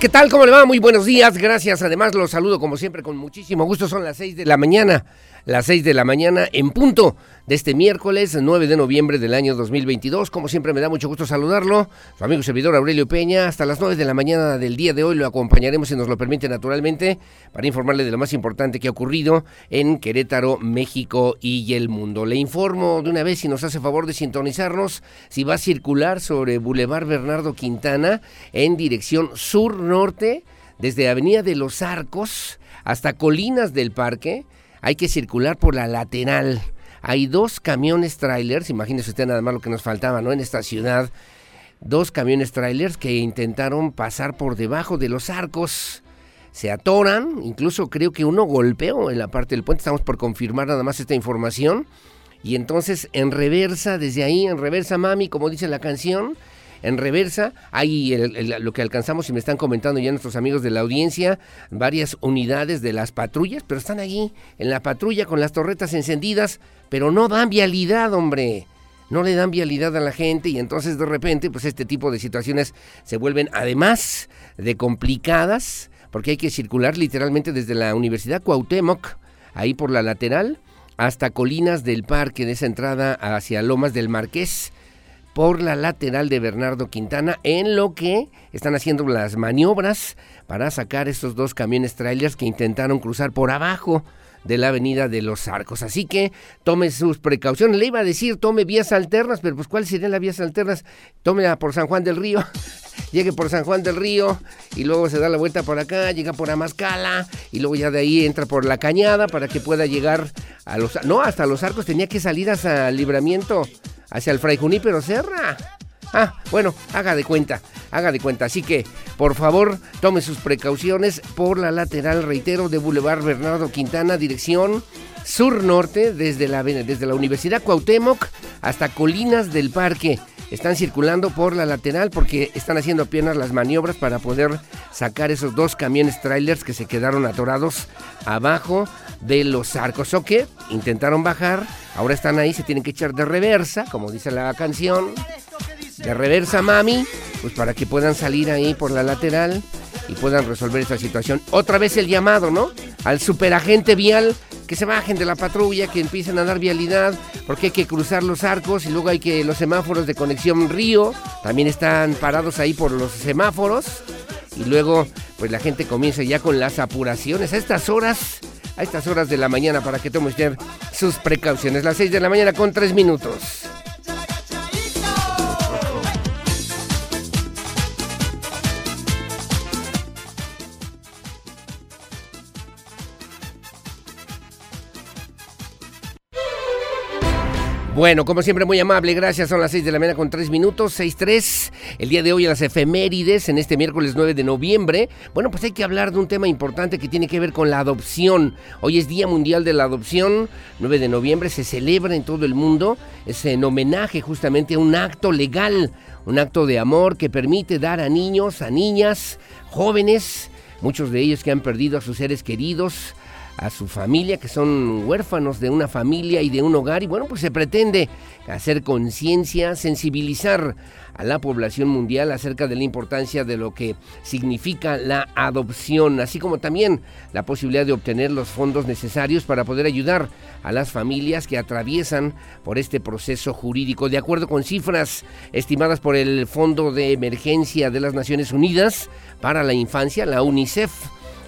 ¿Qué tal? ¿Cómo le va? Muy buenos días. Gracias. Además, los saludo como siempre con muchísimo gusto. Son las 6 de la mañana las 6 de la mañana en punto de este miércoles 9 de noviembre del año 2022. Como siempre me da mucho gusto saludarlo, su amigo y servidor Aurelio Peña. Hasta las 9 de la mañana del día de hoy lo acompañaremos si nos lo permite naturalmente para informarle de lo más importante que ha ocurrido en Querétaro, México y el mundo. Le informo de una vez si nos hace favor de sintonizarnos si va a circular sobre Boulevard Bernardo Quintana en dirección sur-norte desde Avenida de los Arcos hasta Colinas del Parque hay que circular por la lateral. Hay dos camiones trailers, imagínese usted nada más lo que nos faltaba, ¿no? En esta ciudad, dos camiones trailers que intentaron pasar por debajo de los arcos. Se atoran, incluso creo que uno golpeó en la parte del puente, estamos por confirmar nada más esta información. Y entonces en reversa, desde ahí, en reversa mami, como dice la canción, en reversa. Hay lo que alcanzamos y me están comentando ya nuestros amigos de la audiencia, varias unidades de las patrullas, pero están allí en la patrulla con las torretas encendidas, pero no dan vialidad, hombre. No le dan vialidad a la gente y entonces de repente pues este tipo de situaciones se vuelven además de complicadas porque hay que circular literalmente desde la Universidad Cuauhtémoc, ahí por la lateral, hasta Colinas del Parque, de esa entrada hacia Lomas del Marqués por la lateral de Bernardo Quintana, en lo que están haciendo las maniobras para sacar estos dos camiones trailers que intentaron cruzar por abajo de la avenida de los Arcos. Así que tome sus precauciones. Le iba a decir, tome vías alternas, pero pues ¿cuáles serían las vías alternas? Tómela por San Juan del Río. Llegue por San Juan del Río y luego se da la vuelta por acá, llega por Amascala y luego ya de ahí entra por la cañada para que pueda llegar a los... No, hasta los arcos tenía que salir hasta el libramiento hacia el Fray Junípero Serra. Ah, bueno, haga de cuenta, haga de cuenta. Así que, por favor, tome sus precauciones por la lateral, reitero, de Boulevard Bernardo Quintana, dirección sur-norte, desde la, desde la Universidad Cuauhtémoc hasta Colinas del Parque. Están circulando por la lateral porque están haciendo apenas las maniobras para poder sacar esos dos camiones trailers que se quedaron atorados abajo de los arcos. O que intentaron bajar, ahora están ahí, se tienen que echar de reversa, como dice la canción. De reversa, mami, pues para que puedan salir ahí por la lateral y puedan resolver esta situación. Otra vez el llamado, ¿no? Al superagente vial que se bajen de la patrulla, que empiecen a dar vialidad, porque hay que cruzar los arcos y luego hay que los semáforos de conexión río también están parados ahí por los semáforos y luego pues la gente comienza ya con las apuraciones a estas horas a estas horas de la mañana para que tome usted sus precauciones. Las 6 de la mañana con 3 minutos. Bueno, como siempre, muy amable, gracias. Son las 6 de la mañana con 3 minutos, 6-3. El día de hoy a las efemérides, en este miércoles 9 de noviembre. Bueno, pues hay que hablar de un tema importante que tiene que ver con la adopción. Hoy es Día Mundial de la Adopción, 9 de noviembre, se celebra en todo el mundo. Es en homenaje justamente a un acto legal, un acto de amor que permite dar a niños, a niñas, jóvenes, muchos de ellos que han perdido a sus seres queridos a su familia, que son huérfanos de una familia y de un hogar. Y bueno, pues se pretende hacer conciencia, sensibilizar a la población mundial acerca de la importancia de lo que significa la adopción, así como también la posibilidad de obtener los fondos necesarios para poder ayudar a las familias que atraviesan por este proceso jurídico. De acuerdo con cifras estimadas por el Fondo de Emergencia de las Naciones Unidas para la Infancia, la UNICEF,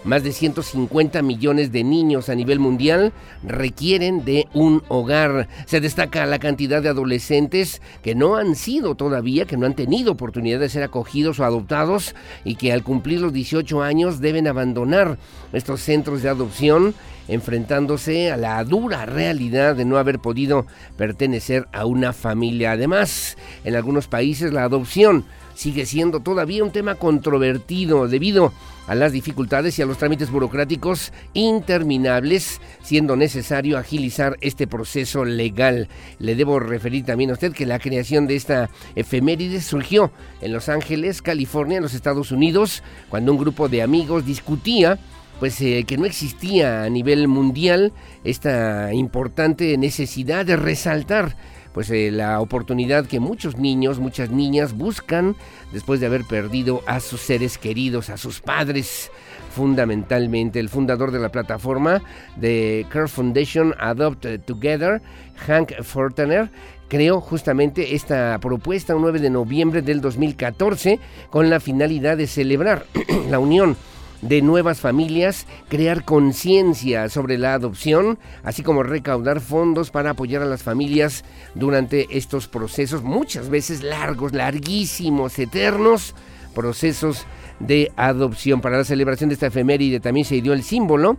Más de 150 millones de niños a nivel mundial requieren de un hogar. Se destaca la cantidad de adolescentes que no han sido todavía, que no han tenido oportunidad de ser acogidos o adoptados y que al cumplir los 18 años deben abandonar estos centros de adopción enfrentándose a la dura realidad de no haber podido pertenecer a una familia. Además, en algunos países la adopción sigue siendo todavía un tema controvertido debido a las dificultades y a los trámites burocráticos interminables, siendo necesario agilizar este proceso legal. Le debo referir también a usted que la creación de esta efeméride surgió en Los Ángeles, California, en los Estados Unidos, cuando un grupo de amigos discutía pues eh, que no existía a nivel mundial esta importante necesidad de resaltar pues eh, la oportunidad que muchos niños, muchas niñas buscan después de haber perdido a sus seres queridos, a sus padres. Fundamentalmente, el fundador de la plataforma de Care Foundation Adopt Together, Hank Fortaner, creó justamente esta propuesta un 9 de noviembre del 2014 con la finalidad de celebrar la unión de nuevas familias, crear conciencia sobre la adopción, así como recaudar fondos para apoyar a las familias durante estos procesos, muchas veces largos, larguísimos, eternos procesos de adopción. Para la celebración de esta efeméride también se dio el símbolo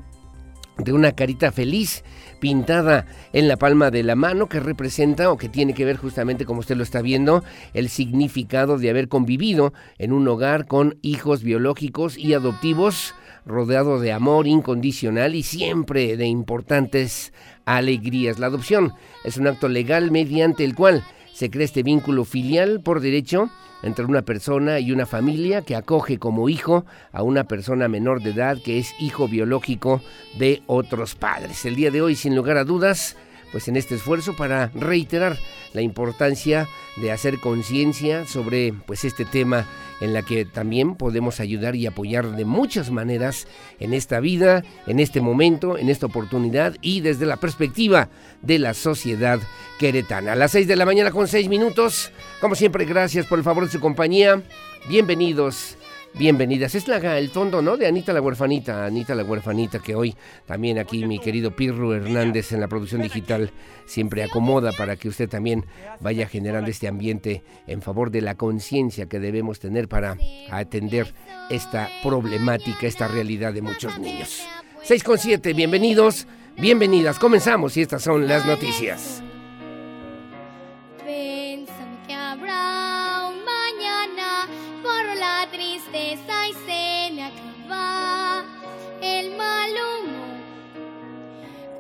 de una carita feliz pintada en la palma de la mano que representa o que tiene que ver justamente como usted lo está viendo el significado de haber convivido en un hogar con hijos biológicos y adoptivos rodeado de amor incondicional y siempre de importantes alegrías. La adopción es un acto legal mediante el cual se crea este vínculo filial por derecho entre una persona y una familia que acoge como hijo a una persona menor de edad que es hijo biológico de otros padres. El día de hoy, sin lugar a dudas, pues en este esfuerzo para reiterar la importancia de hacer conciencia sobre pues este tema en la que también podemos ayudar y apoyar de muchas maneras en esta vida, en este momento, en esta oportunidad y desde la perspectiva de la sociedad queretana. A las 6 de la mañana con 6 minutos, como siempre, gracias por el favor de su compañía. Bienvenidos bienvenidas. Es el fondo, ¿no? De Anita la huerfanita, Anita la huerfanita, que hoy también aquí mi querido Pirro Hernández en la producción digital siempre acomoda para que usted también vaya generando este ambiente en favor de la conciencia que debemos tener para atender esta problemática, esta realidad de muchos niños. 6 con 7, bienvenidos, bienvenidas. Comenzamos y estas son las noticias.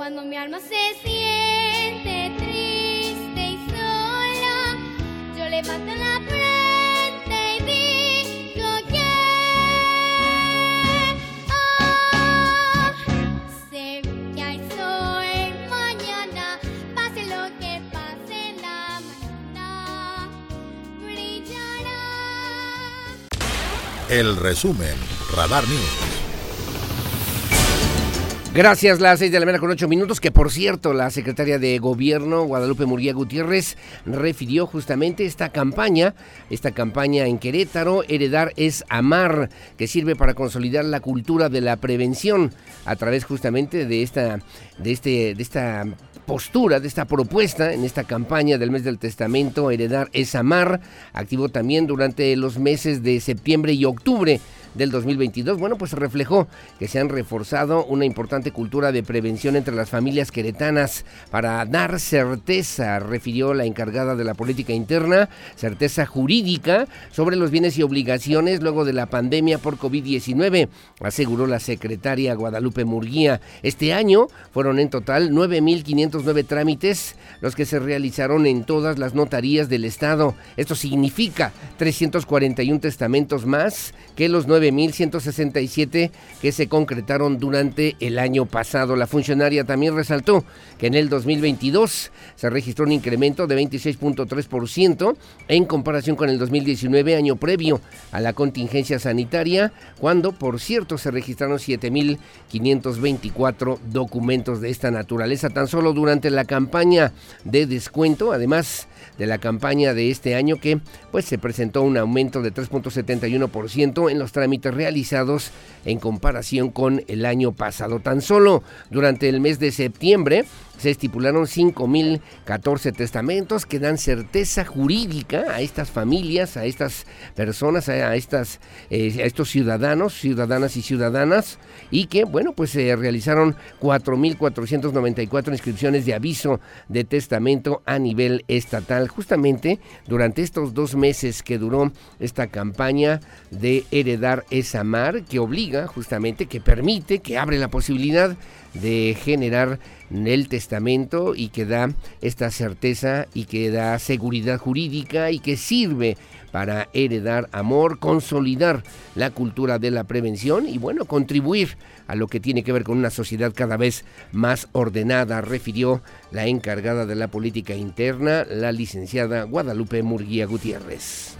Cuando mi alma se siente triste y sola, yo levanto la El resumen, Radar News. Gracias, las seis de la mañana con ocho minutos, que por cierto, la secretaria de Gobierno, Guadalupe Murguía Gutiérrez, refirió justamente esta campaña, esta campaña en Querétaro, Heredar es Amar, que sirve para consolidar la cultura de la prevención a través justamente de esta, de este, de esta postura, de esta propuesta en esta campaña del mes del testamento, Heredar es Amar, activó también durante los meses de septiembre y octubre del 2022, bueno, pues reflejó que se han reforzado una importante cultura de prevención entre las familias queretanas para dar certeza, refirió la encargada de la política interna, certeza jurídica sobre los bienes y obligaciones luego de la pandemia por COVID-19, aseguró la secretaria Guadalupe Murguía. Este año fueron en total 9.509 trámites los que se realizaron en todas las notarías del Estado. Esto significa 341 testamentos más que los 9 9.167 que se concretaron durante el año pasado. La funcionaria también resaltó que en el 2022 se registró un incremento de 26.3% en comparación con el 2019, año previo a la contingencia sanitaria, cuando, por cierto, se registraron 7.524 documentos de esta naturaleza tan solo durante la campaña de descuento. Además, de la campaña de este año que pues se presentó un aumento de 3.71% en los trámites realizados en comparación con el año pasado. Tan solo durante el mes de septiembre se estipularon 5.014 testamentos que dan certeza jurídica a estas familias, a estas personas, a, estas, eh, a estos ciudadanos, ciudadanas y ciudadanas, y que, bueno, pues se realizaron 4.494 inscripciones de aviso de testamento a nivel estatal, justamente durante estos dos meses que duró esta campaña de heredar esa mar, que obliga justamente, que permite, que abre la posibilidad de generar el testamento y que da esta certeza y que da seguridad jurídica y que sirve para heredar amor, consolidar la cultura de la prevención y bueno, contribuir a lo que tiene que ver con una sociedad cada vez más ordenada, refirió la encargada de la política interna, la licenciada Guadalupe Murguía Gutiérrez.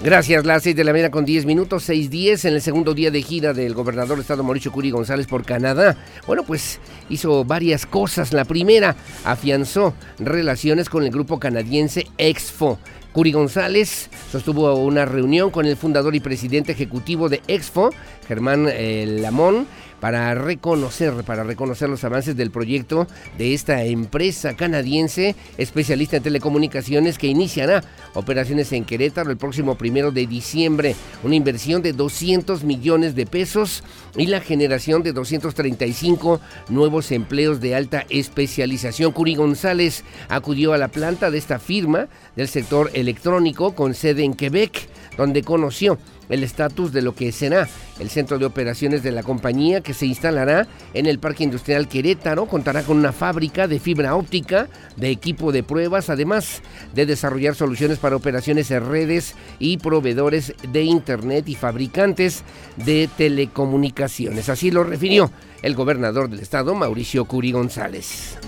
Gracias, las 6 de la mañana con 10 minutos, 6.10 en el segundo día de gira del gobernador de Estado Mauricio Curi González por Canadá. Bueno, pues hizo varias cosas. La primera, afianzó relaciones con el grupo canadiense Exfo. Curi González sostuvo una reunión con el fundador y presidente ejecutivo de Exfo, Germán eh, Lamón, para reconocer, para reconocer los avances del proyecto de esta empresa canadiense especialista en telecomunicaciones que iniciará operaciones en Querétaro el próximo primero de diciembre. Una inversión de 200 millones de pesos y la generación de 235 nuevos empleos de alta especialización. Curi González acudió a la planta de esta firma del sector electrónico con sede en Quebec, donde conoció el estatus de lo que será el centro de operaciones de la compañía que se instalará en el Parque Industrial Querétaro. Contará con una fábrica de fibra óptica, de equipo de pruebas, además de desarrollar soluciones para operaciones en redes y proveedores de Internet y fabricantes de telecomunicaciones. Así lo refirió el gobernador del estado, Mauricio Curi González.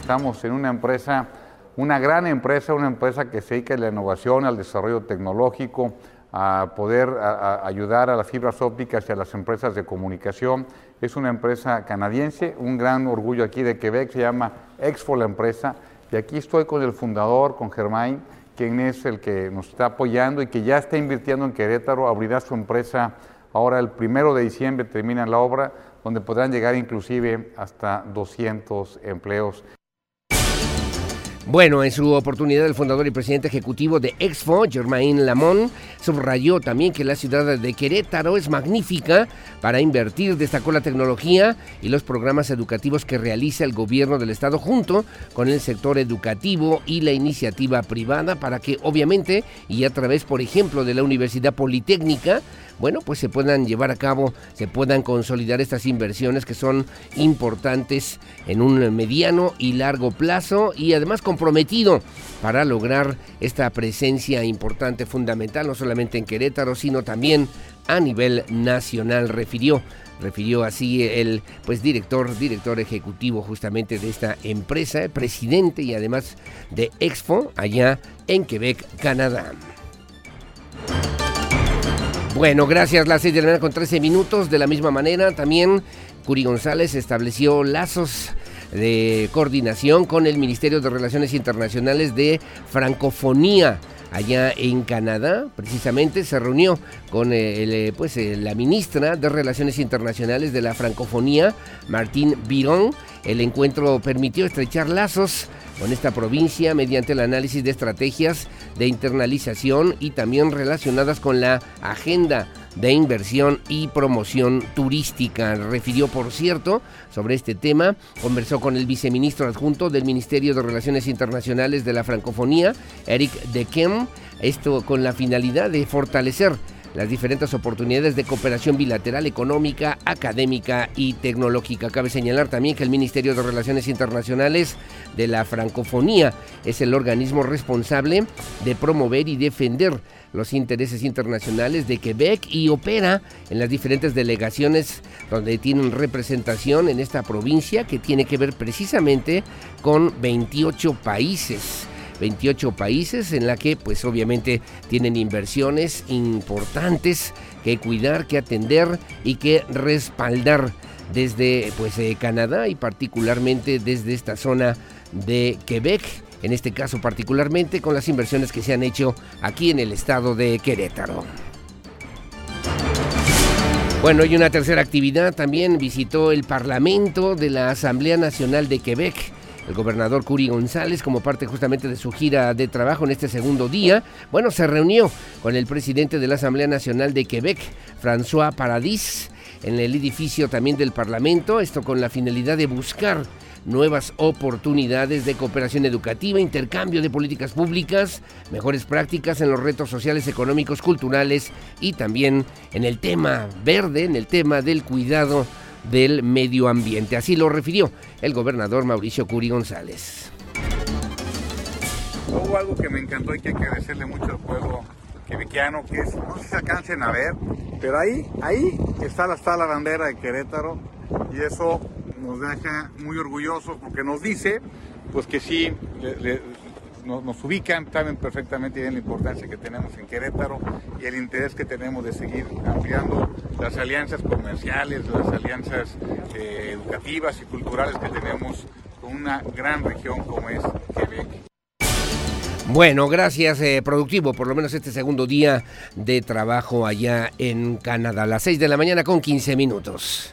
Estamos en una empresa una gran empresa, una empresa que se dedica a la innovación, al desarrollo tecnológico, a poder ayudar a las fibras ópticas y a las empresas de comunicación. Es una empresa canadiense, un gran orgullo aquí de Quebec, se llama Expo la empresa, y aquí estoy con el fundador, con Germain, quien es el que nos está apoyando y que ya está invirtiendo en Querétaro, abrirá su empresa ahora el primero de diciembre, termina la obra, donde podrán llegar inclusive hasta 200 empleos. Bueno, en su oportunidad, el fundador y presidente ejecutivo de Expo, Germain Lamont, subrayó también que la ciudad de Querétaro es magnífica para invertir, destacó la tecnología y los programas educativos que realiza el gobierno del estado junto con el sector educativo y la iniciativa privada para que obviamente y a través, por ejemplo, de la Universidad Politécnica, bueno, pues se puedan llevar a cabo, se puedan consolidar estas inversiones que son importantes en un mediano y largo plazo y además comprometido para lograr esta presencia importante, fundamental, no solamente en Querétaro, sino también a nivel nacional, refirió refirió así el pues director director ejecutivo justamente de esta empresa, presidente y además de Expo allá en Quebec, Canadá. Bueno, gracias. Las 6 de la mañana con 13 minutos. De la misma manera, también Curi González estableció lazos de coordinación con el Ministerio de Relaciones Internacionales de Francofonía allá en Canadá, precisamente se reunió con eh, eh, pues, eh, la ministra de Relaciones Internacionales de la Francofonía, Martín Birón. El encuentro permitió estrechar lazos con esta provincia mediante el análisis de estrategias de internalización y también relacionadas con la agenda de inversión y promoción turística. Refirió, por cierto, sobre este tema, conversó con el viceministro adjunto del Ministerio de Relaciones Internacionales de la Francofonía, Eric Dequem, esto con la finalidad de fortalecer las diferentes oportunidades de cooperación bilateral, económica, académica y tecnológica. Cabe señalar también que el Ministerio de Relaciones Internacionales de la Francofonía es el organismo responsable de promover y defender los intereses internacionales de Quebec y opera en las diferentes delegaciones donde tienen representación en esta provincia que tiene que ver precisamente con 28 países. 28 países en la que pues obviamente tienen inversiones importantes que cuidar, que atender y que respaldar desde pues eh, Canadá y particularmente desde esta zona de Quebec en este caso particularmente con las inversiones que se han hecho aquí en el estado de Querétaro. Bueno, y una tercera actividad también visitó el Parlamento de la Asamblea Nacional de Quebec. El gobernador Curi González, como parte justamente de su gira de trabajo en este segundo día, bueno, se reunió con el presidente de la Asamblea Nacional de Quebec, François Paradis, en el edificio también del Parlamento, esto con la finalidad de buscar nuevas oportunidades de cooperación educativa, intercambio de políticas públicas, mejores prácticas en los retos sociales, económicos, culturales y también en el tema verde, en el tema del cuidado del medio ambiente. Así lo refirió el gobernador Mauricio Curi González. Hubo algo que me encantó y que hay que agradecerle mucho al pueblo quebequiano, que es, no sé si se alcancen a ver, pero ahí, ahí está la, está la bandera de Querétaro y eso nos deja muy orgullosos porque nos dice pues que sí nos, ubican, saben perfectamente bien la importancia que tenemos en Querétaro y el interés que tenemos de seguir ampliando las alianzas comerciales, las alianzas eh, educativas y culturales que tenemos con una gran región como es Quebec. Bueno, gracias, eh, productivo, por lo menos este segundo día de trabajo allá en Canadá, a las 6 de la mañana con 15 minutos.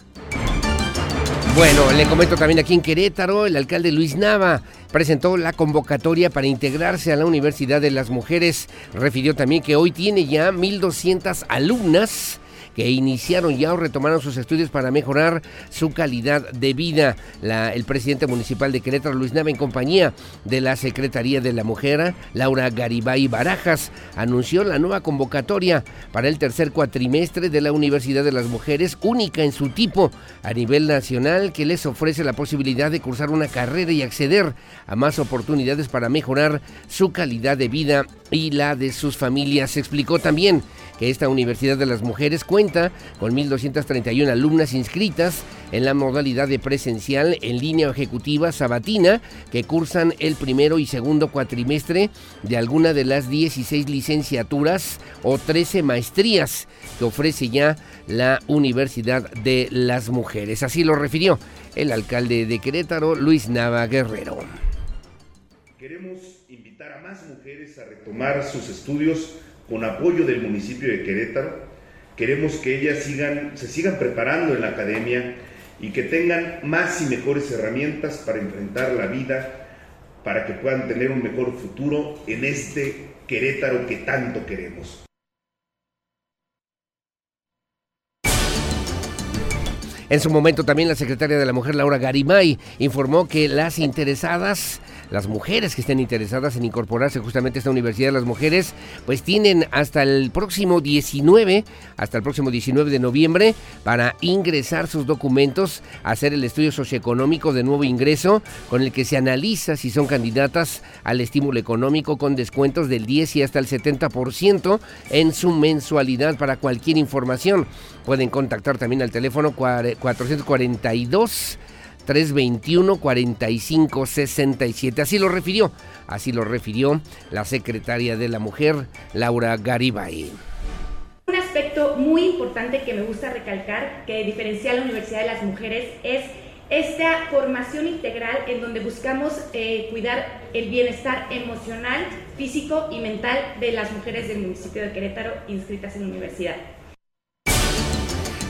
Bueno, le comento también aquí en Querétaro, el alcalde Luis Nava presentó la convocatoria para integrarse a la Universidad de las Mujeres. Refirió también que hoy tiene ya 1.200 alumnas que iniciaron ya o retomaron sus estudios para mejorar su calidad de vida. el presidente municipal de Querétaro, Luis Nava, en compañía de la Secretaría de la Mujer, Laura Garibay Barajas, anunció la nueva convocatoria para el tercer cuatrimestre de la Universidad de las Mujeres, única en su tipo a nivel nacional, que les ofrece la posibilidad de cursar una carrera y acceder a más oportunidades para mejorar su calidad de vida y la de sus familias. Se explicó también que esta Universidad de las Mujeres cuenta con 1.231 alumnas inscritas en la modalidad de presencial en línea ejecutiva sabatina que cursan el primero y segundo cuatrimestre de alguna de las 16 licenciaturas o 13 maestrías que ofrece ya la Universidad de las Mujeres. Así lo refirió el alcalde de Querétaro, Luis Nava Guerrero. Queremos invitar a más mujeres a retomar sus estudios con apoyo del municipio de Querétaro. Queremos que ellas sigan, se sigan preparando en la academia y que tengan más y mejores herramientas para enfrentar la vida, para que puedan tener un mejor futuro en este Querétaro que tanto queremos. En su momento también la secretaria de la Mujer, Laura Garimay, informó que las interesadas las mujeres que estén interesadas en incorporarse justamente a esta Universidad de las Mujeres, pues tienen hasta el próximo 19, hasta el próximo 19 de noviembre para ingresar sus documentos, hacer el estudio socioeconómico de nuevo ingreso con el que se analiza si son candidatas al estímulo económico con descuentos del 10 y hasta el 70% en su mensualidad para cualquier información. Pueden contactar también al teléfono 442 321 45 67. Así lo refirió, así lo refirió la secretaria de la Mujer, Laura Garibay. Un aspecto muy importante que me gusta recalcar, que diferencia a la Universidad de las Mujeres, es esta formación integral en donde buscamos eh, cuidar el bienestar emocional, físico y mental de las mujeres del municipio de Querétaro inscritas en la universidad.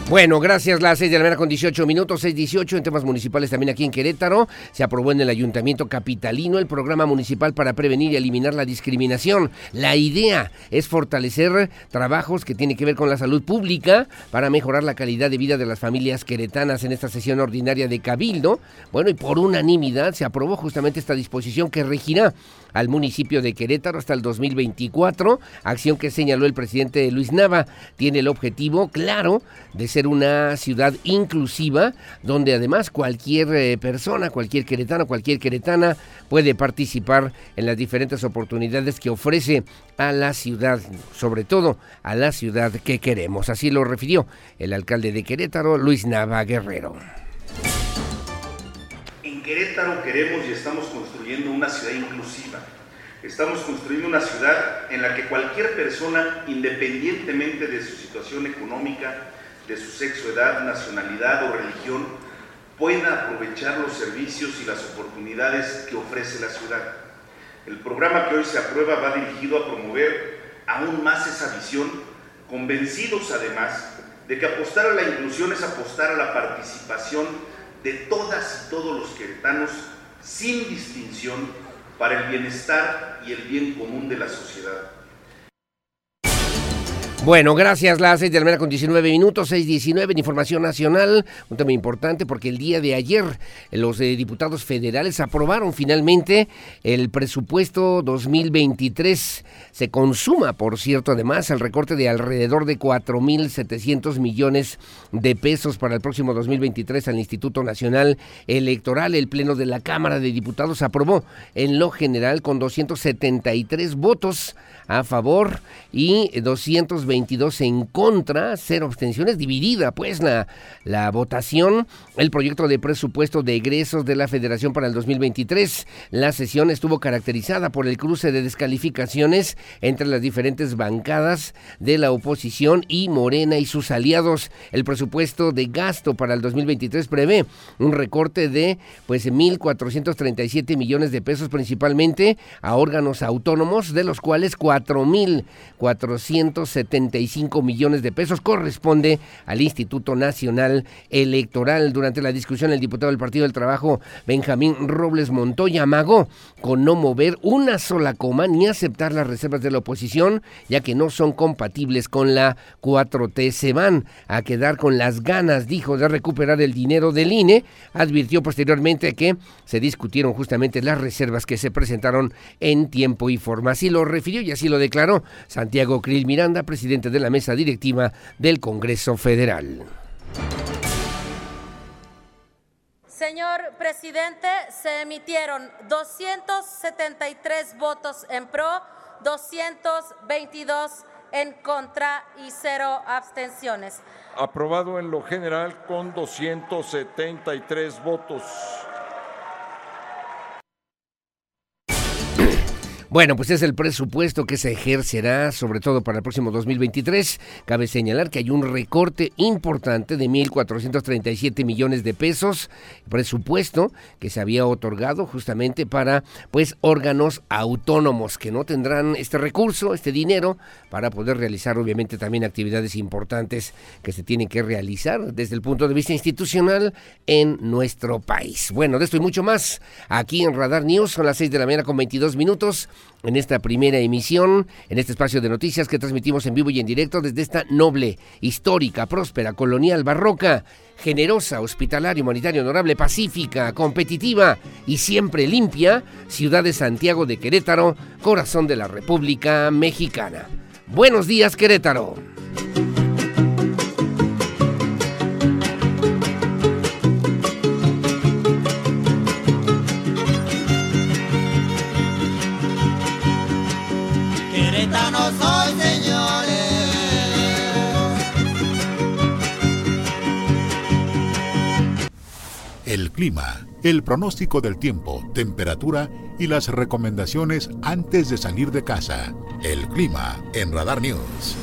Bueno, gracias. Las 6 de la mañana con 18 minutos, 6.18 en temas municipales también aquí en Querétaro. Se aprobó en el Ayuntamiento Capitalino el programa municipal para prevenir y eliminar la discriminación. La idea es fortalecer trabajos que tienen que ver con la salud pública para mejorar la calidad de vida de las familias queretanas en esta sesión ordinaria de Cabildo. Bueno, y por unanimidad se aprobó justamente esta disposición que regirá al municipio de Querétaro hasta el 2024, acción que señaló el presidente Luis Nava. Tiene el objetivo claro de ser una ciudad inclusiva, donde además cualquier eh, persona, cualquier queretano, cualquier queretana puede participar en las diferentes oportunidades que ofrece a la ciudad, sobre todo a la ciudad que queremos. Así lo refirió el alcalde de Querétaro, Luis Nava Guerrero. Querétaro queremos y estamos construyendo una ciudad inclusiva. Estamos construyendo una ciudad en la que cualquier persona, independientemente de su situación económica, de su sexo, edad, nacionalidad o religión, pueda aprovechar los servicios y las oportunidades que ofrece la ciudad. El programa que hoy se aprueba va dirigido a promover aún más esa visión, convencidos además de que apostar a la inclusión es apostar a la participación de todas y todos los queretanos sin distinción para el bienestar y el bien común de la sociedad. Bueno, gracias. Las 6 de la mañana con 19 minutos, 6.19 en Información Nacional. Un tema importante porque el día de ayer los eh, diputados federales aprobaron finalmente el presupuesto 2023. Se consuma, por cierto, además, el recorte de alrededor de 4.700 millones de pesos para el próximo 2023 al Instituto Nacional Electoral. El Pleno de la Cámara de Diputados aprobó en lo general con 273 votos a favor y 222 en contra, cero abstenciones, dividida pues la, la votación, el proyecto de presupuesto de egresos de la Federación para el 2023. La sesión estuvo caracterizada por el cruce de descalificaciones entre las diferentes bancadas de la oposición y Morena y sus aliados. El presupuesto de gasto para el 2023 prevé un recorte de pues 1.437 millones de pesos principalmente a órganos autónomos, de los cuales 4.475 millones de pesos corresponde al Instituto Nacional Electoral. Durante la discusión, el diputado del Partido del Trabajo, Benjamín Robles Montoya, amagó con no mover una sola coma ni aceptar las reservas de la oposición, ya que no son compatibles con la 4T. Se van a quedar con las ganas, dijo, de recuperar el dinero del INE. Advirtió posteriormente que se discutieron justamente las reservas que se presentaron en tiempo y forma. Así lo refirió y así lo declaró Santiago Krill Miranda, presidente de la mesa directiva del Congreso Federal. Señor presidente, se emitieron 273 votos en pro, 222 en contra y cero abstenciones. Aprobado en lo general con 273 votos. Bueno, pues es el presupuesto que se ejercerá sobre todo para el próximo 2023. Cabe señalar que hay un recorte importante de 1.437 millones de pesos, presupuesto que se había otorgado justamente para pues órganos autónomos que no tendrán este recurso, este dinero para poder realizar obviamente también actividades importantes que se tienen que realizar desde el punto de vista institucional en nuestro país. Bueno, de esto y mucho más aquí en Radar News, son las 6 de la mañana con 22 minutos en esta primera emisión, en este espacio de noticias que transmitimos en vivo y en directo desde esta noble, histórica, próspera, colonial, barroca, generosa, hospitalaria, humanitaria, honorable, pacífica, competitiva y siempre limpia, ciudad de Santiago de Querétaro, corazón de la República Mexicana. Buenos días, Querétaro. Clima, el pronóstico del tiempo, temperatura y las recomendaciones antes de salir de casa. El clima en Radar News.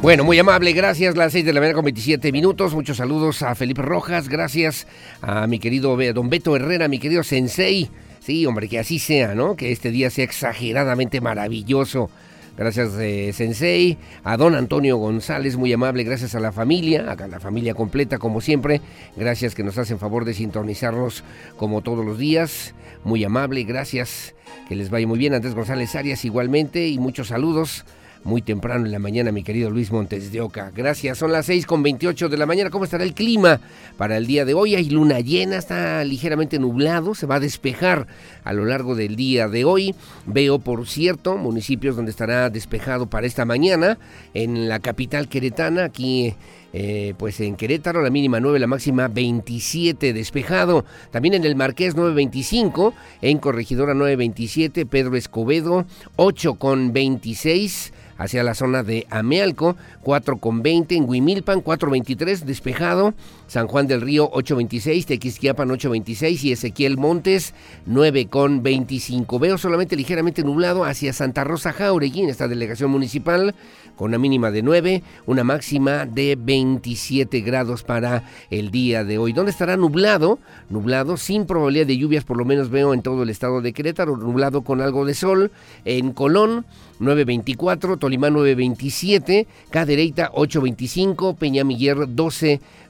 Bueno, muy amable, gracias. Las 6 de la mañana con 27 minutos. Muchos saludos a Felipe Rojas, gracias a mi querido don Beto Herrera, mi querido Sensei. Sí, hombre, que así sea, ¿no? Que este día sea exageradamente maravilloso. Gracias, eh, Sensei. A don Antonio González, muy amable. Gracias a la familia, a la familia completa, como siempre. Gracias que nos hacen favor de sintonizarnos como todos los días. Muy amable, gracias. Que les vaya muy bien. Andrés González Arias, igualmente. Y muchos saludos muy temprano en la mañana, mi querido Luis Montes de Oca. Gracias, son las 6 con 28 de la mañana. ¿Cómo estará el clima para el día de hoy? Hay luna llena, está ligeramente nublado, se va a despejar a lo largo del día de hoy. Veo, por cierto, municipios donde estará despejado para esta mañana, en la capital queretana, aquí eh, pues en Querétaro, la mínima 9, la máxima 27, despejado. También en el Marqués 925, en Corregidora 927, Pedro Escobedo 8 con 26 hacia la zona de Amealco, 4 con 20, en Huimilpan 423, despejado, San Juan del Río 8.26, Tequisquiapan 8.26 y Ezequiel Montes 9.25. Veo solamente ligeramente nublado hacia Santa Rosa Jauregui en esta delegación municipal con una mínima de 9, una máxima de 27 grados para el día de hoy. ¿Dónde estará nublado? Nublado, sin probabilidad de lluvias, por lo menos veo en todo el estado de Querétaro, nublado con algo de sol. En Colón, 9.24, Tolimán 9.27, Cadereyta 8.25, Peñamiller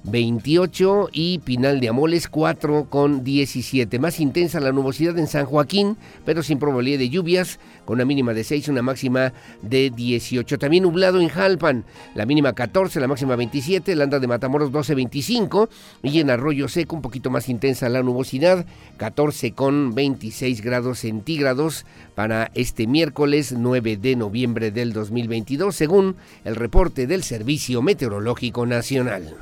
12.28 y Pinal de Amoles 4 con 17. Más intensa la nubosidad en San Joaquín, pero sin probabilidad de lluvias, con una mínima de 6, una máxima de 18. También nublado en Jalpan, la mínima 14, la máxima 27, Landa de Matamoros 12.25 y en Arroyo Seco un poquito más intensa la nubosidad, 14 con 26 grados centígrados para este miércoles 9 de noviembre del 2022, según el reporte del Servicio Meteorológico Nacional.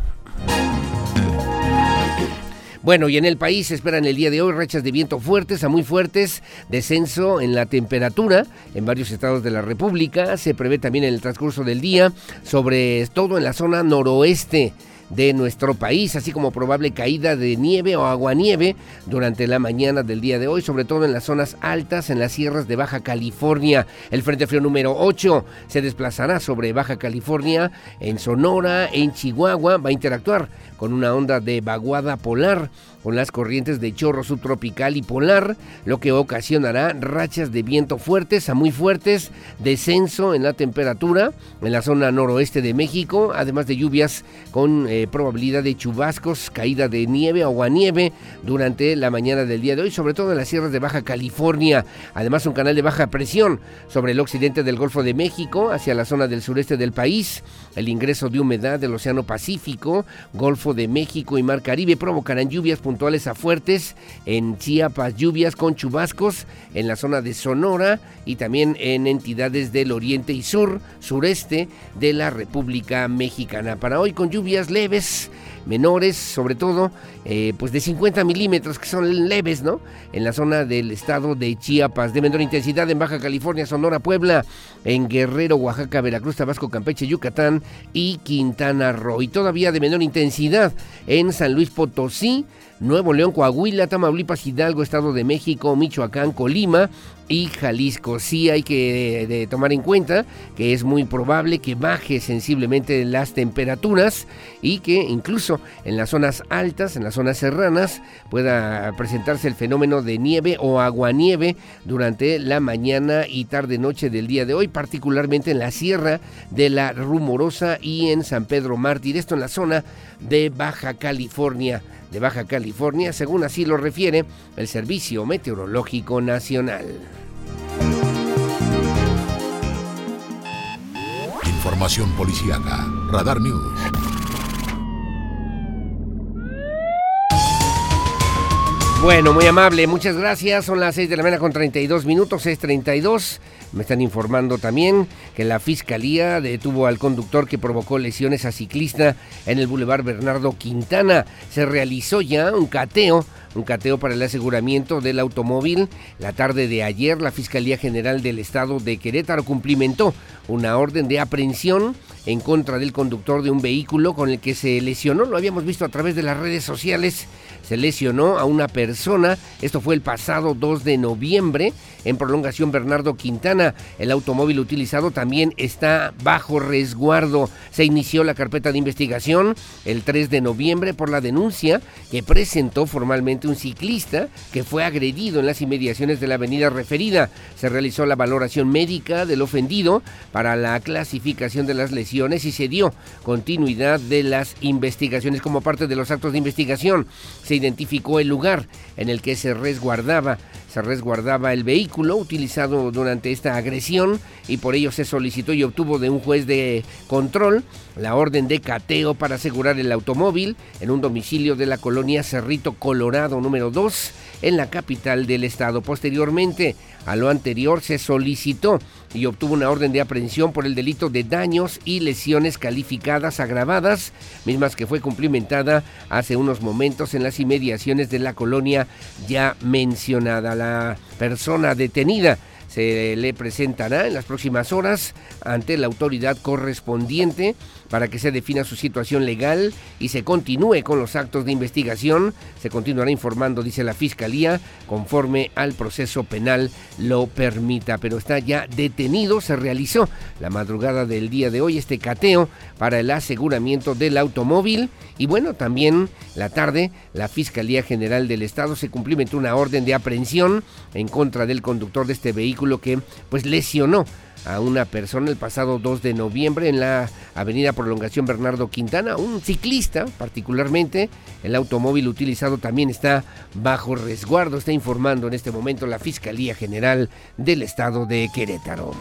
Bueno, y en el país se esperan el día de hoy rachas de viento fuertes a muy fuertes, descenso en la temperatura en varios estados de la República. Se prevé también en el transcurso del día, sobre todo en la zona noroeste de nuestro país, así como probable caída de nieve o aguanieve durante la mañana del día de hoy, sobre todo en las zonas altas, en las sierras de Baja California. El Frente Frío número 8 se desplazará sobre Baja California, en Sonora, en Chihuahua, va a interactuar con una onda de vaguada polar con las corrientes de chorro subtropical y polar, lo que ocasionará rachas de viento fuertes a muy fuertes, descenso en la temperatura en la zona noroeste de México, además de lluvias con eh, probabilidad de chubascos, caída de nieve o aguanieve durante la mañana del día de hoy, sobre todo en las sierras de Baja California. Además, un canal de baja presión sobre el occidente del Golfo de México hacia la zona del sureste del país. El ingreso de humedad del Océano Pacífico, Golfo de México y Mar Caribe provocarán lluvias puntuales a fuertes en Chiapas, lluvias con chubascos en la zona de Sonora y también en entidades del oriente y sur, sureste de la República Mexicana. Para hoy con lluvias leves menores, sobre todo, eh, pues de 50 milímetros, que son leves, ¿no? En la zona del estado de Chiapas, de menor intensidad en Baja California, Sonora, Puebla, en Guerrero, Oaxaca, Veracruz, Tabasco, Campeche, Yucatán y Quintana Roo. Y todavía de menor intensidad en San Luis Potosí, Nuevo León, Coahuila, Tamaulipas, Hidalgo, Estado de México, Michoacán, Colima y Jalisco. Sí hay que de, tomar en cuenta que es muy probable que baje sensiblemente las temperaturas y que incluso en las zonas altas, en las zonas serranas, pueda presentarse el fenómeno de nieve o aguanieve durante la mañana y tarde noche del día de hoy, particularmente en la sierra de la Rumorosa y en San Pedro Mártir, esto en la zona de Baja California de Baja California, según así lo refiere el Servicio Meteorológico Nacional. Información policíaca. Radar News. Bueno, muy amable, muchas gracias. Son las 6 de la mañana con 32 minutos, 6.32. Me están informando también que la fiscalía detuvo al conductor que provocó lesiones a ciclista en el Boulevard Bernardo Quintana. Se realizó ya un cateo un cateo para el aseguramiento del automóvil. La tarde de ayer, la Fiscalía General del Estado de Querétaro cumplimentó una orden de aprehensión en contra del conductor de un vehículo con el que se lesionó. Lo habíamos visto a través de las redes sociales. Se lesionó a una persona. Esto fue el pasado 2 de noviembre en prolongación Bernardo Quintana. El automóvil utilizado también está bajo resguardo. Se inició la carpeta de investigación el 3 de noviembre por la denuncia que presentó formalmente un ciclista que fue agredido en las inmediaciones de la avenida referida. Se realizó la valoración médica del ofendido para la clasificación de las lesiones y se dio continuidad de las investigaciones como parte de los actos de investigación. Se identificó el lugar en el que se resguardaba se resguardaba el vehículo utilizado durante esta agresión y por ello se solicitó y obtuvo de un juez de control la orden de cateo para asegurar el automóvil en un domicilio de la colonia Cerrito Colorado número 2 en la capital del estado. Posteriormente a lo anterior se solicitó y obtuvo una orden de aprehensión por el delito de daños y lesiones calificadas agravadas, mismas que fue cumplimentada hace unos momentos en las inmediaciones de la colonia ya mencionada. La persona detenida se le presentará en las próximas horas ante la autoridad correspondiente para que se defina su situación legal y se continúe con los actos de investigación. Se continuará informando, dice la Fiscalía, conforme al proceso penal lo permita, pero está ya detenido. Se realizó la madrugada del día de hoy este cateo para el aseguramiento del automóvil y bueno, también la tarde la Fiscalía General del Estado se cumplimentó una orden de aprehensión en contra del conductor de este vehículo que pues lesionó a una persona el pasado 2 de noviembre en la avenida Prolongación Bernardo Quintana, un ciclista particularmente. El automóvil utilizado también está bajo resguardo, está informando en este momento la Fiscalía General del Estado de Querétaro.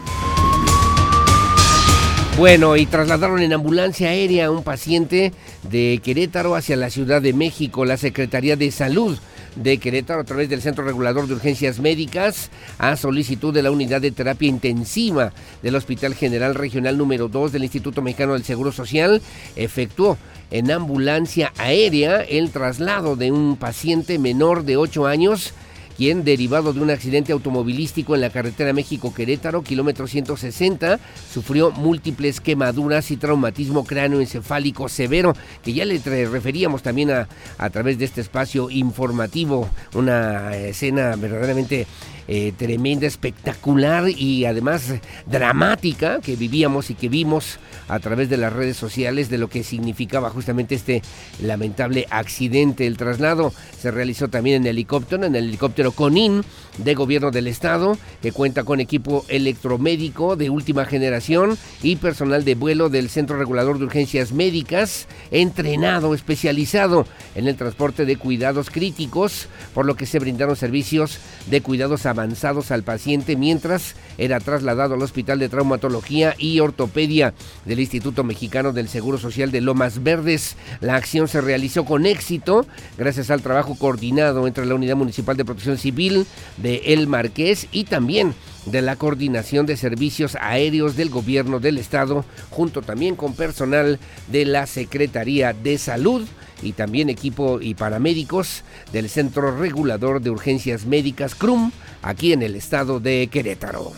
Bueno, y trasladaron en ambulancia aérea a un paciente de Querétaro hacia la Ciudad de México. La Secretaría de Salud de Querétaro a través del Centro Regulador de Urgencias Médicas a solicitud de la Unidad de Terapia Intensiva del Hospital General Regional número 2 del Instituto Mexicano del Seguro Social efectuó en ambulancia aérea el traslado de un paciente menor de 8 años quien derivado de un accidente automovilístico en la carretera México-Querétaro, kilómetro 160, sufrió múltiples quemaduras y traumatismo cráneoencefálico severo, que ya le referíamos también a, a través de este espacio informativo, una escena verdaderamente eh, tremenda, espectacular y además dramática que vivíamos y que vimos a través de las redes sociales de lo que significaba justamente este lamentable accidente. El traslado se realizó también en helicóptero, en el helicóptero Conin de Gobierno del Estado, que cuenta con equipo electromédico de última generación y personal de vuelo del Centro Regulador de Urgencias Médicas, entrenado, especializado en el transporte de cuidados críticos, por lo que se brindaron servicios de cuidados avanzados al paciente mientras era trasladado al Hospital de Traumatología y Ortopedia del Instituto Mexicano del Seguro Social de Lomas Verdes. La acción se realizó con éxito gracias al trabajo coordinado entre la Unidad Municipal de Protección Civil de El Marqués y también de la Coordinación de Servicios Aéreos del Gobierno del Estado, junto también con personal de la Secretaría de Salud y también equipo y paramédicos del Centro Regulador de Urgencias Médicas CRUM, aquí en el estado de Querétaro.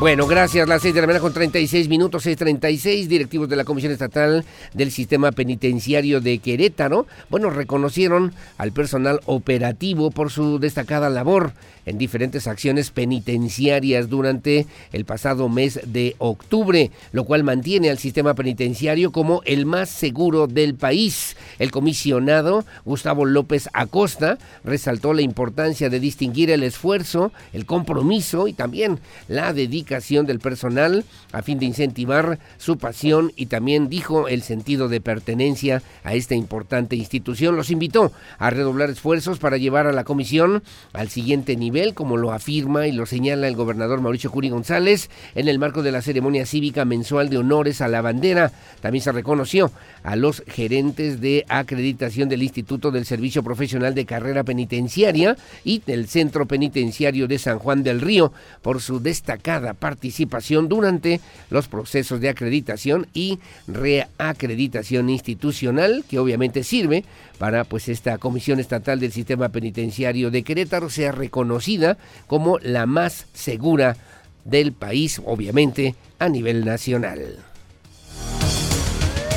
Bueno, gracias. Las 6 de la mañana con 36 minutos, 6.36, directivos de la Comisión Estatal del Sistema Penitenciario de Querétaro, bueno, reconocieron al personal operativo por su destacada labor en diferentes acciones penitenciarias durante el pasado mes de octubre, lo cual mantiene al sistema penitenciario como el más seguro del país. El comisionado Gustavo López Acosta resaltó la importancia de distinguir el esfuerzo, el compromiso y también la dedicación del personal a fin de incentivar su pasión y también dijo el sentido de pertenencia a esta importante institución. Los invitó a redoblar esfuerzos para llevar a la comisión al siguiente nivel como lo afirma y lo señala el gobernador Mauricio Curi González en el marco de la ceremonia cívica mensual de honores a la bandera. También se reconoció a los gerentes de acreditación del Instituto del Servicio Profesional de Carrera Penitenciaria y del Centro Penitenciario de San Juan del Río por su destacada participación durante los procesos de acreditación y reacreditación institucional que obviamente sirve para pues esta Comisión Estatal del Sistema Penitenciario de Querétaro sea reconocida como la más segura del país, obviamente a nivel nacional.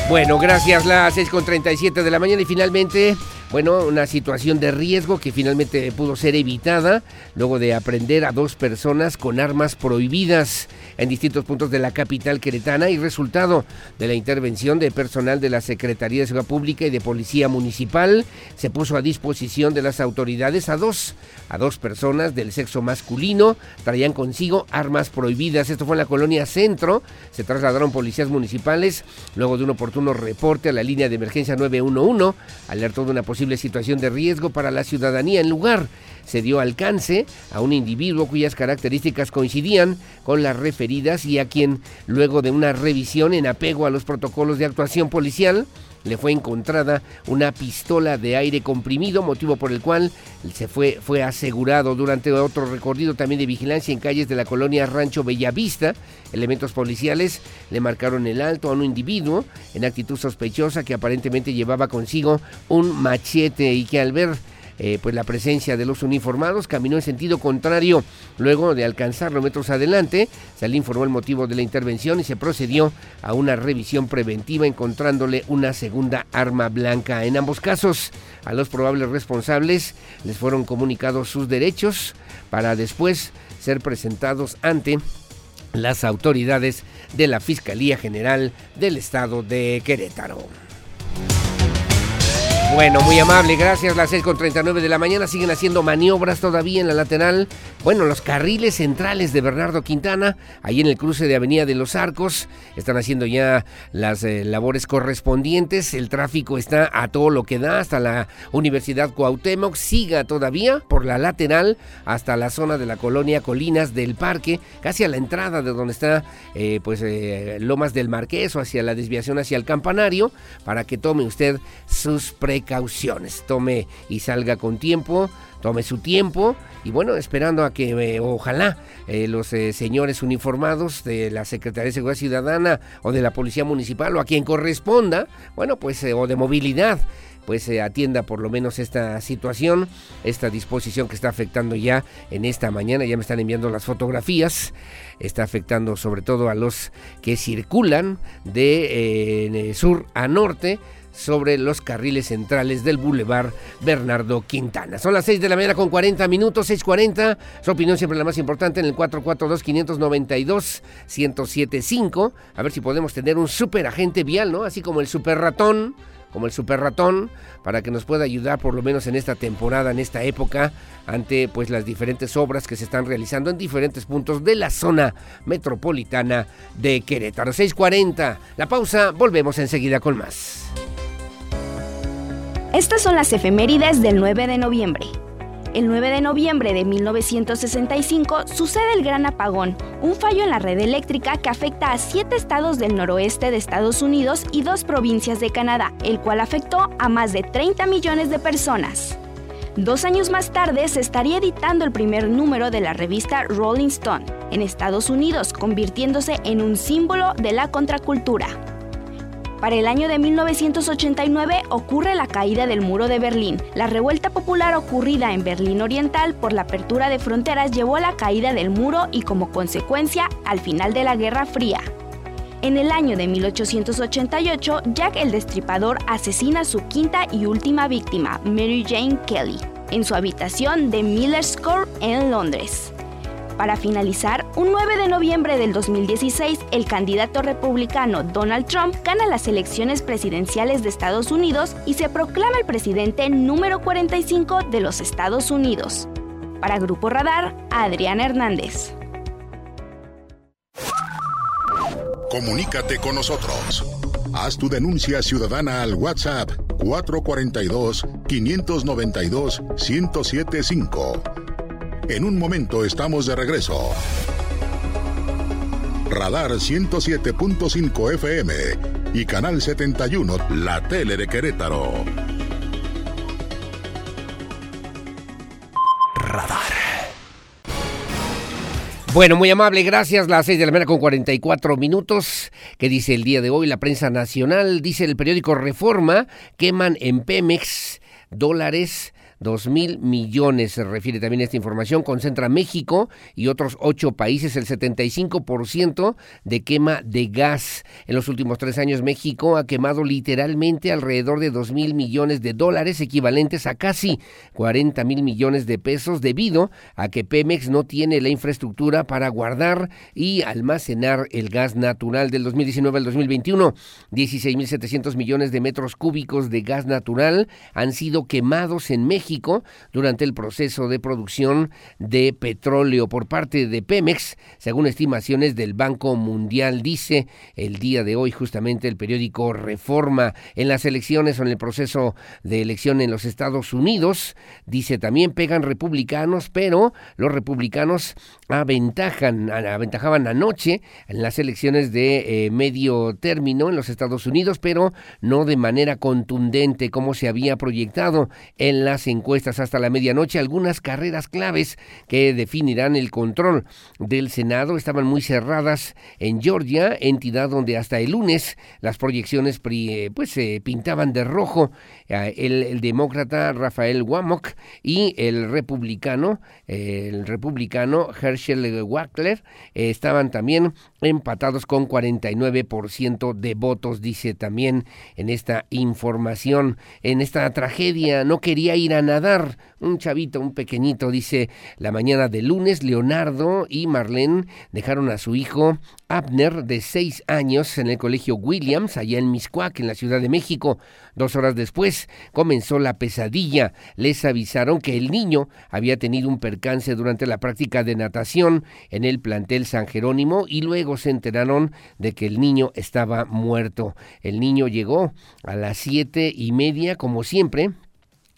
Bueno, gracias, las 6.37 de la mañana y finalmente bueno, una situación de riesgo que finalmente pudo ser evitada luego de aprender a dos personas con armas prohibidas en distintos puntos de la capital queretana y resultado de la intervención de personal de la Secretaría de Seguridad Pública y de Policía Municipal, se puso a disposición de las autoridades a dos, a dos personas del sexo masculino, traían consigo armas prohibidas. Esto fue en la colonia Centro, se trasladaron policías municipales luego de un oportuno reporte a la línea de emergencia 911, alertó de una posible situación de riesgo para la ciudadanía en lugar. Se dio alcance a un individuo cuyas características coincidían con las referidas y a quien, luego de una revisión en apego a los protocolos de actuación policial, le fue encontrada una pistola de aire comprimido, motivo por el cual se fue, fue asegurado durante otro recorrido también de vigilancia en calles de la colonia Rancho Bellavista. Elementos policiales le marcaron el alto a un individuo en actitud sospechosa que aparentemente llevaba consigo un machete y que al ver eh, pues la presencia de los uniformados, caminó en sentido contrario. Luego de alcanzarlo metros adelante, se le informó el motivo de la intervención y se procedió a una revisión preventiva encontrándole una segunda arma blanca. En ambos casos, a los probables responsables les fueron comunicados sus derechos para después ser presentados ante las autoridades de la Fiscalía General del Estado de Querétaro. Bueno, muy amable, gracias. Las 6 con 39 de la mañana siguen haciendo maniobras todavía en la lateral. Bueno, los carriles centrales de Bernardo Quintana, ahí en el cruce de Avenida de los Arcos, están haciendo ya las eh, labores correspondientes. El tráfico está a todo lo que da hasta la Universidad Cuauhtémoc. Siga todavía por la lateral hasta la zona de la colonia Colinas del Parque, casi a la entrada de donde está eh, pues eh, Lomas del Marqués o hacia la desviación hacia el campanario, para que tome usted sus precauciones precauciones. Tome y salga con tiempo, tome su tiempo y bueno, esperando a que eh, ojalá eh, los eh, señores uniformados de la Secretaría de Seguridad Ciudadana o de la Policía Municipal o a quien corresponda, bueno, pues o de movilidad, pues se atienda por lo menos esta situación, esta disposición que está afectando ya en esta mañana, ya me están enviando las fotografías, está afectando sobre todo a los que circulan de sur a norte, sobre los carriles centrales del Boulevard Bernardo Quintana. Son las 6 de la mañana con 40 minutos, 6.40. Su opinión siempre la más importante en el 442-592-1075. A ver si podemos tener un super agente vial, ¿no? Así como el super ratón como el super ratón, para que nos pueda ayudar por lo menos en esta temporada, en esta época, ante pues las diferentes obras que se están realizando en diferentes puntos de la zona metropolitana de Querétaro. 6.40, la pausa, volvemos enseguida con más. Estas son las efemérides del 9 de noviembre. El 9 de noviembre de 1965 sucede el Gran Apagón, un fallo en la red eléctrica que afecta a siete estados del noroeste de Estados Unidos y dos provincias de Canadá, el cual afectó a más de 30 millones de personas. Dos años más tarde se estaría editando el primer número de la revista Rolling Stone en Estados Unidos, convirtiéndose en un símbolo de la contracultura. Para el año de 1989 ocurre la caída del muro de Berlín. La revuelta popular ocurrida en Berlín Oriental por la apertura de fronteras llevó a la caída del muro y como consecuencia al final de la Guerra Fría. En el año de 1888, Jack el Destripador asesina a su quinta y última víctima, Mary Jane Kelly, en su habitación de Miller's Court en Londres. Para finalizar, un 9 de noviembre del 2016, el candidato republicano Donald Trump gana las elecciones presidenciales de Estados Unidos y se proclama el presidente número 45 de los Estados Unidos. Para Grupo Radar, Adrián Hernández. Comunícate con nosotros. Haz tu denuncia ciudadana al WhatsApp 442 592 1075 en un momento estamos de regreso. Radar 107.5 FM y Canal 71, la tele de Querétaro. Radar. Bueno, muy amable, gracias. Las 6 de la mañana con 44 minutos. ¿Qué dice el día de hoy la prensa nacional? Dice el periódico Reforma, queman en Pemex dólares dos mil millones, se refiere también esta información, concentra México y otros ocho países el 75% de quema de gas. En los últimos tres años México ha quemado literalmente alrededor de dos mil millones de dólares, equivalentes a casi 40 mil millones de pesos, debido a que Pemex no tiene la infraestructura para guardar y almacenar el gas natural del 2019 al 2021. 16.700 millones de metros cúbicos de gas natural han sido quemados en México durante el proceso de producción de petróleo por parte de Pemex, según estimaciones del Banco Mundial, dice el día de hoy justamente el periódico Reforma. En las elecciones o en el proceso de elección en los Estados Unidos, dice también pegan republicanos, pero los republicanos aventajan, aventajaban anoche en las elecciones de eh, medio término en los Estados Unidos, pero no de manera contundente como se había proyectado en las encuestas hasta la medianoche. Algunas carreras claves que definirán el control del Senado estaban muy cerradas en Georgia, entidad donde hasta el lunes las proyecciones pues se pintaban de rojo. El, demócrata Rafael Wamok y el republicano, el republicano Herschel Wackler estaban también empatados con 49% de votos, dice también en esta información, en esta tragedia. No quería ir a nadar. Un chavito, un pequeñito, dice, la mañana de lunes, Leonardo y Marlene dejaron a su hijo Abner, de seis años, en el colegio Williams, allá en Miscuac, en la Ciudad de México. Dos horas después comenzó la pesadilla. Les avisaron que el niño había tenido un percance durante la práctica de natación en el plantel San Jerónimo y luego se enteraron de que el niño estaba muerto. El niño llegó a las siete y media, como siempre,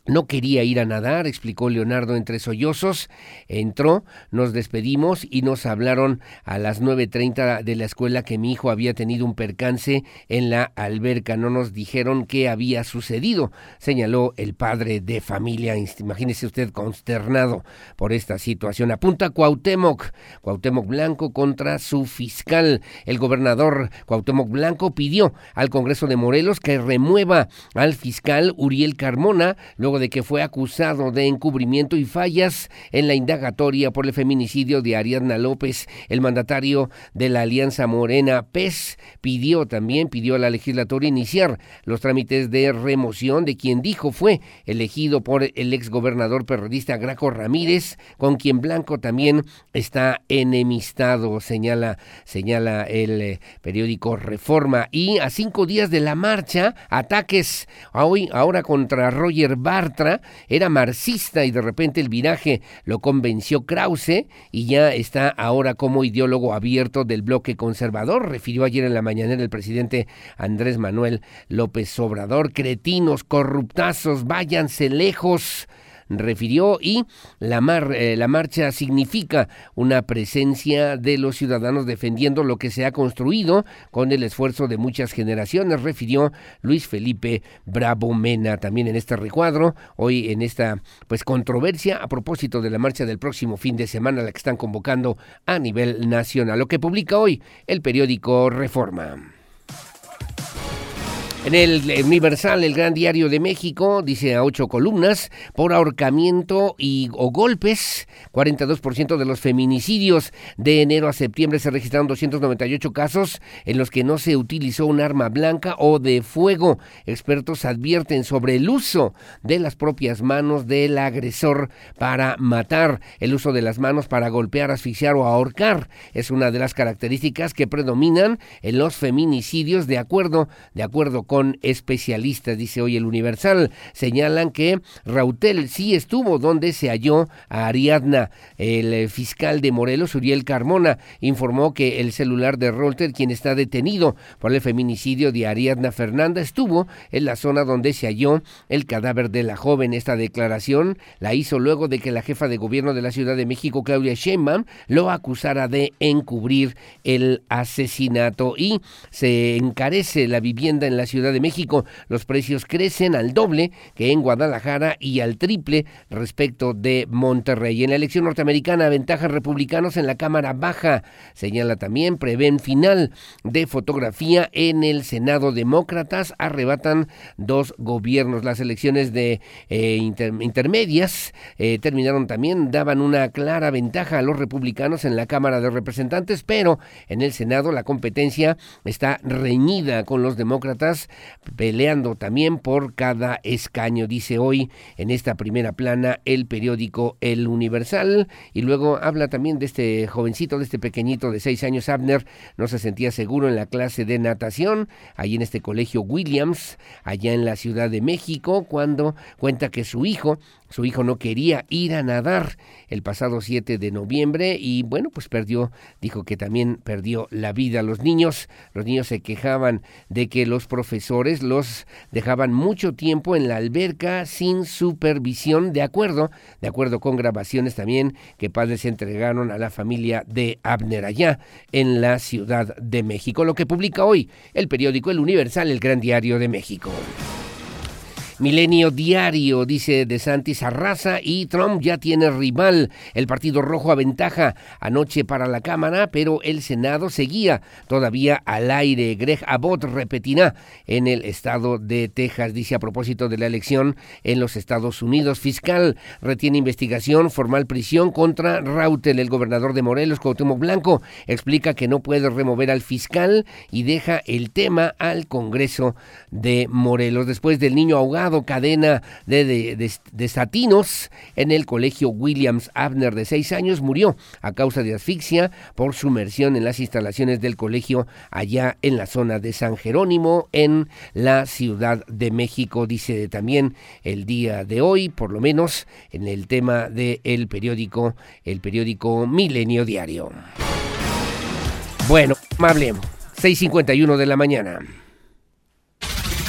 no quería ir a nadar, explicó Leonardo entre sollozos. Entró, nos despedimos y nos hablaron a las 9.30 de la escuela que mi hijo había tenido un percance en la alberca. No nos dijeron qué había sucedido, señaló el padre de familia. Imagínese usted consternado por esta situación. Apunta Cuauhtémoc, Cuauhtémoc Blanco contra su fiscal. El gobernador Cuauhtémoc Blanco pidió al Congreso de Morelos que remueva al fiscal Uriel Carmona luego de que fue acusado de encubrimiento y fallas en la indagatoria por el feminicidio de Ariadna López. El mandatario de la Alianza Morena PES pidió también, pidió a la legislatura iniciar los trámites de remoción de quien dijo fue elegido por el exgobernador periodista Graco Ramírez, con quien Blanco también está enemistado, señala, señala el eh, periódico Reforma. Y a cinco días de la marcha, ataques hoy, ahora contra Roger Barr era marxista y de repente el viraje lo convenció Krause y ya está ahora como ideólogo abierto del bloque conservador, refirió ayer en la mañana el presidente Andrés Manuel López Obrador, cretinos, corruptazos, váyanse lejos refirió y la, mar, eh, la marcha significa una presencia de los ciudadanos defendiendo lo que se ha construido con el esfuerzo de muchas generaciones, refirió Luis Felipe Bravo Mena también en este recuadro, hoy en esta pues controversia a propósito de la marcha del próximo fin de semana la que están convocando a nivel nacional, lo que publica hoy el periódico Reforma. En el Universal, el gran diario de México, dice a ocho columnas, por ahorcamiento y o golpes, 42% de los feminicidios de enero a septiembre se registraron 298 casos en los que no se utilizó un arma blanca o de fuego. Expertos advierten sobre el uso de las propias manos del agresor para matar. El uso de las manos para golpear, asfixiar o ahorcar es una de las características que predominan en los feminicidios de acuerdo, de acuerdo con especialistas, dice hoy el Universal. Señalan que Rautel sí estuvo donde se halló a Ariadna. El eh, fiscal de Morelos, Uriel Carmona, informó que el celular de Rautel, quien está detenido por el feminicidio de Ariadna Fernanda, estuvo en la zona donde se halló el cadáver de la joven. Esta declaración la hizo luego de que la jefa de gobierno de la Ciudad de México, Claudia Sheinbaum, lo acusara de encubrir el asesinato y se encarece la vivienda en la Ciudad de México. Los precios crecen al doble que en Guadalajara y al triple respecto de Monterrey. En la elección norteamericana, ventajas republicanos en la Cámara Baja. Señala también, prevén final de fotografía en el Senado. Demócratas arrebatan dos gobiernos. Las elecciones de eh, intermedias eh, terminaron también, daban una clara ventaja a los republicanos en la Cámara de Representantes, pero en el Senado la competencia está reñida con los demócratas peleando también por cada escaño, dice hoy en esta primera plana el periódico El Universal. Y luego habla también de este jovencito, de este pequeñito de seis años, Abner, no se sentía seguro en la clase de natación, ahí en este colegio Williams, allá en la Ciudad de México, cuando cuenta que su hijo su hijo no quería ir a nadar el pasado 7 de noviembre y bueno, pues perdió, dijo que también perdió la vida. Los niños, los niños se quejaban de que los profesores los dejaban mucho tiempo en la alberca sin supervisión, de acuerdo, de acuerdo con grabaciones también que padres entregaron a la familia de Abner allá en la Ciudad de México, lo que publica hoy el periódico El Universal, el Gran Diario de México. Milenio Diario, dice De Santis arrasa y Trump ya tiene rival. El Partido Rojo aventaja anoche para la Cámara, pero el Senado seguía todavía al aire. Greg Abbott repetirá en el estado de Texas, dice a propósito de la elección en los Estados Unidos. Fiscal retiene investigación, formal prisión contra Rautel, el gobernador de Morelos, Cuauhtémoc Blanco, explica que no puede remover al fiscal y deja el tema al Congreso de Morelos. Después del niño ahogado cadena de, desatinos en el colegio Williams Abner de seis años murió a causa de asfixia por sumersión en las instalaciones del colegio allá en la zona de San Jerónimo en la Ciudad de México, dice también el día de hoy, por lo menos en el tema del periódico, el periódico Milenio Diario. Bueno, amable, 6.51 de la mañana.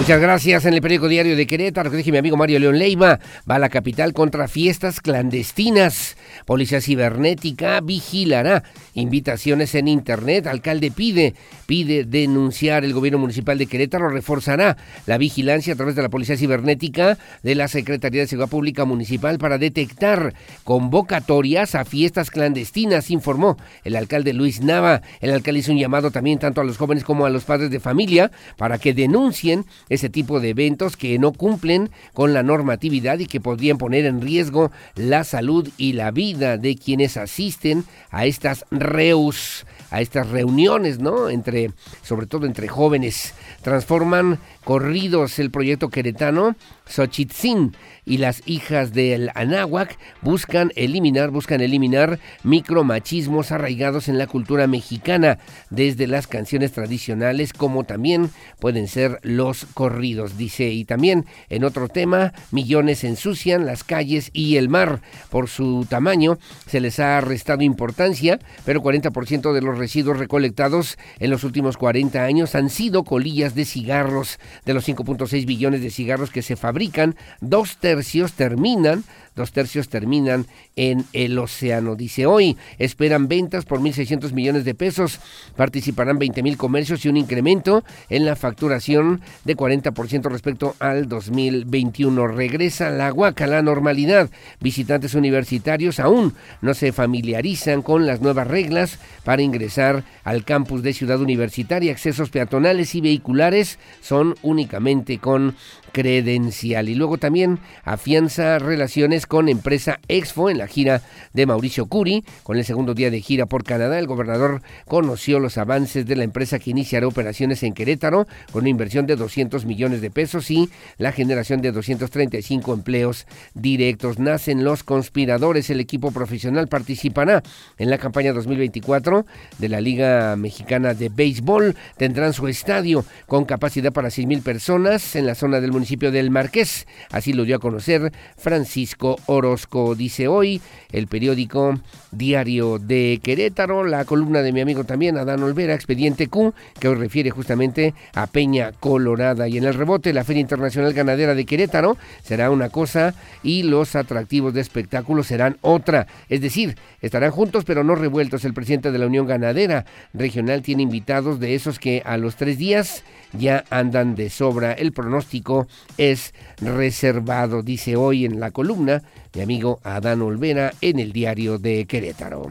Muchas gracias. En el periódico diario de Querétaro, que dije mi amigo Mario León Leiva, va a la capital contra fiestas clandestinas. Policía cibernética vigilará invitaciones en Internet. Alcalde pide, pide denunciar. El gobierno municipal de Querétaro reforzará la vigilancia a través de la Policía Cibernética de la Secretaría de Seguridad Pública Municipal para detectar convocatorias a fiestas clandestinas, informó el alcalde Luis Nava. El alcalde hizo un llamado también tanto a los jóvenes como a los padres de familia para que denuncien ese tipo de eventos que no cumplen con la normatividad y que podrían poner en riesgo la salud y la vida de quienes asisten a estas reus, a estas reuniones, ¿no? Entre, sobre todo entre jóvenes. Transforman corridos el proyecto queretano Xochitzin y las hijas del Anáhuac buscan eliminar, buscan eliminar micromachismos arraigados en la cultura mexicana, desde las canciones tradicionales como también pueden ser los corridos, dice. Y también en otro tema, millones ensucian las calles y el mar. Por su tamaño se les ha restado importancia, pero 40% de los residuos recolectados en los últimos 40 años han sido colillas de cigarros. De los 5.6 billones de cigarros que se fabrican, dos tercios terminan dos tercios terminan en el océano. Dice hoy, esperan ventas por 1.600 millones de pesos, participarán 20.000 comercios y un incremento en la facturación de 40% respecto al 2021. Regresa la huaca, la normalidad. Visitantes universitarios aún no se familiarizan con las nuevas reglas para ingresar al campus de Ciudad Universitaria. Accesos peatonales y vehiculares son únicamente con credencial. Y luego también afianza relaciones con empresa Expo en la gira de Mauricio Curi. Con el segundo día de gira por Canadá, el gobernador conoció los avances de la empresa que iniciará operaciones en Querétaro con una inversión de 200 millones de pesos y la generación de 235 empleos directos. Nacen los conspiradores. El equipo profesional participará en la campaña 2024 de la Liga Mexicana de Béisbol. Tendrán su estadio con capacidad para 6 mil personas en la zona del municipio del Marqués. Así lo dio a conocer Francisco Orozco. Dice hoy el periódico Diario de Querétaro, la columna de mi amigo también, Adán Olvera, Expediente Q, que hoy refiere justamente a Peña Colorada. Y en el rebote, la Feria Internacional Ganadera de Querétaro será una cosa y los atractivos de espectáculos serán otra. Es decir, estarán juntos pero no revueltos. El presidente de la Unión Ganadera Regional tiene invitados de esos que a los tres días ya andan de sobra. El pronóstico es reservado, dice hoy en la columna mi amigo Adán Olvera en el diario de Querétaro.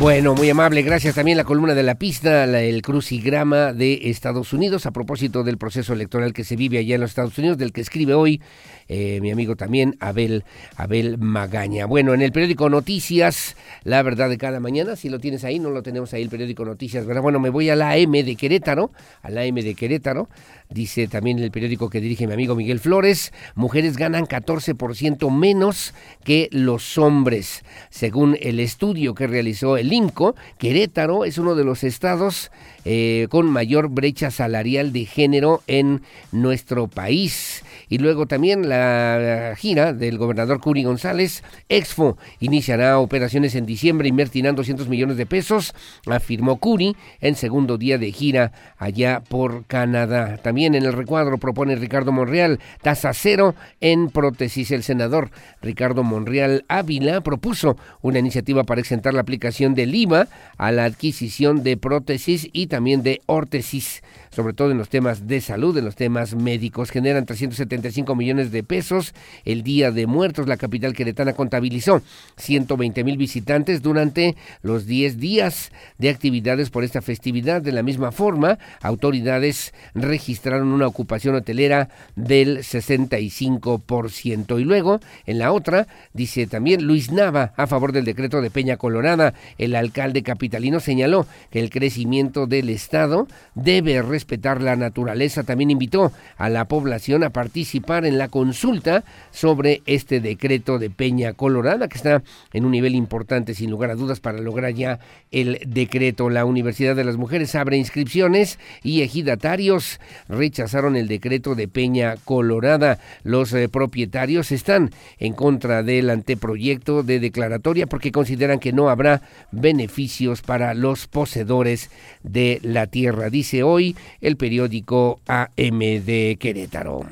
Bueno, muy amable, gracias también la columna de la pista, el crucigrama de Estados Unidos, a propósito del proceso electoral que se vive allá en los Estados Unidos, del que escribe hoy eh, mi amigo también Abel, Abel Magaña. Bueno, en el periódico Noticias, la verdad de cada mañana, si lo tienes ahí, no lo tenemos ahí el periódico Noticias, ¿verdad? Bueno, me voy a la AM de Querétaro, a la AM de Querétaro, dice también el periódico que dirige mi amigo Miguel Flores, mujeres ganan 14% menos que los hombres, según el estudio que realizó el IMCO, Querétaro es uno de los estados eh, con mayor brecha salarial de género en nuestro país. Y luego también la gira del gobernador Curi González, Expo, iniciará operaciones en diciembre, invertirán 200 millones de pesos, afirmó Curi en segundo día de gira allá por Canadá. También en el recuadro propone Ricardo Monreal tasa cero en prótesis. El senador Ricardo Monreal Ávila propuso una iniciativa para exentar la aplicación del IVA a la adquisición de prótesis y también de órtesis sobre todo en los temas de salud, en los temas médicos. Generan 375 millones de pesos. El Día de Muertos, la capital queretana contabilizó 120 mil visitantes durante los 10 días de actividades por esta festividad. De la misma forma, autoridades registraron una ocupación hotelera del 65%. Y luego, en la otra, dice también Luis Nava, a favor del decreto de Peña Colorada, el alcalde capitalino señaló que el crecimiento del Estado debe respetar respetar la naturaleza. También invitó a la población a participar en la consulta sobre este decreto de Peña Colorada, que está en un nivel importante, sin lugar a dudas, para lograr ya el decreto. La Universidad de las Mujeres abre inscripciones y ejidatarios rechazaron el decreto de Peña Colorada. Los eh, propietarios están en contra del anteproyecto de declaratoria porque consideran que no habrá beneficios para los poseedores de la tierra. Dice hoy el periódico AM de Querétaro.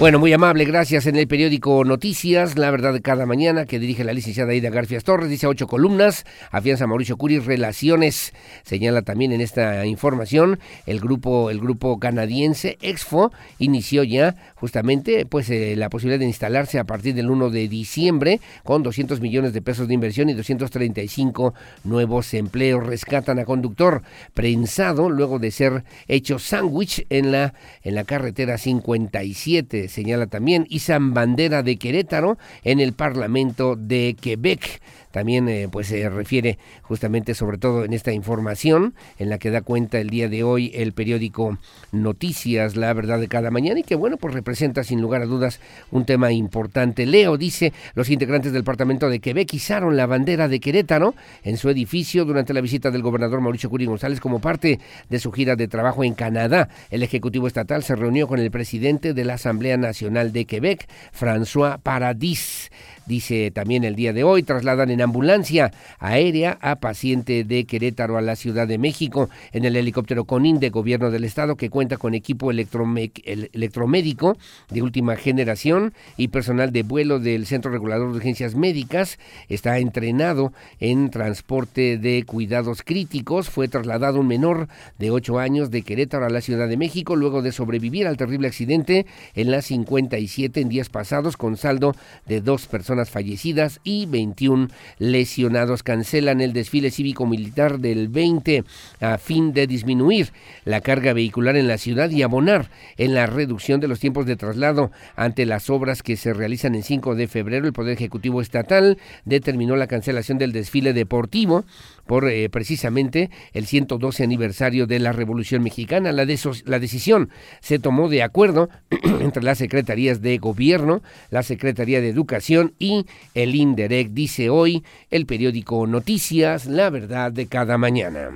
Bueno, muy amable, gracias. En el periódico Noticias, la verdad de cada mañana, que dirige la licenciada Ida Garfias Torres, dice ocho columnas, afianza Mauricio Curi, relaciones. Señala también en esta información el grupo, el grupo canadiense Exfo inició ya justamente pues eh, la posibilidad de instalarse a partir del 1 de diciembre con 200 millones de pesos de inversión y 235 nuevos empleos. Rescatan a conductor prensado luego de ser hecho sándwich en la, en la carretera 57 señala también Isan Bandera de Querétaro en el Parlamento de Quebec también eh, pues se refiere justamente sobre todo en esta información en la que da cuenta el día de hoy el periódico Noticias, la verdad de cada mañana y que bueno pues representa sin lugar a dudas un tema importante. Leo dice, los integrantes del Departamento de Quebec izaron la bandera de Querétaro en su edificio durante la visita del gobernador Mauricio Curi González como parte de su gira de trabajo en Canadá. El Ejecutivo Estatal se reunió con el presidente de la Asamblea Nacional de Quebec, François Paradis. Dice también el día de hoy, trasladan en ambulancia aérea a paciente de Querétaro a la Ciudad de México en el helicóptero CONIN de Gobierno del Estado que cuenta con equipo electromédico de última generación y personal de vuelo del Centro Regulador de Urgencias Médicas. Está entrenado en transporte de cuidados críticos. Fue trasladado un menor de 8 años de Querétaro a la Ciudad de México luego de sobrevivir al terrible accidente en la 57 en días pasados con saldo de dos personas fallecidas y 21 lesionados. Cancelan el desfile cívico-militar del 20 a fin de disminuir la carga vehicular en la ciudad y abonar en la reducción de los tiempos de traslado ante las obras que se realizan en 5 de febrero. El Poder Ejecutivo Estatal determinó la cancelación del desfile deportivo por eh, precisamente el 112 aniversario de la Revolución Mexicana. La, la decisión se tomó de acuerdo entre las secretarías de gobierno, la Secretaría de Educación y el INDEREC, dice hoy el periódico Noticias, la verdad de cada mañana.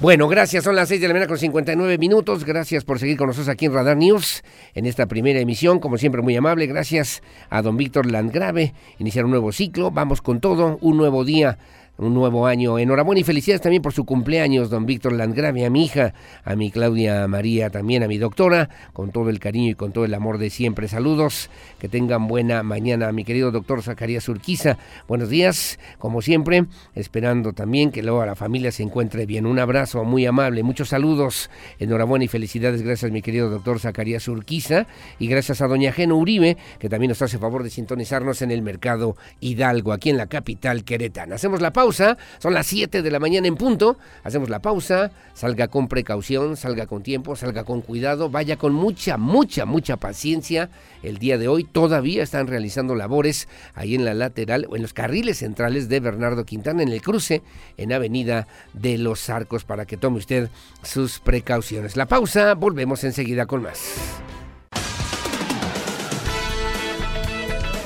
Bueno, gracias. Son las 6 de la mañana con 59 minutos. Gracias por seguir con nosotros aquí en Radar News en esta primera emisión. Como siempre, muy amable. Gracias a don Víctor Landgrave. Iniciar un nuevo ciclo. Vamos con todo. Un nuevo día un nuevo año. Enhorabuena y felicidades también por su cumpleaños, don Víctor Landgrave, a mi hija, a mi Claudia María, también a mi doctora, con todo el cariño y con todo el amor de siempre. Saludos, que tengan buena mañana, a mi querido doctor Zacarías Urquiza. Buenos días, como siempre, esperando también que luego la familia se encuentre bien. Un abrazo muy amable, muchos saludos, enhorabuena y felicidades, gracias mi querido doctor Zacarías Urquiza y gracias a doña Geno Uribe, que también nos hace favor de sintonizarnos en el mercado Hidalgo, aquí en la capital queretana. Hacemos la pausa son las 7 de la mañana en punto. Hacemos la pausa. Salga con precaución, salga con tiempo, salga con cuidado, vaya con mucha, mucha, mucha paciencia. El día de hoy todavía están realizando labores ahí en la lateral o en los carriles centrales de Bernardo Quintana en el cruce en Avenida de los Arcos para que tome usted sus precauciones. La pausa, volvemos enseguida con más.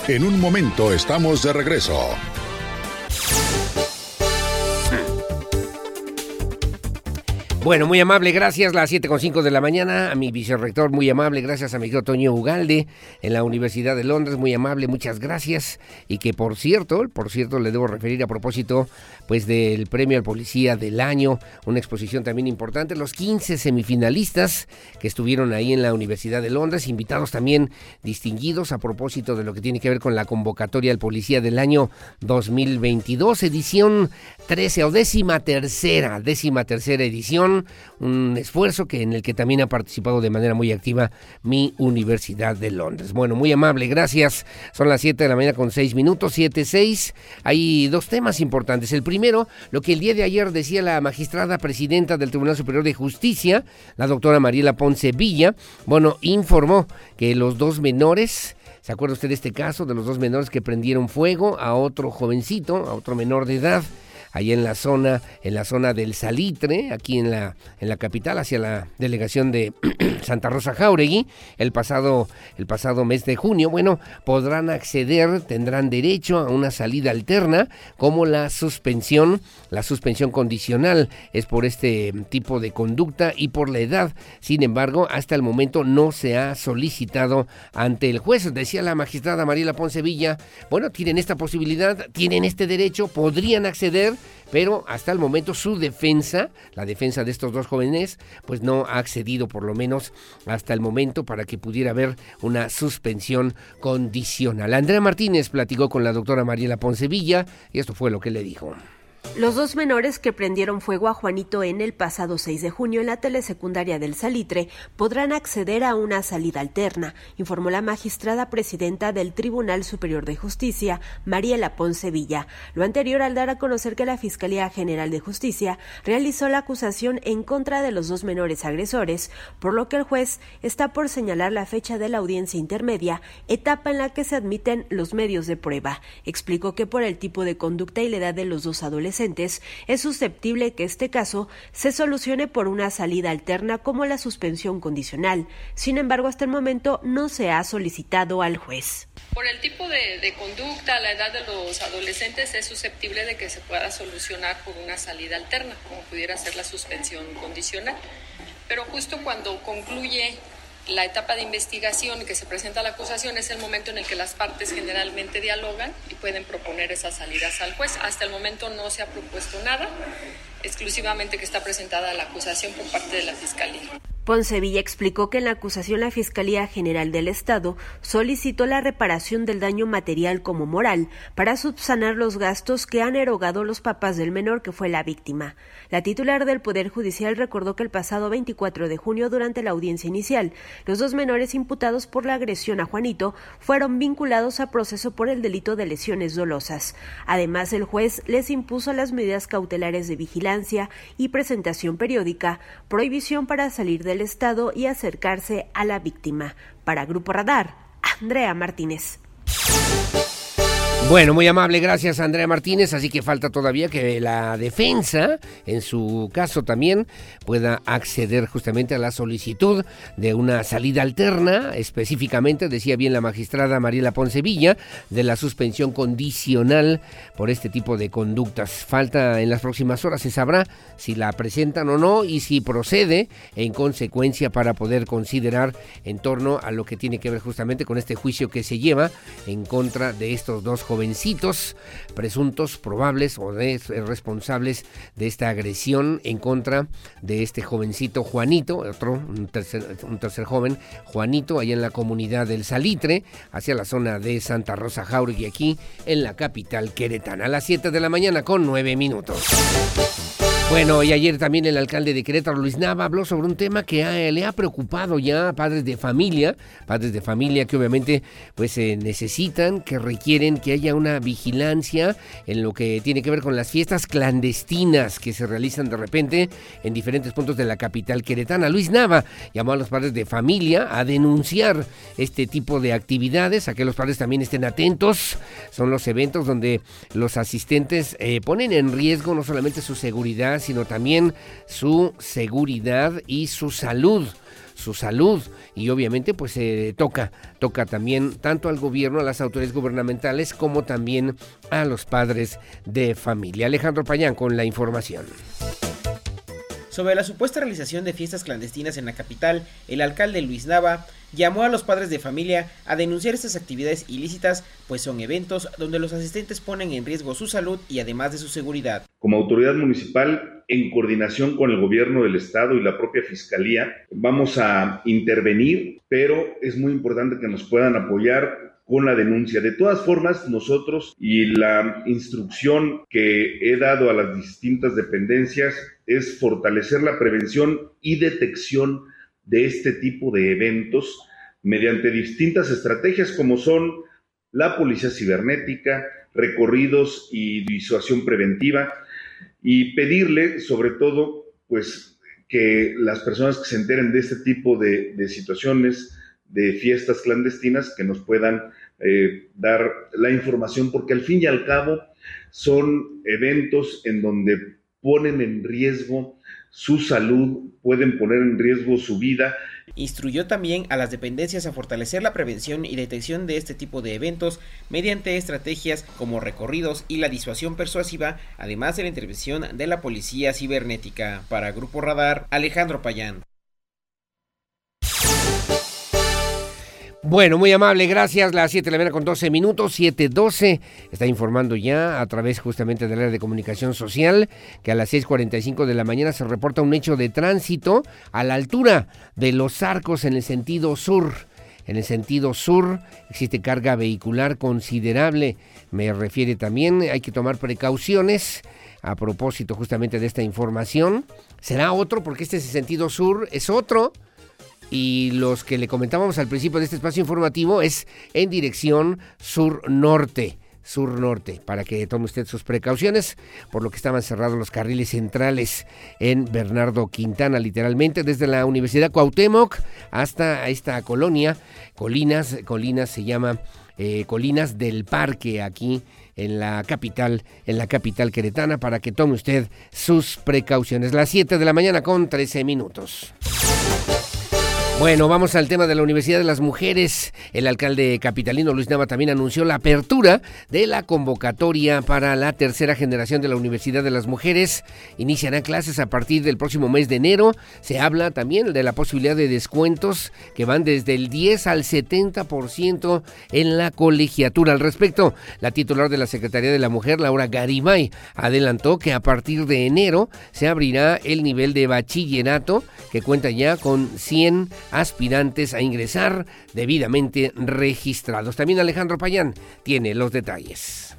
En un momento estamos de regreso. Bueno, muy amable, gracias. Las 7.5 de la mañana, a mi vicerrector, muy amable, gracias a mi querido Toño Ugalde en la Universidad de Londres, muy amable, muchas gracias. Y que por cierto, por cierto, le debo referir a propósito, pues del premio al policía del año, una exposición también importante, los 15 semifinalistas que estuvieron ahí en la Universidad de Londres, invitados también distinguidos a propósito de lo que tiene que ver con la convocatoria al policía del año 2022, edición 13 o décima tercera, décima tercera edición un esfuerzo que en el que también ha participado de manera muy activa mi Universidad de Londres. Bueno, muy amable, gracias. Son las 7 de la mañana con 6 minutos, 7, 6. Hay dos temas importantes. El primero, lo que el día de ayer decía la magistrada presidenta del Tribunal Superior de Justicia, la doctora Mariela Ponce Villa, bueno, informó que los dos menores ¿Se acuerda usted de este caso de los dos menores que prendieron fuego a otro jovencito, a otro menor de edad? Ahí en la zona, en la zona del Salitre, aquí en la, en la capital, hacia la delegación de Santa Rosa Jauregui, el pasado, el pasado mes de junio. Bueno, podrán acceder, tendrán derecho a una salida alterna, como la suspensión, la suspensión condicional es por este tipo de conducta y por la edad. Sin embargo, hasta el momento no se ha solicitado ante el juez. Decía la magistrada Mariela Poncevilla, bueno, tienen esta posibilidad, tienen este derecho, podrían acceder pero hasta el momento su defensa, la defensa de estos dos jóvenes, pues no ha accedido por lo menos hasta el momento para que pudiera haber una suspensión condicional. Andrea Martínez platicó con la doctora Mariela Poncevilla y esto fue lo que le dijo. Los dos menores que prendieron fuego a Juanito en el pasado 6 de junio en la telesecundaria del Salitre podrán acceder a una salida alterna, informó la magistrada presidenta del Tribunal Superior de Justicia, Mariela Ponce Villa. Lo anterior al dar a conocer que la Fiscalía General de Justicia realizó la acusación en contra de los dos menores agresores, por lo que el juez está por señalar la fecha de la audiencia intermedia, etapa en la que se admiten los medios de prueba. Explicó que por el tipo de conducta y la edad de los dos adolescentes, es susceptible que este caso se solucione por una salida alterna como la suspensión condicional. Sin embargo, hasta el momento no se ha solicitado al juez. Por el tipo de, de conducta, la edad de los adolescentes es susceptible de que se pueda solucionar por una salida alterna, como pudiera ser la suspensión condicional. Pero justo cuando concluye la etapa de investigación que se presenta la acusación es el momento en el que las partes generalmente dialogan y pueden proponer esas salidas al juez. Hasta el momento no se ha propuesto nada, exclusivamente que está presentada la acusación por parte de la Fiscalía. Poncevilla explicó que en la acusación la Fiscalía General del Estado solicitó la reparación del daño material como moral para subsanar los gastos que han erogado los papás del menor que fue la víctima. La titular del Poder Judicial recordó que el pasado 24 de junio, durante la audiencia inicial, los dos menores imputados por la agresión a Juanito fueron vinculados a proceso por el delito de lesiones dolosas. Además, el juez les impuso las medidas cautelares de vigilancia y presentación periódica, prohibición para salir del Estado y acercarse a la víctima. Para Grupo Radar, Andrea Martínez. Bueno, muy amable, gracias Andrea Martínez. Así que falta todavía que la defensa, en su caso también, pueda acceder justamente a la solicitud de una salida alterna, específicamente, decía bien la magistrada Mariela Poncevilla, de la suspensión condicional por este tipo de conductas. Falta en las próximas horas, se sabrá si la presentan o no y si procede en consecuencia para poder considerar en torno a lo que tiene que ver justamente con este juicio que se lleva en contra de estos dos jóvenes jovencitos presuntos, probables o de, eh, responsables de esta agresión en contra de este jovencito Juanito, otro, un tercer, joven, Juanito, allá en la comunidad del Salitre, hacia la zona de Santa Rosa Jauregui, aquí en la capital queretana, a las 7 de la mañana con 9 minutos. Bueno, y ayer también el alcalde de Querétaro, Luis Nava, habló sobre un tema que le ha preocupado ya a padres de familia, padres de familia que obviamente pues eh, necesitan, que requieren que haya una vigilancia en lo que tiene que ver con las fiestas clandestinas que se realizan de repente en diferentes puntos de la capital queretana. Luis Nava llamó a los padres de familia a denunciar este tipo de actividades, a que los padres también estén atentos. Son los eventos donde los asistentes eh, ponen en riesgo no solamente su seguridad, sino también su seguridad y su salud su salud. Y obviamente pues se toca toca también tanto al gobierno a las autoridades gubernamentales como también a los padres de familia. Alejandro Payán con la información Sobre la supuesta realización de fiestas clandestinas en la capital, el alcalde Luis Nava llamó a los padres de familia a denunciar estas actividades ilícitas, pues son eventos donde los asistentes ponen en riesgo su salud y además de su seguridad. Como autoridad municipal, en coordinación con el gobierno del estado y la propia fiscalía, vamos a intervenir, pero es muy importante que nos puedan apoyar con la denuncia. De todas formas, nosotros y la instrucción que he dado a las distintas dependencias es fortalecer la prevención y detección de este tipo de eventos mediante distintas estrategias como son la policía cibernética, recorridos y disuasión preventiva y pedirle sobre todo pues que las personas que se enteren de este tipo de, de situaciones de fiestas clandestinas que nos puedan eh, dar la información, porque al fin y al cabo son eventos en donde ponen en riesgo su salud, pueden poner en riesgo su vida. Instruyó también a las dependencias a fortalecer la prevención y detección de este tipo de eventos mediante estrategias como recorridos y la disuasión persuasiva, además de la intervención de la policía cibernética. Para Grupo Radar, Alejandro Payán. Bueno, muy amable, gracias. Las 7 de la mañana con 12 minutos, 7.12. Está informando ya a través justamente del área de comunicación social que a las 6.45 de la mañana se reporta un hecho de tránsito a la altura de los arcos en el sentido sur. En el sentido sur existe carga vehicular considerable. Me refiere también, hay que tomar precauciones a propósito justamente de esta información. Será otro porque este es el sentido sur, es otro y los que le comentábamos al principio de este espacio informativo es en dirección sur-norte sur-norte, para que tome usted sus precauciones, por lo que estaban cerrados los carriles centrales en Bernardo Quintana, literalmente, desde la Universidad Cuauhtémoc hasta esta colonia, Colinas, Colinas se llama eh, Colinas del Parque, aquí en la capital, en la capital queretana, para que tome usted sus precauciones. Las 7 de la mañana con 13 minutos. Bueno, vamos al tema de la Universidad de las Mujeres. El alcalde capitalino Luis Nava también anunció la apertura de la convocatoria para la tercera generación de la Universidad de las Mujeres. Iniciarán clases a partir del próximo mes de enero. Se habla también de la posibilidad de descuentos que van desde el 10 al 70% en la colegiatura. Al respecto, la titular de la Secretaría de la Mujer, Laura Garibay, adelantó que a partir de enero se abrirá el nivel de bachillerato que cuenta ya con 100 aspirantes a ingresar debidamente registrados. También Alejandro Payán tiene los detalles.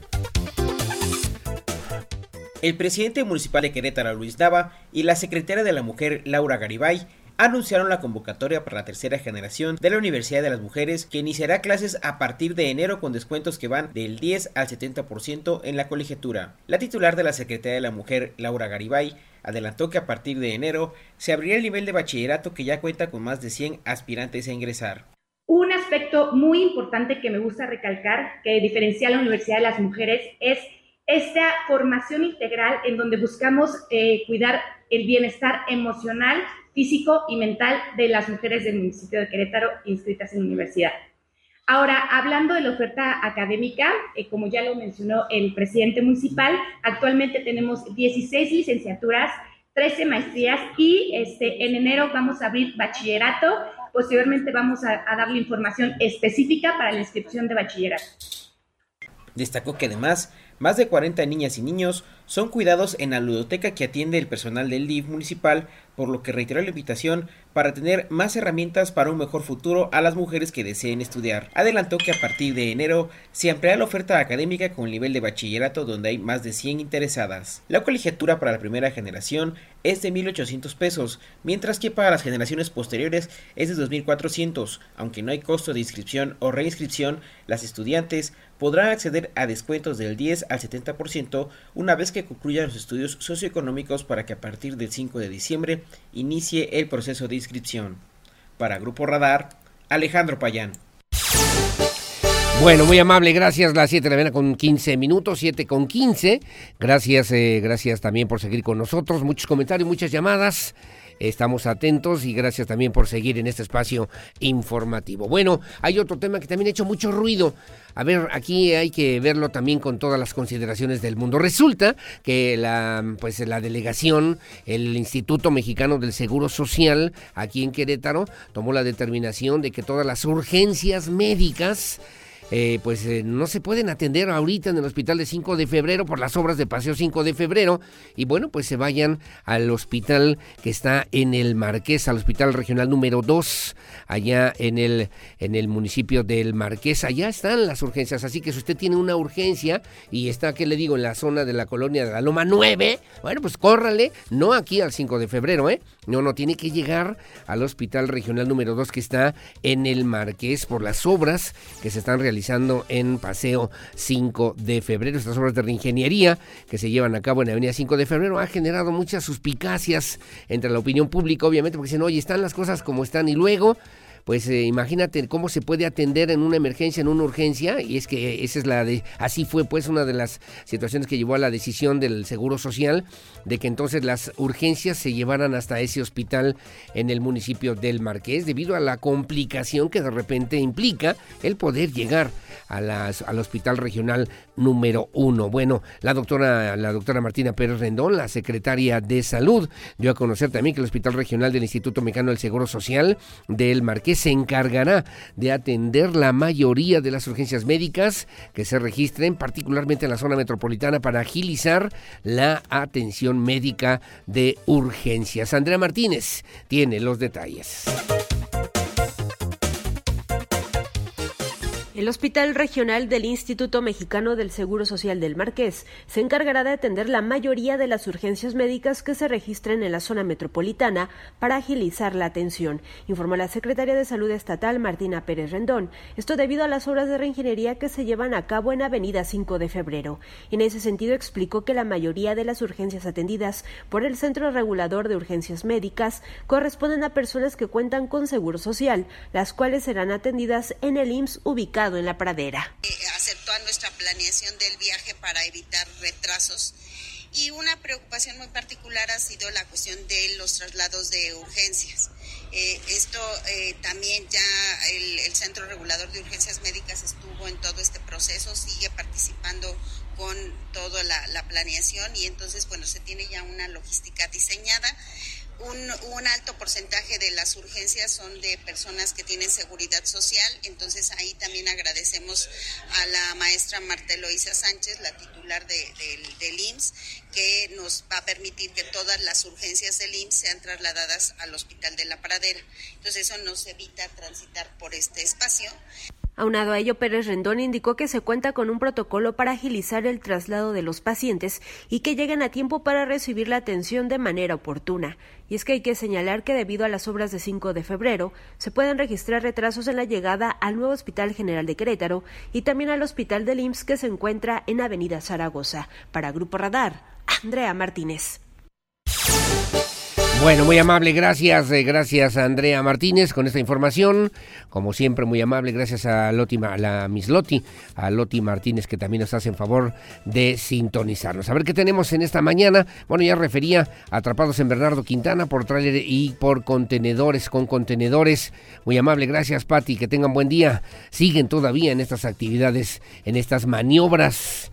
El presidente municipal de Querétaro, Luis Nava, y la secretaria de la Mujer, Laura Garibay, anunciaron la convocatoria para la tercera generación de la Universidad de las Mujeres que iniciará clases a partir de enero con descuentos que van del 10 al 70% en la colegiatura. La titular de la Secretaría de la Mujer, Laura Garibay, adelantó que a partir de enero se abrirá el nivel de bachillerato que ya cuenta con más de 100 aspirantes a ingresar. Un aspecto muy importante que me gusta recalcar, que diferencia a la Universidad de las Mujeres, es esta formación integral en donde buscamos eh, cuidar el bienestar emocional físico y mental de las mujeres del municipio de Querétaro inscritas en universidad. Ahora, hablando de la oferta académica, eh, como ya lo mencionó el presidente municipal, actualmente tenemos 16 licenciaturas, 13 maestrías y este, en enero vamos a abrir bachillerato. Posteriormente vamos a, darle información específica para la inscripción de bachillerato. Destacó que además más de 40 niñas y niños son cuidados en la ludoteca que atiende el personal del DIF municipal, por lo que reiteró la invitación para tener más herramientas para un mejor futuro a las mujeres que deseen estudiar. Adelantó que a partir de enero se ampliará la oferta académica con el nivel de bachillerato donde hay más de 100 interesadas. La colegiatura para la primera generación es de 1.800 pesos, mientras que para las generaciones posteriores es de 2.400. Aunque no hay costo de inscripción o reinscripción, las estudiantes podrán acceder a descuentos del 10 al 70% una vez que concluyan los estudios socioeconómicos para que a partir del 5 de diciembre inicie el proceso de inscripción. Para Grupo Radar, Alejandro Payán. Bueno, muy amable, gracias. Las 7 de la mañana con 15 minutos, 7 con 15. Gracias, eh, gracias también por seguir con nosotros. Muchos comentarios, muchas llamadas. Estamos atentos y gracias también por seguir en este espacio informativo. Bueno, hay otro tema que también ha hecho mucho ruido. A ver, aquí hay que verlo también con todas las consideraciones del mundo. Resulta que la, pues, la delegación, el Instituto Mexicano del Seguro Social, aquí en Querétaro, tomó la determinación de que todas las urgencias médicas eh, pues eh, no se pueden atender ahorita en el hospital de 5 de febrero por las obras de Paseo 5 de febrero y bueno, pues se vayan al hospital que está en el Marqués, al hospital regional número 2, allá en el, en el municipio del Marqués, allá están las urgencias, así que si usted tiene una urgencia y está, ¿qué le digo?, en la zona de la colonia de la Loma 9, bueno, pues córrale, no aquí al 5 de febrero, ¿eh? No, no, tiene que llegar al hospital regional número 2 que está en el Marqués por las obras que se están realizando en Paseo 5 de febrero. Estas obras de reingeniería que se llevan a cabo en Avenida 5 de febrero ha generado muchas suspicacias entre la opinión pública, obviamente, porque dicen, oye, están las cosas como están y luego pues eh, imagínate cómo se puede atender en una emergencia, en una urgencia, y es que esa es la de, así fue pues una de las situaciones que llevó a la decisión del Seguro Social de que entonces las urgencias se llevaran hasta ese hospital en el municipio del Marqués, debido a la complicación que de repente implica el poder llegar a las, al hospital regional número uno. Bueno, la doctora, la doctora Martina Pérez Rendón, la secretaria de Salud, dio a conocer también que el Hospital Regional del Instituto Mexicano del Seguro Social del Marqués se encargará de atender la mayoría de las urgencias médicas que se registren, particularmente en la zona metropolitana, para agilizar la atención médica de urgencias. Andrea Martínez tiene los detalles. El Hospital Regional del Instituto Mexicano del Seguro Social del Marqués se encargará de atender la mayoría de las urgencias médicas que se registren en la zona metropolitana para agilizar la atención, informó la secretaria de Salud Estatal Martina Pérez Rendón. Esto debido a las obras de reingeniería que se llevan a cabo en Avenida 5 de Febrero. En ese sentido explicó que la mayoría de las urgencias atendidas por el Centro Regulador de Urgencias Médicas corresponden a personas que cuentan con seguro social, las cuales serán atendidas en el IMSS ubicado en la pradera. Eh, aceptó a nuestra planeación del viaje para evitar retrasos. Y una preocupación muy particular ha sido la cuestión de los traslados de urgencias. Eh, esto eh, también ya el, Centro Regulador de Urgencias Médicas estuvo en todo este proceso, sigue participando con toda la, la planeación y entonces, bueno, se tiene ya una logística diseñada un, alto porcentaje de las urgencias son de personas que tienen seguridad social, entonces ahí también agradecemos a la maestra Marta Eloisa Sánchez, la titular de, del IMSS, que nos va a permitir que todas las urgencias del IMSS sean trasladadas al Hospital de la Pradera. Entonces eso nos evita transitar por este espacio. Aunado a ello, Pérez Rendón indicó que se cuenta con un protocolo para agilizar el traslado de los pacientes y que lleguen a tiempo para recibir la atención de manera oportuna. Y es que hay que señalar que debido a las obras de 5 de febrero, se pueden registrar retrasos en la llegada al nuevo Hospital General de Querétaro y también al Hospital del IMSS que se encuentra en Avenida Zaragoza. Para Grupo Radar, Andrea Martínez. Bueno, muy amable, gracias, eh, gracias a Andrea Martínez con esta información. Como siempre, muy amable, gracias a Loti, a la Miss Loti, a Loti Martínez que también nos hace en favor de sintonizarnos. A ver qué tenemos en esta mañana. Bueno, ya refería atrapados en Bernardo Quintana por tráiler y por contenedores con contenedores. Muy amable, gracias Pati, que tengan buen día. Siguen todavía en estas actividades, en estas maniobras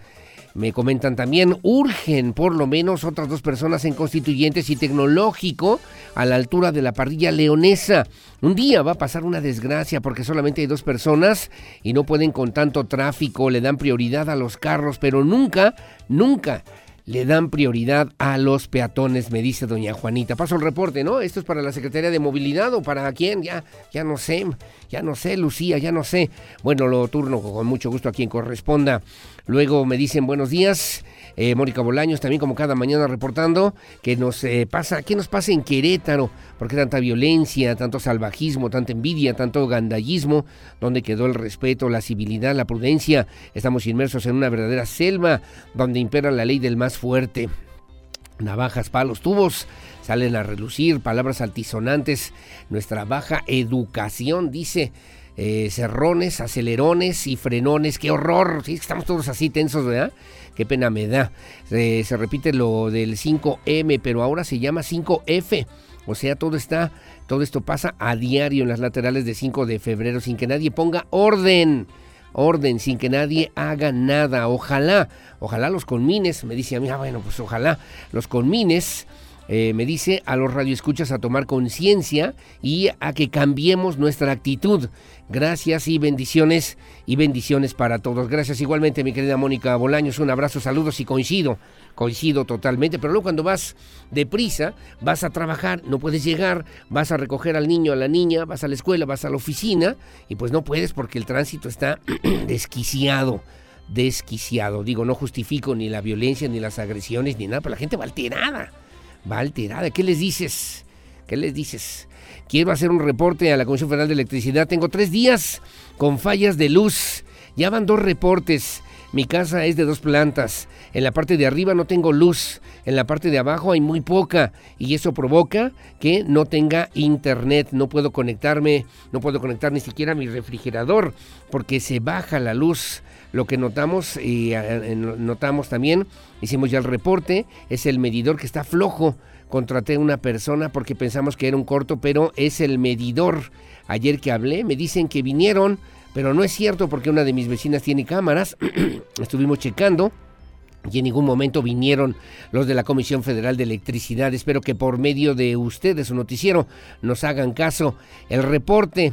me comentan también, urgen por lo menos otras dos personas en constituyentes y tecnológico a la altura de la parrilla leonesa. Un día va a pasar una desgracia porque solamente hay dos personas y no pueden con tanto tráfico, le dan prioridad a los carros, pero nunca, nunca le dan prioridad a los peatones, me dice doña Juanita. Paso el reporte, ¿no? Esto es para la Secretaría de Movilidad o para quién, ya, ya no sé, ya no sé, Lucía, ya no sé. Bueno, lo turno con mucho gusto a quien corresponda. Luego me dicen buenos días. Eh, Mónica Bolaños también como cada mañana reportando que nos eh, pasa, ¿qué nos pasa en Querétaro? ¿Por qué tanta violencia, tanto salvajismo, tanta envidia, tanto gandallismo? ¿Dónde quedó el respeto, la civilidad, la prudencia? Estamos inmersos en una verdadera selva donde impera la ley del más fuerte. Navajas, palos, tubos salen a relucir, palabras altisonantes, nuestra baja educación, dice eh, cerrones, acelerones y frenones. ¡Qué horror! Sí, estamos todos así tensos, ¿verdad? qué pena me da. Se repite lo del 5M, pero ahora se llama 5F. O sea, todo está, todo esto pasa a diario en las laterales de 5 de febrero sin que nadie ponga orden. Orden, sin que nadie haga nada. Ojalá, ojalá los conmines, me dice a mí, ah, bueno, pues ojalá los conmines eh, me dice a los radioescuchas a tomar conciencia y a que cambiemos nuestra actitud. Gracias y bendiciones y bendiciones para todos. Gracias igualmente mi querida Mónica Bolaños. Un abrazo, saludos y coincido, coincido totalmente. Pero luego cuando vas deprisa, vas a trabajar, no puedes llegar, vas a recoger al niño, a la niña, vas a la escuela, vas a la oficina y pues no puedes porque el tránsito está desquiciado desquiciado. Digo, no justifico ni la violencia, ni las agresiones, ni nada, pero la gente va alterada va alterada. ¿Qué les dices? ¿Qué les dices? Quiero hacer un reporte a la Comisión Federal de Electricidad. Tengo tres días con fallas de luz. Ya van dos reportes. Mi casa es de dos plantas. En la parte de arriba no tengo luz. En la parte de abajo hay muy poca. Y eso provoca que no tenga internet. No puedo conectarme. No puedo conectar ni siquiera mi refrigerador. Porque se baja la luz. Lo que notamos y eh, notamos también, hicimos ya el reporte, es el medidor que está flojo. Contraté una persona porque pensamos que era un corto, pero es el medidor. Ayer que hablé me dicen que vinieron, pero no es cierto porque una de mis vecinas tiene cámaras. Estuvimos checando y en ningún momento vinieron los de la Comisión Federal de Electricidad. Espero que por medio de ustedes, su noticiero, nos hagan caso. El reporte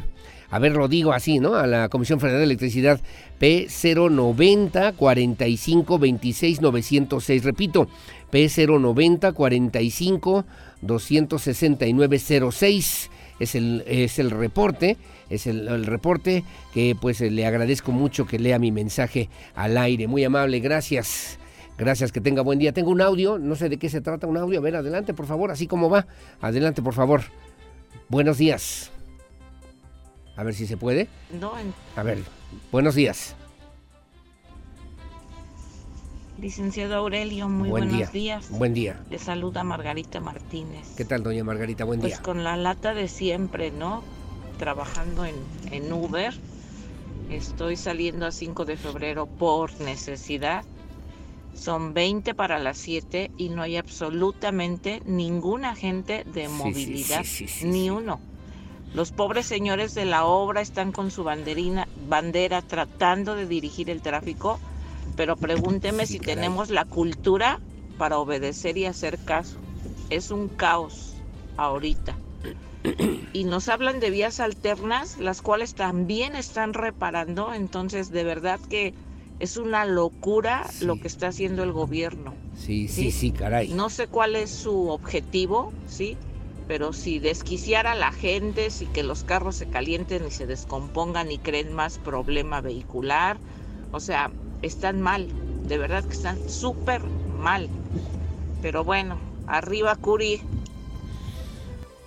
a ver, lo digo así, ¿no? A la Comisión Federal de Electricidad P090 45 26 906. Repito, P090 45 269 06 es el, es el reporte, es el, el, reporte que pues le agradezco mucho que lea mi mensaje al aire. Muy amable, gracias. Gracias, que tenga buen día. Tengo un audio, no sé de qué se trata un audio. A ver, adelante, por favor, así como va. Adelante, por favor. Buenos días. A ver si se puede. No. A ver, buenos días. Licenciado Aurelio, muy Buen buenos día. días. Buen día. Le saluda Margarita Martínez. ¿Qué tal, doña Margarita? Buen Pues día. con la lata de siempre, ¿no? Trabajando en, en Uber. Estoy saliendo a 5 de febrero por necesidad. Son 20 para las 7 y no hay absolutamente ningún agente de Sí, movilidad, sí, sí, sí, ni uno. Los pobres señores de la obra están con su banderina, bandera tratando de dirigir el tráfico, pero pregúnteme si tenemos la cultura para obedecer y hacer caso. Es un caos ahorita. Y nos hablan de vías alternas, las cuales también están reparando, entonces de verdad que es una locura lo que está haciendo el gobierno. Sí, sí, sí, caray. No sé cuál es su objetivo, ¿sí? Pero si desquiciar a la gente, si que los carros se calienten y se descompongan y creen más problema vehicular, o sea, están mal, de verdad que están súper mal. Pero bueno, arriba Curi.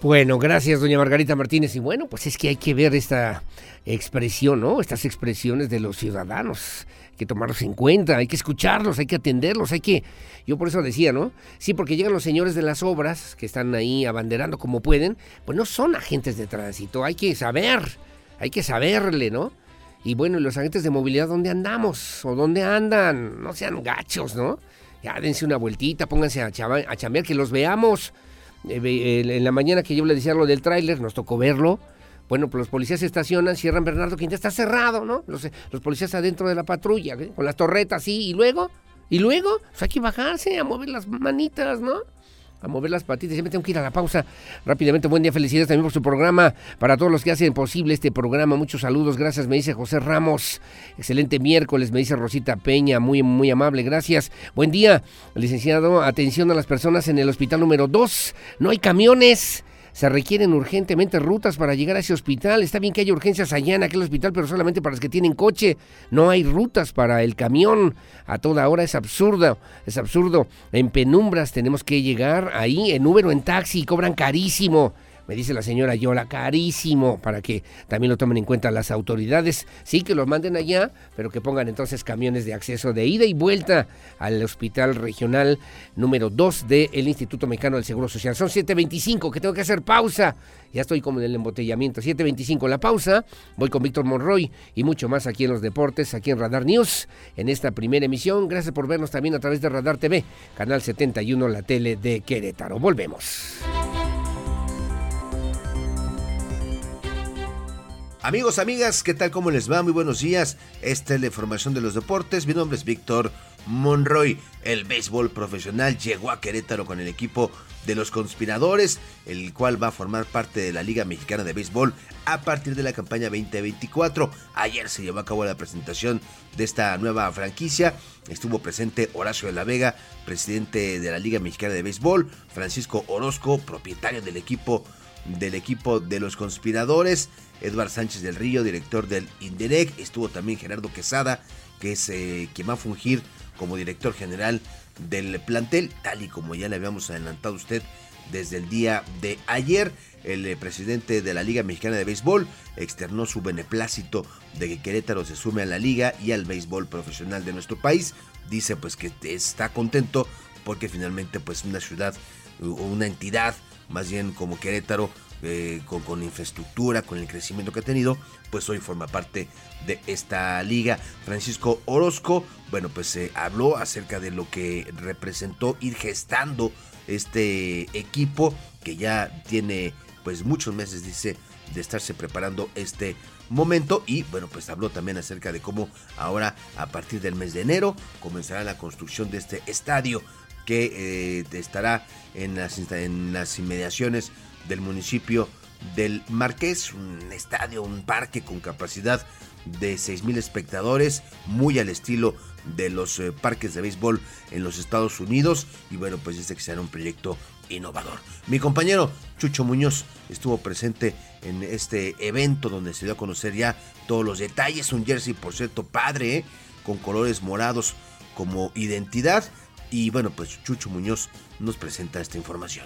Bueno, gracias, doña Margarita Martínez. Y bueno, pues es que hay que ver esta expresión, ¿no? Estas expresiones de los ciudadanos. Que tomarlos en cuenta, hay que escucharlos, hay que atenderlos, hay que... Yo por eso decía, ¿no? Sí, porque llegan los señores de las obras que están ahí abanderando como pueden, pues no son agentes de tránsito, hay que saber, hay que saberle, ¿no? Y bueno, ¿y los agentes de movilidad dónde andamos? ¿O dónde andan? No sean gachos, ¿no? Ya dense una vueltita, pónganse a, chava- a que los veamos. Eh, ve- en la mañana que yo le decía lo del tráiler, nos tocó verlo. Bueno, pues los policías se estacionan, cierran Bernardo Quinta, está cerrado, ¿no? Los, policías adentro de la patrulla, ¿eh? con las torretas, sí, y luego, y luego, pues hay que bajarse, a mover las manitas, ¿no? A mover las patitas. Me tengo que ir a la pausa rápidamente. Buen día, felicidades también por su programa. Para todos los que hacen posible este programa, muchos saludos. Gracias, me dice José Ramos. Excelente miércoles, me dice Rosita Peña. Muy, muy amable, gracias. Buen día, licenciado. Atención a las personas en el hospital número 2. No hay camiones. Se requieren urgentemente rutas para llegar a ese hospital. Está bien que haya urgencias allá en aquel hospital, pero solamente para los que tienen coche. No hay rutas para el camión. A toda hora es absurdo. Es absurdo. En penumbras tenemos que llegar ahí en Uber o en taxi. Cobran carísimo. Me dice la señora Yola, carísimo, para que también lo tomen en cuenta las autoridades. Sí, que los manden allá, pero que pongan entonces camiones de acceso de ida y vuelta al hospital regional número 2 del Instituto Mexicano del Seguro Social. Son 7.25, que tengo que hacer pausa. Ya estoy como en el embotellamiento. 7.25 la pausa. Voy con Víctor Monroy y mucho más aquí en los deportes, aquí en Radar News, en esta primera emisión. Gracias por vernos también a través de Radar TV, Canal 71, la tele de Querétaro. Volvemos. Amigos, amigas, ¿qué tal? ¿Cómo les va? Muy buenos días. Esta es la información de los deportes. Mi nombre es Víctor Monroy. El béisbol profesional llegó a Querétaro con el equipo de los conspiradores, el cual va a formar parte de la Liga Mexicana de Béisbol a partir de la campaña 2024. Ayer se llevó a cabo la presentación de esta nueva franquicia. Estuvo presente Horacio de la Vega, presidente de la Liga Mexicana de Béisbol, Francisco Orozco, propietario del equipo del equipo de los conspiradores, Eduard Sánchez del Río, director del INDEREC, estuvo también Gerardo Quesada, que es eh, quien va a fungir como director general del plantel, tal y como ya le habíamos adelantado a usted desde el día de ayer. El eh, presidente de la Liga Mexicana de Béisbol externó su beneplácito de que Querétaro se sume a la liga y al béisbol profesional de nuestro país. Dice pues que está contento porque finalmente pues una ciudad o una entidad más bien como Querétaro eh, con, infraestructura, con el crecimiento que ha tenido, pues hoy forma parte de esta liga. Francisco Orozco, bueno, pues se habló acerca de lo que representó ir gestando este equipo que ya tiene pues muchos meses, dice, de estarse preparando este momento y bueno pues habló también acerca de cómo ahora a partir del mes de enero comenzará la construcción de este estadio que eh, estará en las, inmediaciones del municipio del Marqués, un estadio, un parque con capacidad de 6.000 espectadores, muy al estilo de los eh, parques de béisbol en los Estados Unidos. Y bueno, pues dice que será un proyecto innovador. Mi compañero Chucho Muñoz estuvo presente en este evento donde se dio a conocer ya todos los detalles. Un jersey, por cierto, padre, ¿eh? con colores morados como identidad. Y bueno, pues Chucho Muñoz nos presenta esta información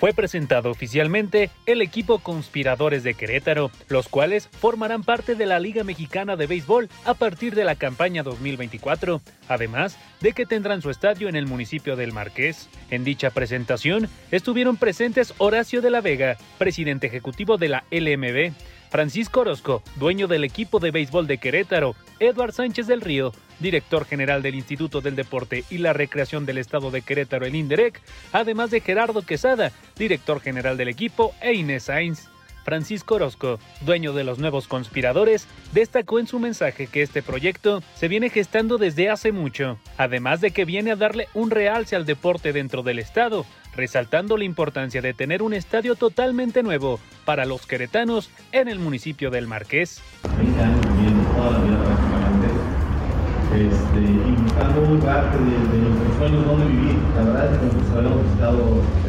fue presentado oficialmente el equipo Conspiradores de Querétaro, los cuales formarán parte de la Liga Mexicana de Béisbol a partir de la campaña 2024, además de que tendrán su estadio en el municipio del Marqués. En dicha presentación estuvieron presentes Horacio de la Vega, presidente ejecutivo de la LMB, Francisco Orozco, dueño del equipo de béisbol de Querétaro, Eduard Sánchez del Río, director general del Instituto del Deporte y la Recreación del Estado de Querétaro, el INDEREC, además de Gerardo Quesada, director general del equipo, e Inés Sainz. Francisco Orozco, dueño de los nuevos conspiradores, destacó en su mensaje que este proyecto se viene gestando desde hace mucho, además de que viene a darle un realce al deporte dentro del estado, resaltando la importancia de tener un estadio totalmente nuevo para los queretanos en el municipio del Marqués. Este, y buscando un lugar de, de, nuestros sueños donde vivir. La verdad es que nosotros habíamos visitado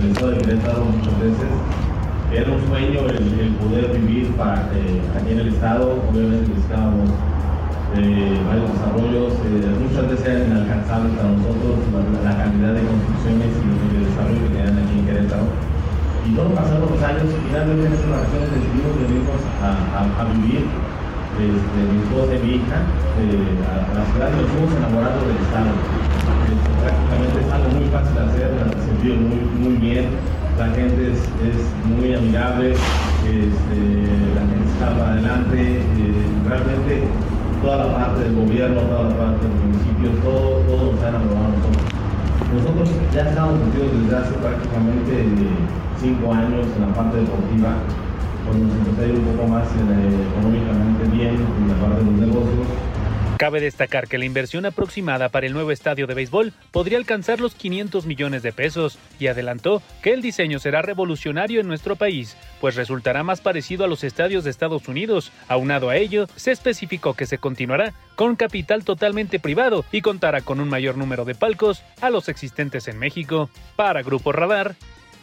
el estado de Querétaro muchas veces. Era un sueño el, poder vivir eh, aquí en el estado. Obviamente buscábamos eh, varios desarrollos, eh, muchas veces eran inalcanzables para nosotros la, cantidad de construcciones y de desarrollo que tenían aquí en Querétaro. Y todos pasaron los años y finalmente en estas vacaciones decidimos venirnos a, vivir, este, mi esposa y mi hija, a, la ciudad nos fuimos enamorando del estado. Prácticamente es algo muy fácil de hacer, se vive muy, muy bien, la gente es, muy amigable, este, la gente está para adelante, realmente toda la parte del gobierno, toda la parte del municipio, todo, todo nos ha enamorado nosotros. Nosotros ya estamos metidos desde hace prácticamente cinco años en la parte deportiva, cuando nos empezó a ir un poco más eh, económicamente bien en la parte de los negocios Cabe destacar que la inversión aproximada para el nuevo estadio de béisbol podría alcanzar los 500 millones de pesos y adelantó que el diseño será revolucionario en nuestro país, pues resultará más parecido a los estadios de Estados Unidos. Aunado a ello, se especificó que se continuará con capital totalmente privado y contará con un mayor número de palcos a los existentes en México. Para Grupo Radar,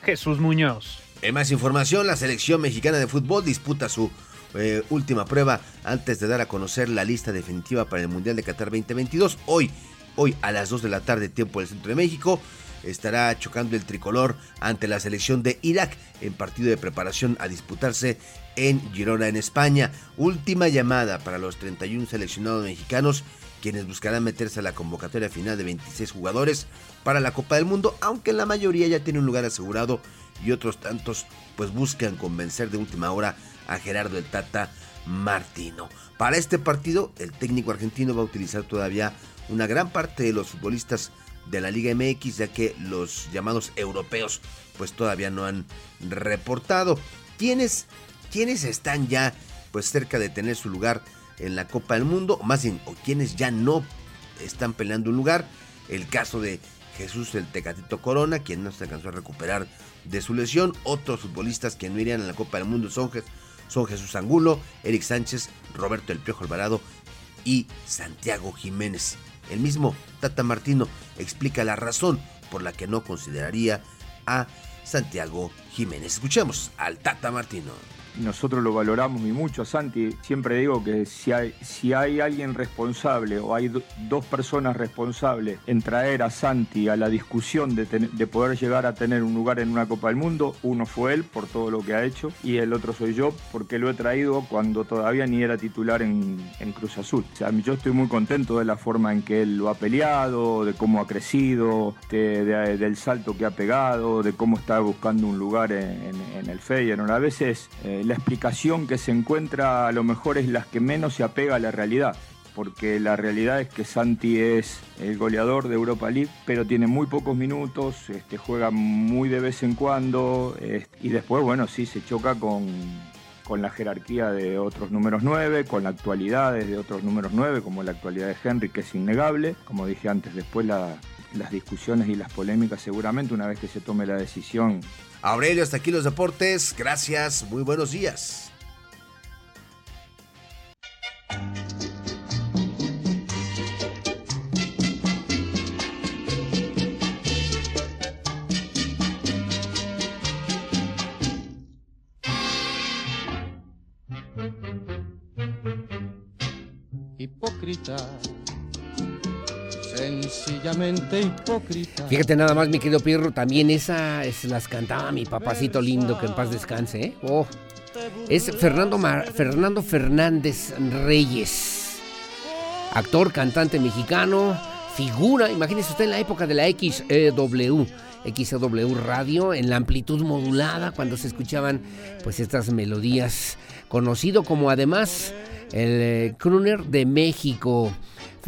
Jesús Muñoz. En más información, la selección mexicana de fútbol disputa su eh, última prueba antes de dar a conocer la lista definitiva para el Mundial de Qatar 2022. Hoy, hoy a las 2 de la tarde, tiempo del centro de México, estará chocando el tricolor ante la selección de Irak en partido de preparación a disputarse en Girona, en España. Última llamada para los 31 seleccionados mexicanos quienes buscarán meterse a la convocatoria final de 26 jugadores para la Copa del Mundo, aunque la mayoría ya tiene un lugar asegurado y otros tantos pues buscan convencer de última hora a Gerardo el Tata Martino. Para este partido, el técnico argentino va a utilizar todavía una gran parte de los futbolistas de la Liga MX, ya que los llamados europeos pues todavía no han reportado. ¿Quiénes, quiénes están ya pues cerca de tener su lugar en la Copa del Mundo? O más bien, o quienes ya no están peleando un lugar. El caso de Jesús el Tecatito Corona, quien no se alcanzó a recuperar de su lesión. Otros futbolistas que no irían a la Copa del Mundo son, son Jesús Angulo, Eric Sánchez, Roberto El Piojo Alvarado y Santiago Jiménez. El mismo Tata Martino explica la razón por la que no consideraría a Santiago Jiménez. Escuchemos al Tata Martino nosotros lo valoramos y mucho, Santi. Siempre digo que si hay, si hay alguien responsable o hay dos personas responsables en traer a Santi a la discusión de, de, poder llegar a tener un lugar en una Copa del Mundo, uno fue él por todo lo que ha hecho y el otro soy yo porque lo he traído cuando todavía ni era titular en, en Cruz Azul. O sea, yo estoy muy contento de la forma en que él lo ha peleado, de cómo ha crecido, de, del salto que ha pegado, de cómo está buscando un lugar en, en, el Feyenoord. A veces eh, la explicación que se encuentra a lo mejor es la que menos se apega a la realidad, porque la realidad es que Santi es el goleador de Europa League, pero tiene muy pocos minutos, este, juega muy de vez en cuando, y después, bueno, sí, se choca con, con la jerarquía de otros números 9, con la actualidad de otros números 9, como la actualidad de Henry, que es innegable. Como dije antes, después las discusiones y las polémicas, seguramente una vez que se tome la decisión, Aurelio, hasta aquí los deportes. Gracias, muy buenos días. Hipócrita sencillamente hipócrita. Fíjate nada más, mi querido Pirro, también esas las cantaba mi papacito lindo, que en paz descanse, ¿eh? Oh, es Fernando, Fernando Fernández Reyes, actor, cantante mexicano, figura, imagínese usted en la época de la XEW. XEW Radio en la amplitud modulada cuando se escuchaban pues estas melodías conocido como además el eh, de México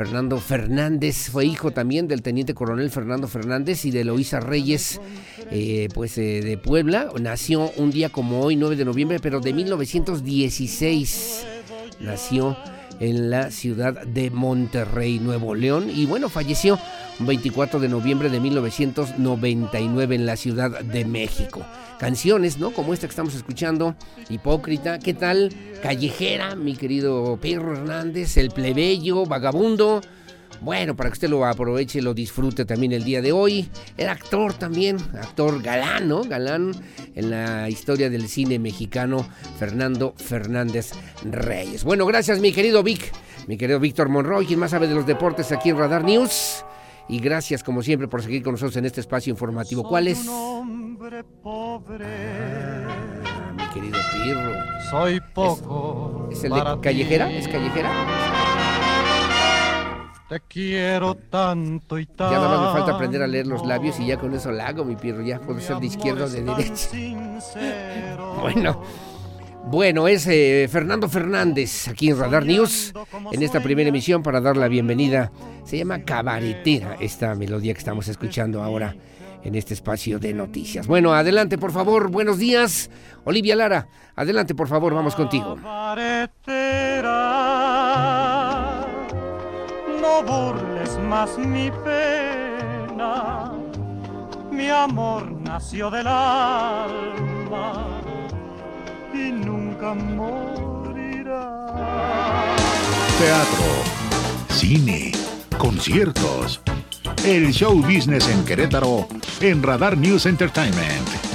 Fernando Fernández fue hijo también del teniente coronel Fernando Fernández y de Loísa Reyes, eh, pues eh, de Puebla. Nació un día como hoy, 9 de noviembre, pero de 1916. Nació en la ciudad de Monterrey, Nuevo León, y bueno, falleció un 24 de noviembre de 1999 en la Ciudad de México canciones, ¿no? Como esta que estamos escuchando, Hipócrita, ¿qué tal? Callejera, mi querido Pedro Hernández, El Plebeyo, Vagabundo. Bueno, para que usted lo aproveche y lo disfrute también el día de hoy. Era actor también, actor galán, ¿no? Galán en la historia del cine mexicano, Fernando Fernández Reyes. Bueno, gracias mi querido Vic, mi querido Víctor Monroy, quien más sabe de los deportes aquí en Radar News. Y gracias como siempre por seguir con nosotros en este espacio informativo. ¿Cuál es? pobre. Ah, mi querido Pirro. Soy poco. ¿Es, el de Callejera? ¿Es Callejera? Te quiero tanto y tanto. Ya nada más me falta aprender a leer los labios y ya con eso la hago, mi Pirro. Ya puedo ser de izquierda o de derecha. bueno. Bueno, es eh, Fernando Fernández aquí en Radar News, en esta primera emisión para dar la bienvenida. Se llama Cabaretera esta melodía que estamos escuchando ahora en este espacio de noticias. Bueno, adelante por favor, buenos días. Olivia Lara, adelante por favor, vamos contigo. No burles más mi pena, mi amor nació del alma y nunca morirá. Teatro, cine, conciertos el show business en Querétaro en Radar News Entertainment.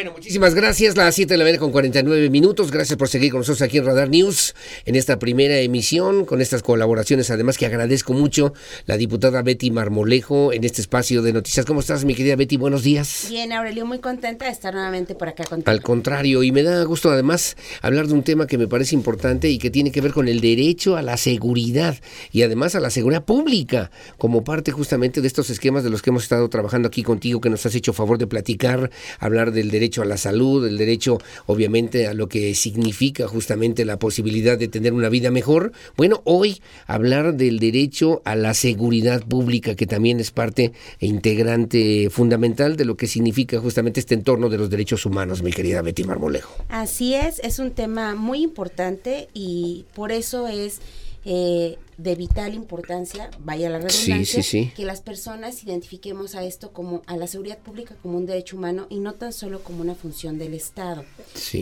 Bueno, muchísimas gracias. Las 7 de la mañana con 49 minutos. Gracias por seguir con nosotros aquí en Radar News en esta primera emisión con estas colaboraciones. Además que agradezco mucho la diputada Betty Marmolejo en este espacio de noticias. ¿Cómo estás, mi querida Betty? Buenos días. Bien, Aurelio, muy contenta de estar nuevamente por acá contigo. Al contrario, y me da gusto además hablar de un tema que me parece importante y que tiene que ver con el derecho a la seguridad y además a la seguridad pública como parte justamente de estos esquemas de los que hemos estado trabajando aquí contigo, que nos has hecho favor de platicar, hablar del derecho a la salud, el derecho obviamente a lo que significa justamente la posibilidad de tener una vida mejor. Bueno, hoy hablar del derecho a la seguridad pública, que también es parte e integrante fundamental de lo que significa justamente este entorno de los derechos humanos, mi querida Betty Marmolejo. Así es, es un tema muy importante y por eso es... Eh, de vital importancia, vaya la redundancia, que las personas identifiquemos a esto como a la seguridad pública como un derecho humano y no tan solo como una función del Estado.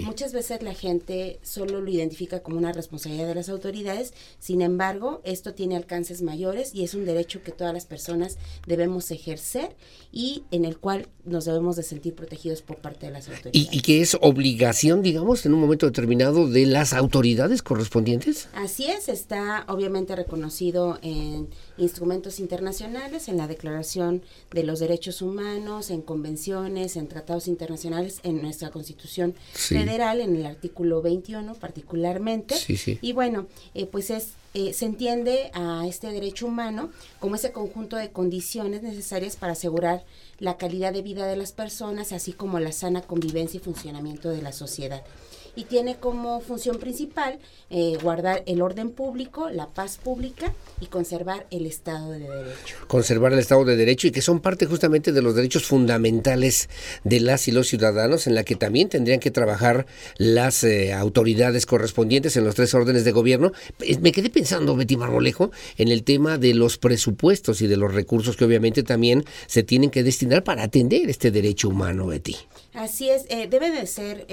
Muchas veces la gente solo lo identifica como una responsabilidad de las autoridades, sin embargo, esto tiene alcances mayores y es un derecho que todas las personas debemos ejercer y en el cual nos debemos de sentir protegidos por parte de las autoridades. ¿Y, y que es obligación, digamos, en un momento determinado de las autoridades correspondientes? Así es, está obviamente reconocido en instrumentos internacionales, en la Declaración de los Derechos Humanos, en convenciones, en tratados internacionales, en nuestra Constitución Federal, en el artículo 21 particularmente. Y bueno, eh, pues es eh, se entiende a este derecho humano como ese conjunto de condiciones necesarias para asegurar la calidad de vida de las personas, así como la sana convivencia y funcionamiento de la sociedad y tiene como función principal eh, guardar el orden público, la paz pública y conservar el Estado de Derecho. Conservar el Estado de Derecho y que son parte justamente de los derechos fundamentales de las y los ciudadanos en la que también tendrían que trabajar las eh, autoridades correspondientes en los tres órdenes de gobierno. Eh, me quedé pensando, Betty Marmolejo, en el tema de los presupuestos y de los recursos que obviamente también se tienen que destinar para atender este derecho humano, Betty. Así es, debe de ser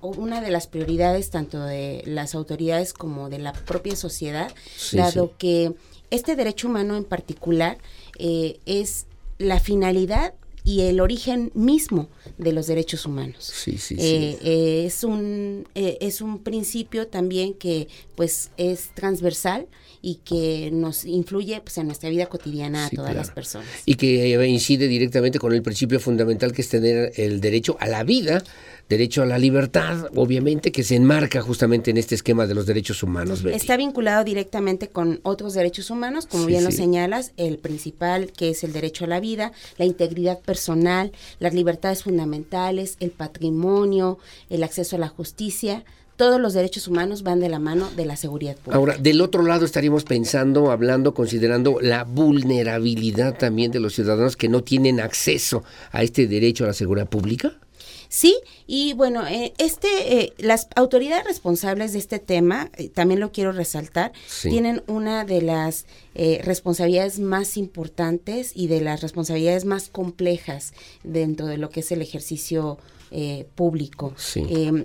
una de las prioridades tanto de las autoridades como de la propia sociedad, dado que este derecho humano en particular eh, es la finalidad y el origen mismo de los derechos humanos. Sí, sí, eh, eh, es un es un principio también que pues es transversal y que nos influye pues, en nuestra vida cotidiana a todas las personas. Y que incide directamente con el principio fundamental que es tener el derecho a la vida, derecho a la libertad, obviamente, que se enmarca justamente en este esquema de los derechos humanos. Está vinculado directamente con otros derechos humanos, como bien lo señalas, el principal que es el derecho a la vida, la integridad personal, las libertades fundamentales, el patrimonio, el acceso a la justicia todos los derechos humanos van de la mano de la seguridad pública. Ahora, del otro lado estaríamos pensando, hablando, considerando la vulnerabilidad también de los ciudadanos que no tienen acceso a este derecho a la seguridad pública. Sí, y bueno, eh, este, eh, las autoridades responsables de este tema, eh, también lo quiero resaltar, tienen una de las responsabilidades más importantes y de las responsabilidades más complejas dentro de lo que es el ejercicio público.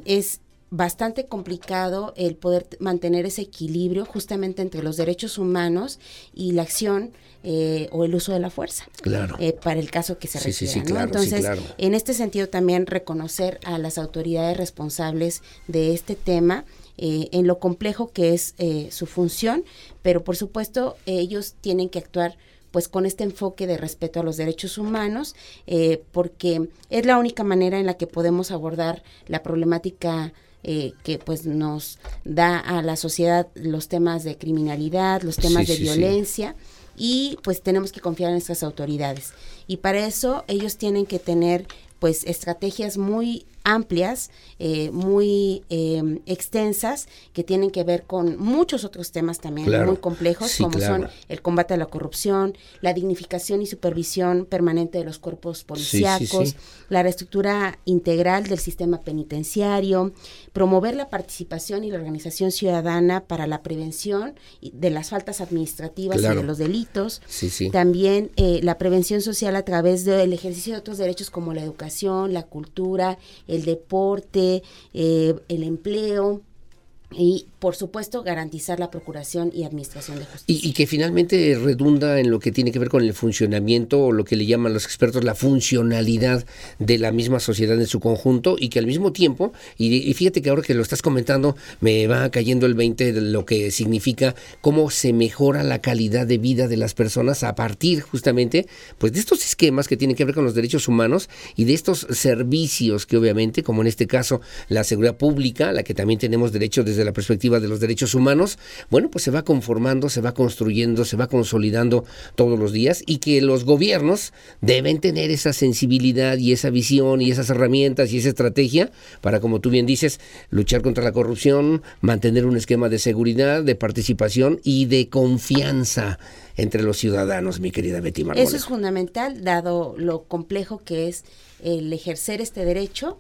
Es bastante complicado el poder mantener ese equilibrio justamente entre los derechos humanos y la acción eh, o el uso de la fuerza. Claro. Eh, para el caso que se requiera. Entonces, en este sentido también reconocer a las autoridades responsables de este tema. Eh, en lo complejo que es su función, pero por supuesto ellos tienen que actuar pues con este enfoque de respeto a los derechos humanos, porque es la única manera en la que podemos abordar la problemática eh, que pues nos da a la sociedad los temas de criminalidad, los temas de violencia y pues tenemos que confiar en nuestras autoridades. Y para eso ellos tienen que tener pues estrategias muy amplias, eh, muy eh, extensas, que tienen que ver con muchos otros temas también muy complejos, como son el combate a la corrupción, la dignificación y supervisión permanente de los cuerpos policíacos, la reestructura integral del sistema penitenciario, promover la participación y la organización ciudadana para la prevención de las faltas administrativas y de los delitos, también eh, la prevención social a través del ejercicio de otros derechos como la educación, la cultura, el deporte, eh, el empleo, y por supuesto garantizar la procuración y administración de justicia. Y, que finalmente redunda en lo que tiene que ver con el funcionamiento o lo que le llaman los expertos la funcionalidad de la misma sociedad en su conjunto y que al mismo tiempo, y, y fíjate que ahora que lo estás comentando, me va cayendo el 20 de lo que significa cómo se mejora la calidad de vida de las personas a partir justamente pues de estos esquemas que tienen que ver con los derechos humanos y de estos servicios que obviamente, como en este caso la seguridad pública, la que también tenemos derecho desde la perspectiva de los derechos humanos, bueno, pues se va conformando, se va construyendo, se va consolidando todos los días y que los gobiernos deben tener esa sensibilidad y esa visión y esas herramientas y esa estrategia para, como tú bien dices, luchar contra la corrupción, mantener un esquema de seguridad, de participación y de confianza entre los ciudadanos, mi querida Betty Marmolejo. Eso es fundamental, dado lo complejo que es el ejercer este derecho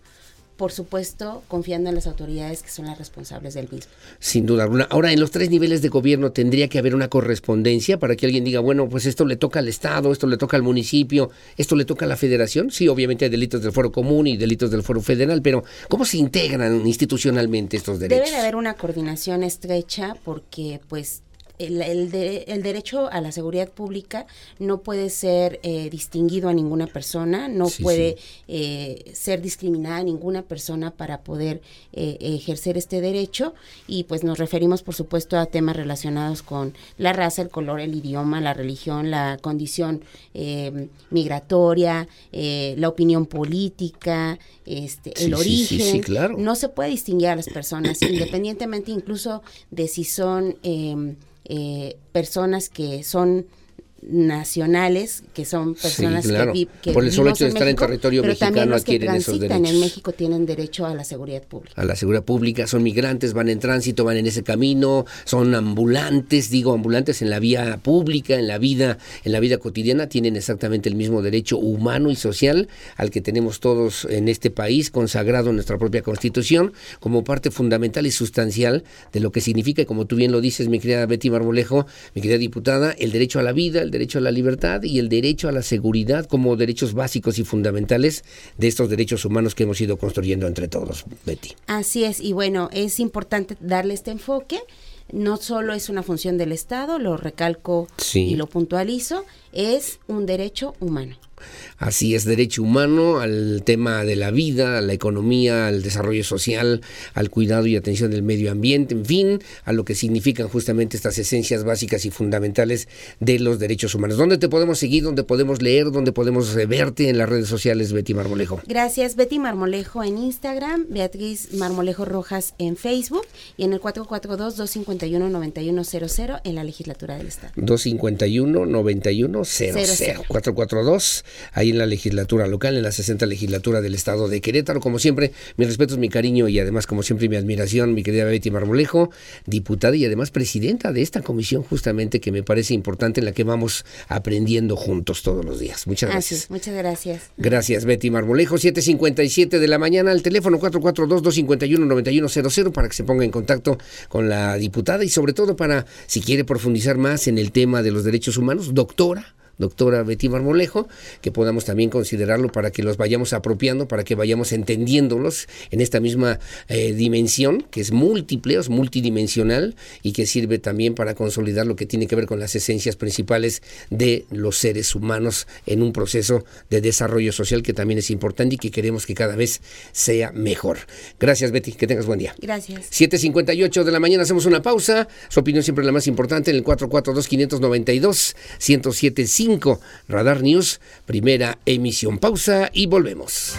por supuesto, confiando en las autoridades que son las responsables del mismo. Sin duda alguna. Ahora, en los tres niveles de gobierno tendría que haber una correspondencia para que alguien diga, bueno, pues esto le toca al Estado, esto le toca al municipio, esto le toca a la federación. Sí, obviamente hay delitos del foro común y delitos del foro federal, pero ¿cómo se integran institucionalmente estos derechos? Debe de haber una coordinación estrecha porque, pues, el, el, de, el, derecho a la seguridad pública no puede ser eh, distinguido a ninguna persona, no sí, puede sí. Eh, ser discriminada a ninguna persona para poder eh, ejercer este derecho y pues nos referimos por supuesto a temas relacionados con la raza, el color, el idioma, la religión, la condición migratoria, la opinión política, este, el sí, origen. claro. No se puede distinguir a las personas independientemente incluso de si son eh, personas que son nacionales, que son personas sí, claro. que, vi, que por el solo hecho de en estar México, en territorio pero mexicano también los que adquieren esos derechos. en México tienen derecho a la seguridad pública. A la seguridad pública, son migrantes, van en tránsito, van en ese camino, son ambulantes, digo ambulantes en la vía pública, en la vida, en la vida cotidiana, tienen exactamente el mismo derecho humano y social al que tenemos todos en este país, consagrado en nuestra propia constitución, como parte fundamental y sustancial de lo que significa, y como tú bien lo dices, mi querida Betty Marmolejo, mi querida diputada, el derecho a la vida, el derecho a la libertad y el derecho a la seguridad como derechos básicos y fundamentales de estos derechos humanos que hemos ido construyendo entre todos, Betty. Así es, y bueno, es importante darle este enfoque. No solo es una función del Estado, lo recalco sí. y lo puntualizo, es un derecho humano. Así es, derecho humano al tema de la vida, a la economía, al desarrollo social, al cuidado y atención del medio ambiente, en fin, a lo que significan justamente estas esencias básicas y fundamentales de los derechos humanos. ¿Dónde te podemos seguir? ¿Dónde podemos leer? ¿Dónde podemos verte en las redes sociales, Betty Marmolejo? Gracias, Betty Marmolejo en Instagram, Beatriz Marmolejo Rojas en Facebook y en el 442-251-9100 en la legislatura del Estado. 251-9100. 442 ahí en la legislatura local, en la 60 legislatura del estado de Querétaro. Como siempre, mis respetos, mi cariño y además, como siempre, mi admiración, mi querida Betty Marmolejo, diputada y además presidenta de esta comisión, justamente que me parece importante, en la que vamos aprendiendo juntos todos los días. Muchas gracias. Muchas gracias. Gracias, Betty Marmolejo. 7.57 de la mañana, al teléfono 442-251-9100 para que se ponga en contacto con la diputada y sobre todo para, si quiere profundizar más en el tema de los derechos humanos, doctora doctora Betty Marmolejo, que podamos también considerarlo para que los vayamos apropiando, para que vayamos entendiéndolos en esta misma eh, dimensión, que es múltiple, es multidimensional y que sirve también para consolidar lo que tiene que ver con las esencias principales de los seres humanos en un proceso de desarrollo social que también es importante y que queremos que cada vez sea mejor. Gracias Betty, que tengas buen día. Gracias. 7.58 de la mañana hacemos una pausa, su opinión siempre es la más importante en el 442-592-1075 Radar News, primera emisión. Pausa y volvemos.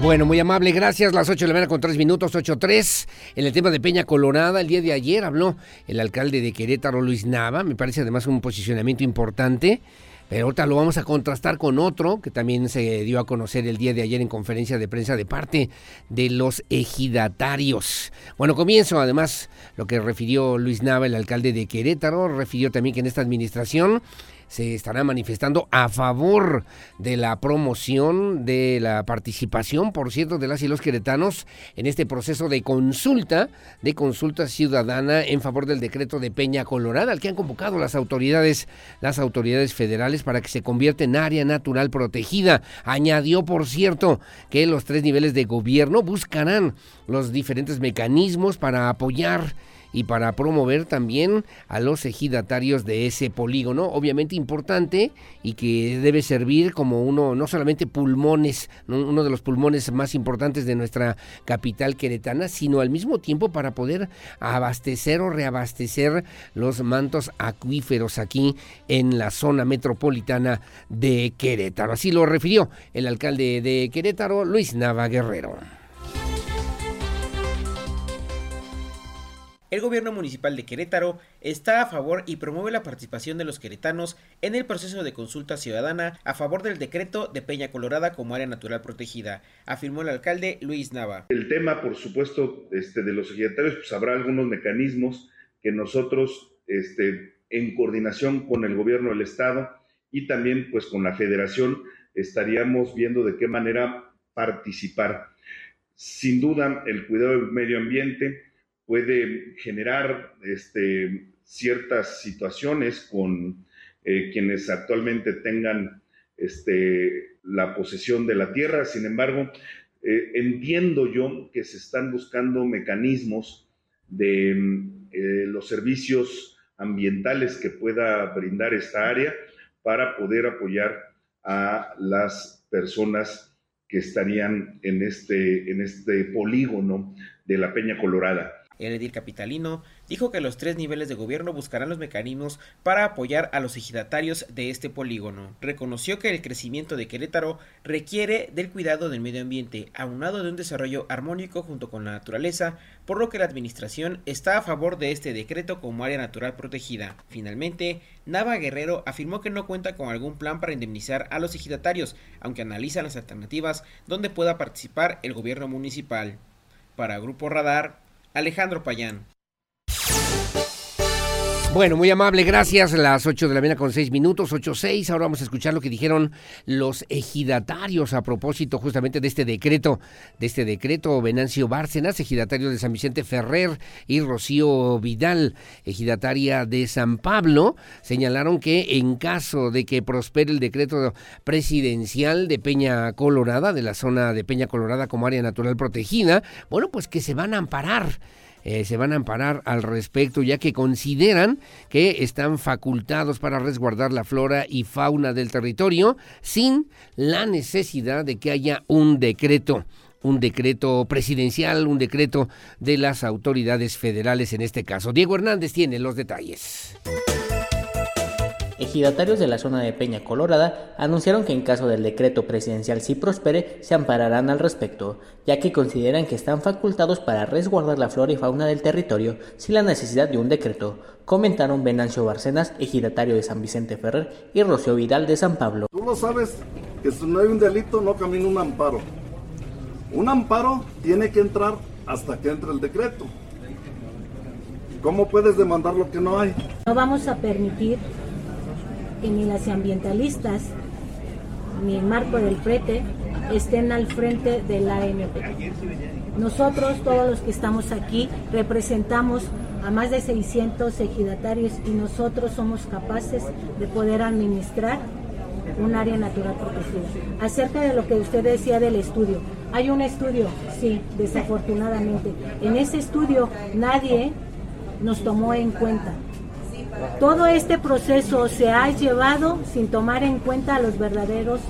Bueno, muy amable, gracias. Las 8 de la mañana con 3 minutos, 8.3. En el tema de Peña Colorada, el día de ayer habló el alcalde de Querétaro, Luis Nava. Me parece además un posicionamiento importante. Pero ahorita lo vamos a contrastar con otro que también se dio a conocer el día de ayer en conferencia de prensa de parte de los ejidatarios. Bueno, comienzo además lo que refirió Luis Nava, el alcalde de Querétaro, refirió también que en esta administración se estará manifestando a favor de la promoción, de la participación, por cierto, de las y los queretanos en este proceso de consulta, de consulta ciudadana en favor del decreto de Peña Colorada, al que han convocado las autoridades, las autoridades federales para que se convierta en área natural protegida. Añadió, por cierto, que los tres niveles de gobierno buscarán los diferentes mecanismos para apoyar y para promover también a los ejidatarios de ese polígono, obviamente importante y que debe servir como uno, no solamente pulmones, uno de los pulmones más importantes de nuestra capital queretana, sino al mismo tiempo para poder abastecer o reabastecer los mantos acuíferos aquí en la zona metropolitana de Querétaro. Así lo refirió el alcalde de Querétaro, Luis Nava Guerrero. El gobierno municipal de Querétaro está a favor y promueve la participación de los queretanos en el proceso de consulta ciudadana a favor del decreto de Peña Colorada como área natural protegida, afirmó el alcalde Luis Nava. El tema, por supuesto, este, de los ejidatarios, pues habrá algunos mecanismos que nosotros, este, en coordinación con el gobierno del estado y también pues con la federación, estaríamos viendo de qué manera participar. Sin duda, el cuidado del medio ambiente, puede generar este, ciertas situaciones con eh, quienes actualmente tengan este, la posesión de la tierra. Sin embargo, eh, entiendo yo que se están buscando mecanismos de eh, los servicios ambientales que pueda brindar esta área para poder apoyar a las personas que estarían en este, en este polígono de la Peña Colorada. El edil capitalino dijo que los tres niveles de gobierno buscarán los mecanismos para apoyar a los ejidatarios de este polígono. Reconoció que el crecimiento de Querétaro requiere del cuidado del medio ambiente, aunado de un desarrollo armónico junto con la naturaleza, por lo que la administración está a favor de este decreto como área natural protegida. Finalmente, Nava Guerrero afirmó que no cuenta con algún plan para indemnizar a los ejidatarios, aunque analizan las alternativas donde pueda participar el gobierno municipal. Para Grupo Radar, Alejandro Payán. Bueno, muy amable, gracias. Las 8 de la mañana con 6 minutos, 8.6. Ahora vamos a escuchar lo que dijeron los ejidatarios a propósito justamente de este decreto, de este decreto. Venancio Bárcenas, ejidatario de San Vicente Ferrer, y Rocío Vidal, ejidataria de San Pablo, señalaron que en caso de que prospere el decreto presidencial de Peña Colorada, de la zona de Peña Colorada como área natural protegida, bueno, pues que se van a amparar eh, se van a amparar al respecto, ya que consideran que están facultados para resguardar la flora y fauna del territorio sin la necesidad de que haya un decreto un decreto presidencial, un decreto de las autoridades federales en este caso. Diego Hernández tiene los detalles. Ejidatarios de la zona de Peña Colorada anunciaron que en caso del decreto presidencial si prospere, se ampararán al respecto, ya que consideran que están facultados para resguardar la flora y fauna del territorio sin la necesidad de un decreto, comentaron Venancio Barcenas, ejidatario de San Vicente Ferrer, y Rocío Vidal de San Pablo. Tú lo sabes que si no hay un delito no camina un amparo. Un amparo tiene que entrar hasta que entre el decreto. ¿Cómo puedes demandar lo que no hay? No vamos a permitir que ni las ambientalistas ni marco del frete estén al frente de la AMP. Nosotros, todos los que estamos aquí, representamos a más de 600 ejidatarios y nosotros somos capaces de poder administrar un área natural protegida. Acerca de lo que usted decía del estudio, hay un estudio, sí, desafortunadamente. En ese estudio nadie nos tomó en cuenta. Todo este proceso se ha llevado sin tomar en cuenta a los verdaderos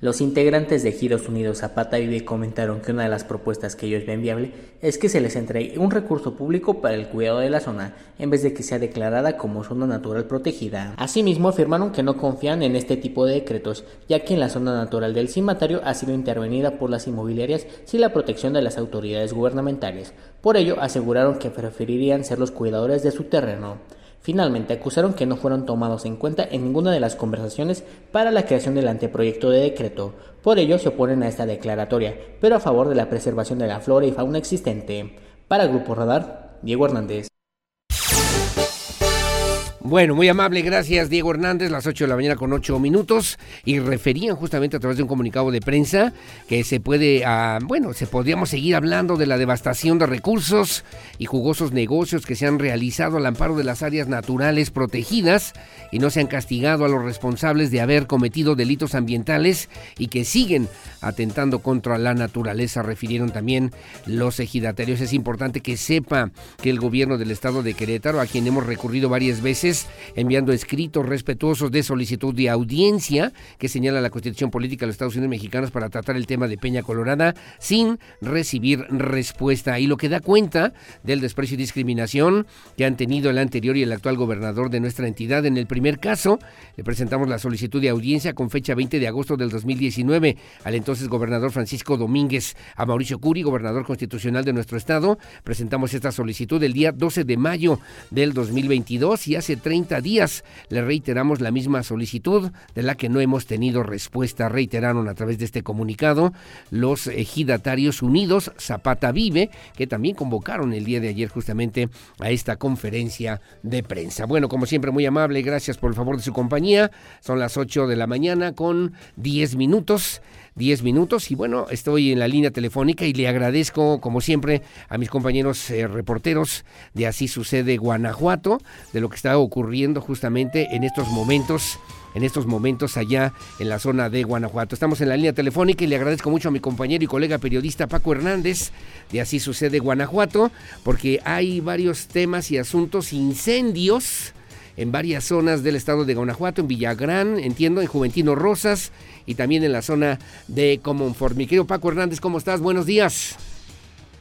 Los integrantes de Giros Unidos Zapata Vive comentaron que una de las propuestas que ellos ven viable es que se les entregue un recurso público para el cuidado de la zona, en vez de que sea declarada como zona natural protegida. Asimismo, afirmaron que no confían en este tipo de decretos, ya que en la zona natural del cimatario ha sido intervenida por las inmobiliarias sin la protección de las autoridades gubernamentales. Por ello, aseguraron que preferirían ser los cuidadores de su terreno. Finalmente, acusaron que no fueron tomados en cuenta en ninguna de las conversaciones para la creación del anteproyecto de decreto. Por ello, se oponen a esta declaratoria, pero a favor de la preservación de la flora y fauna existente. Para Grupo Radar, Diego Hernández. Bueno, muy amable, gracias Diego Hernández, las 8 de la mañana con 8 minutos y referían justamente a través de un comunicado de prensa que se puede, ah, bueno, se podríamos seguir hablando de la devastación de recursos y jugosos negocios que se han realizado al amparo de las áreas naturales protegidas y no se han castigado a los responsables de haber cometido delitos ambientales y que siguen atentando contra la naturaleza, refirieron también los ejidatarios. Es importante que sepa que el gobierno del estado de Querétaro, a quien hemos recurrido varias veces, enviando escritos respetuosos de solicitud de audiencia que señala la Constitución Política de los Estados Unidos Mexicanos para tratar el tema de Peña Colorada sin recibir respuesta. Y lo que da cuenta del desprecio y discriminación que han tenido el anterior y el actual gobernador de nuestra entidad. En el primer caso, le presentamos la solicitud de audiencia con fecha 20 de agosto del 2019 al entonces gobernador Francisco Domínguez. A Mauricio Curi, gobernador constitucional de nuestro estado, presentamos esta solicitud el día 12 de mayo del 2022 y hace 30 días le reiteramos la misma solicitud de la que no hemos tenido respuesta. Reiteraron a través de este comunicado los ejidatarios unidos Zapata Vive, que también convocaron el día de ayer justamente a esta conferencia de prensa. Bueno, como siempre, muy amable, gracias por el favor de su compañía. Son las 8 de la mañana con 10 minutos. 10 minutos y bueno, estoy en la línea telefónica y le agradezco como siempre a mis compañeros eh, reporteros de Así sucede Guanajuato, de lo que está ocurriendo justamente en estos momentos en estos momentos allá en la zona de Guanajuato. Estamos en la línea telefónica y le agradezco mucho a mi compañero y colega periodista Paco Hernández de Así sucede Guanajuato, porque hay varios temas y asuntos, incendios en varias zonas del estado de Guanajuato, en Villagrán, entiendo, en Juventino Rosas y también en la zona de Comonfort. Mi querido Paco Hernández, ¿cómo estás? Buenos días.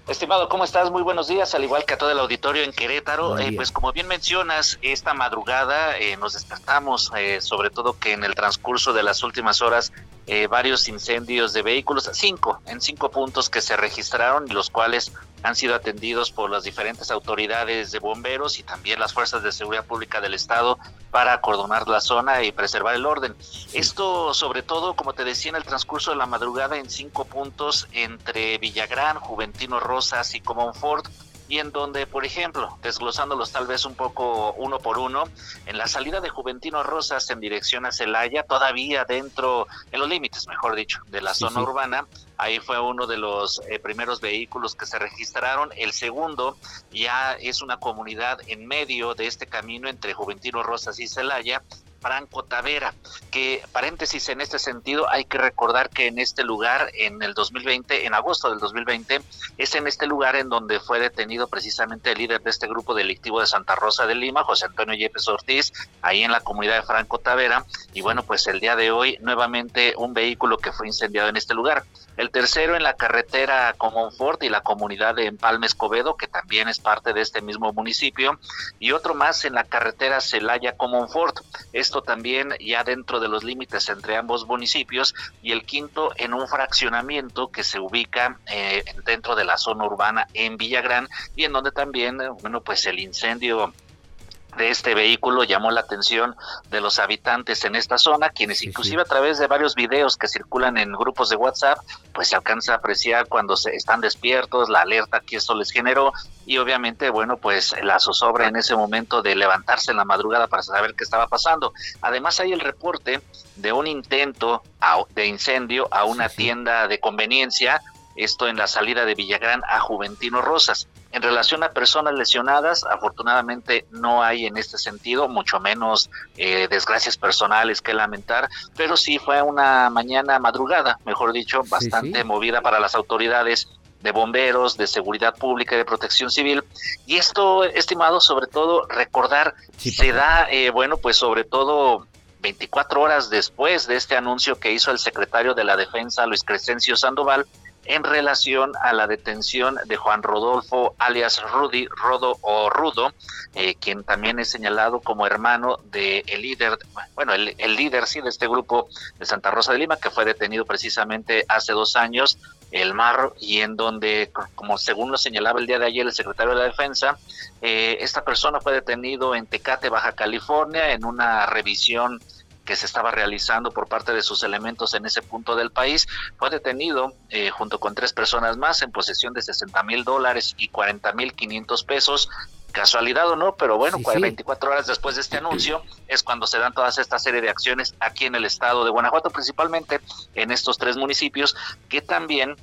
Estimado, ¿cómo estás? Muy buenos días, al igual que a todo el auditorio en Querétaro. Eh, pues como bien mencionas, esta madrugada eh, nos despertamos, eh, sobre todo que en el transcurso de las últimas horas eh, varios incendios de vehículos, cinco, en cinco puntos que se registraron y los cuales han sido atendidos por las diferentes autoridades de bomberos y también las fuerzas de seguridad pública del estado para acordonar la zona y preservar el orden. Esto sobre todo, como te decía, en el transcurso de la madrugada en cinco puntos entre Villagrán, Juventino Rosas y Comonfort y en donde, por ejemplo, desglosándolos tal vez un poco uno por uno, en la salida de Juventino Rosas en dirección a Celaya, todavía dentro, en los límites, mejor dicho, de la zona urbana, ahí fue uno de los eh, primeros vehículos que se registraron. El segundo ya es una comunidad en medio de este camino entre Juventino Rosas y Celaya, Franco Tavera, que paréntesis en este sentido, hay que recordar que en este lugar, en el 2020, en agosto del 2020, es en este lugar en donde fue detenido precisamente el líder de este grupo delictivo de Santa Rosa de Lima, José Antonio Yepes Ortiz, ahí en la comunidad de Franco Tavera, y bueno, pues el día de hoy nuevamente un vehículo que fue incendiado en este lugar. El tercero en la carretera Comonfort y la comunidad de Empalme Escobedo, que también es parte de este mismo municipio, y otro más en la carretera Celaya Comonfort. Esto también ya dentro de los límites entre ambos municipios y el quinto en un fraccionamiento que se ubica eh, dentro de la zona urbana en Villagrán y en donde también, bueno, pues el incendio de este vehículo llamó la atención de los habitantes en esta zona, quienes inclusive a través de varios videos que circulan en grupos de WhatsApp, pues se alcanza a apreciar cuando se están despiertos, la alerta que esto les generó y obviamente, bueno, pues la zozobra en ese momento de levantarse en la madrugada para saber qué estaba pasando. Además hay el reporte de un intento de incendio a una tienda de conveniencia, esto en la salida de Villagrán a Juventino Rosas. En relación a personas lesionadas, afortunadamente no hay en este sentido, mucho menos eh, desgracias personales que lamentar, pero sí fue una mañana madrugada, mejor dicho, bastante movida para las autoridades de bomberos, de seguridad pública y de protección civil. Y esto, estimado, sobre todo recordar, se da, eh, bueno, pues sobre todo 24 horas después de este anuncio que hizo el secretario de la Defensa, Luis Crescencio Sandoval, en relación a la detención de Juan Rodolfo, alias Rudy Rodo o Rudo, eh, quien también es señalado como hermano del el líder, bueno, el, el, líder sí de este grupo de Santa Rosa de Lima, que fue detenido precisamente hace dos años, el Mar, y en donde, como según lo señalaba el día de ayer el secretario de la Defensa, eh, esta persona fue detenido en Tecate, Baja California, en una revisión que se estaba realizando por parte de sus elementos en ese punto del país, fue detenido eh, junto con tres personas más en posesión de 60 mil dólares y 40 mil 500 pesos. Casualidad o no, pero bueno, 24 horas después de este anuncio es cuando se dan todas esta serie de acciones aquí en el estado de Guanajuato, principalmente en estos tres municipios que también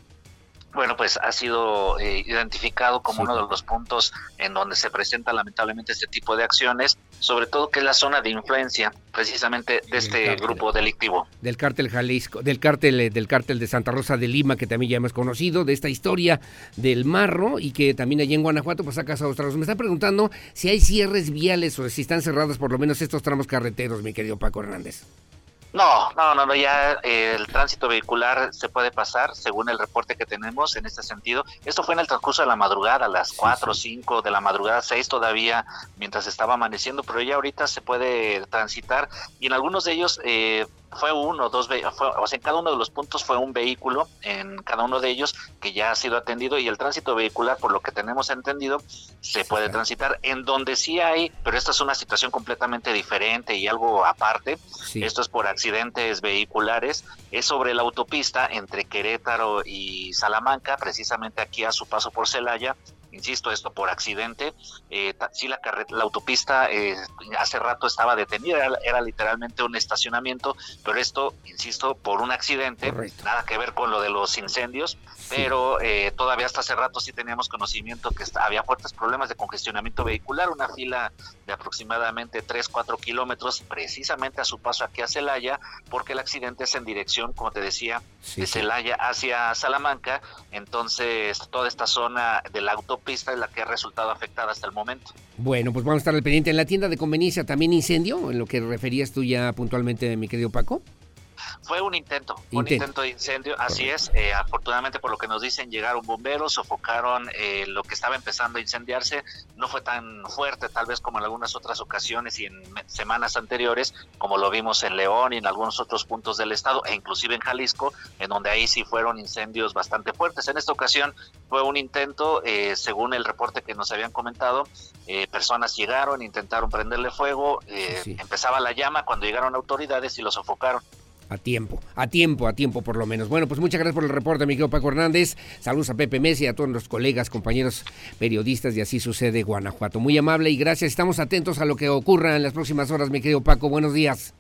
bueno, pues ha sido eh, identificado como uno de los puntos en donde se presenta lamentablemente este tipo de acciones, sobre todo que es la zona de influencia precisamente de este grupo delictivo. Del cártel Jalisco, del cártel eh, del cártel de Santa Rosa de Lima que también ya hemos conocido, de esta historia del marro y que también allí en Guanajuato pues ha causado tragos. Me están preguntando si hay cierres viales o si están cerrados por lo menos estos tramos carreteros, mi querido Paco Hernández. No, no, no, no, ya eh, el tránsito vehicular se puede pasar según el reporte que tenemos en este sentido. Esto fue en el transcurso de la madrugada, a las 4 o 5 de la madrugada, 6 todavía, mientras estaba amaneciendo, pero ya ahorita se puede transitar y en algunos de ellos eh, fue uno, dos, o sea, en cada uno de los puntos fue un vehículo, en cada uno de ellos que ya ha sido atendido y el tránsito vehicular, por lo que tenemos entendido, se puede transitar en donde sí hay, pero esta es una situación completamente diferente y algo aparte. Esto es por accidentes vehiculares, es sobre la autopista entre Querétaro y Salamanca, precisamente aquí a su paso por Celaya, insisto, esto por accidente. Eh, sí, la, la autopista eh, hace rato estaba detenida, era, literalmente un estacionamiento, pero esto, insisto, por un accidente, nada que ver con lo de los incendios, pero eh, todavía hasta hace rato sí teníamos conocimiento que había fuertes problemas de congestionamiento vehicular, una fila de aproximadamente 3, 4 kilómetros, precisamente a su paso aquí a Celaya, porque el accidente es en dirección, como te decía, de Celaya hacia Salamanca, entonces toda esta zona de la autopista pista es la que ha resultado afectada hasta el momento. Bueno, pues vamos a estar al pendiente. En la tienda de conveniencia también incendio, en lo que referías tú ya puntualmente, mi querido Paco. Fue un intento, un intento de incendio, así es. Eh, afortunadamente, por lo que nos dicen, llegaron bomberos, sofocaron eh, lo que estaba empezando a incendiarse. No fue tan fuerte, tal vez como en algunas otras ocasiones y en semanas anteriores, como lo vimos en León y en algunos otros puntos del estado, e inclusive en Jalisco, en donde ahí sí fueron incendios bastante fuertes. En esta ocasión fue un intento, eh, según el reporte que nos habían comentado, personas llegaron, intentaron prenderle fuego, empezaba la llama cuando llegaron autoridades y lo sofocaron. A tiempo, a tiempo, a tiempo por lo menos. Bueno, pues muchas gracias por el reporte, mi querido Paco Hernández. Saludos a Pepe Messi a todos los colegas, compañeros periodistas de Así Sucede Guanajuato. Muy amable y gracias. Estamos atentos a lo que ocurra en las próximas horas, mi querido Paco. Buenos días.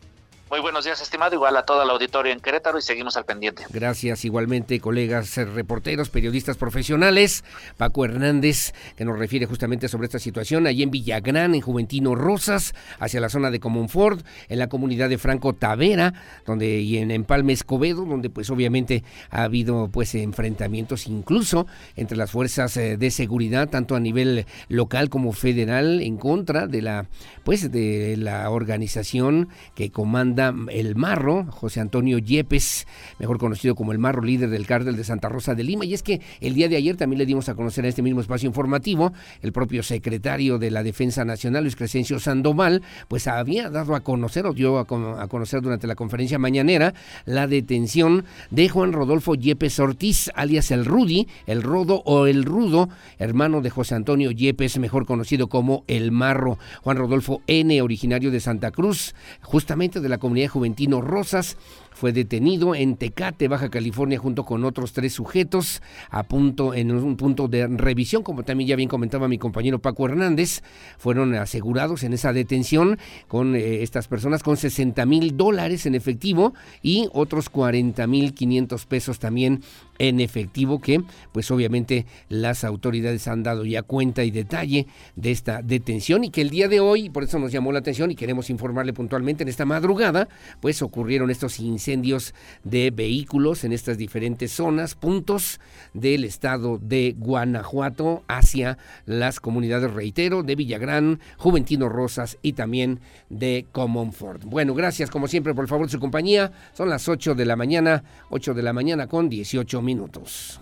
Muy buenos días, estimado. Igual a todo el auditorio en Querétaro y seguimos al pendiente. Gracias, igualmente, colegas eh, reporteros, periodistas profesionales. Paco Hernández, que nos refiere justamente sobre esta situación allí en Villagrán, en Juventino Rosas, hacia la zona de Comonfort, en la comunidad de Franco Tavera, donde y en Empalme Escobedo, donde pues obviamente ha habido pues enfrentamientos incluso entre las fuerzas eh, de seguridad, tanto a nivel local como federal, en contra de la pues de la organización que comanda el Marro, José Antonio Yepes, mejor conocido como el Marro, líder del cártel de Santa Rosa de Lima. Y es que el día de ayer también le dimos a conocer a este mismo espacio informativo, el propio secretario de la Defensa Nacional, Luis Crescencio Sandoval, pues había dado a conocer, o dio a, conocer durante la conferencia mañanera, la detención de Juan Rodolfo Yepes Ortiz, alias el Rudy, el Rodo o el Rudo, hermano de José Antonio Yepes, mejor conocido como el Marro. Juan Rodolfo N., originario de Santa Cruz, justamente de la comunidad comunidad Juventino Rosas fue detenido en Tecate, Baja California, junto con otros tres sujetos a punto, en un punto de revisión, como también ya bien comentaba mi compañero Paco Hernández, fueron asegurados en esa detención con eh, estas personas con 60 mil dólares en efectivo y otros 40 mil 500 pesos también en efectivo que pues obviamente las autoridades han dado ya cuenta y detalle de esta detención y que el día de hoy, por eso nos llamó la atención y queremos informarle puntualmente en esta madrugada, pues ocurrieron estos incendios de vehículos en estas diferentes zonas, puntos del estado de Guanajuato hacia las comunidades, reitero, de Villagrán, Juventino Rosas y también de Comonfort. Bueno, gracias como siempre por favor su compañía. Son las 8 de la mañana, 8 de la mañana con 18 minutos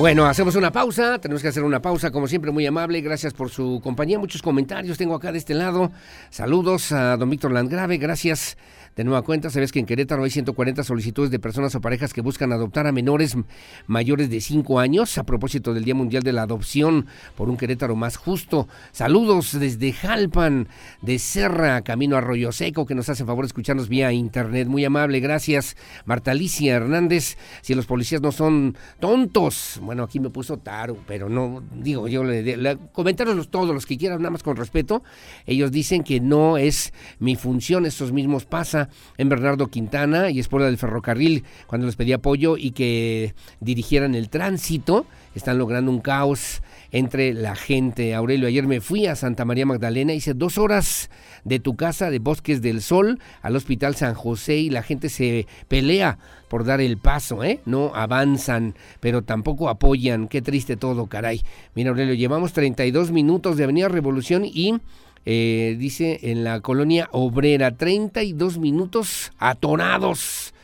Bueno, hacemos una pausa, tenemos que hacer una pausa, como siempre, muy amable, gracias por su compañía, muchos comentarios tengo acá de este lado, saludos a don Víctor Landgrave, gracias De nueva cuenta, sabes que en Querétaro hay 140 solicitudes de personas o parejas que buscan adoptar a menores mayores de 5 años a propósito del Día Mundial de la Adopción por un Querétaro más justo. Saludos desde Jalpan, de Serra, camino Arroyo Seco, que nos hace favor escucharnos vía internet. Muy amable, gracias. Marta Alicia Hernández, si los policías no son tontos. Bueno, aquí me puso Taro, pero no, digo, yo le, comentarios todos los que quieran, nada más con respeto. Ellos dicen que no es mi función, estos mismos en Bernardo Quintana y es por del ferrocarril cuando les pedí apoyo y que dirigieran el tránsito. Están logrando un caos entre la gente. Aurelio, ayer me fui a Santa María Magdalena, hice dos horas de tu casa de Bosques del Sol al Hospital San José y la gente se pelea por dar el paso, ¿eh? No avanzan, pero tampoco apoyan. Qué triste todo, caray. Mira, Aurelio, llevamos 32 minutos de Avenida Revolución y eh, dice en la colonia obrera, 32 minutos atorados.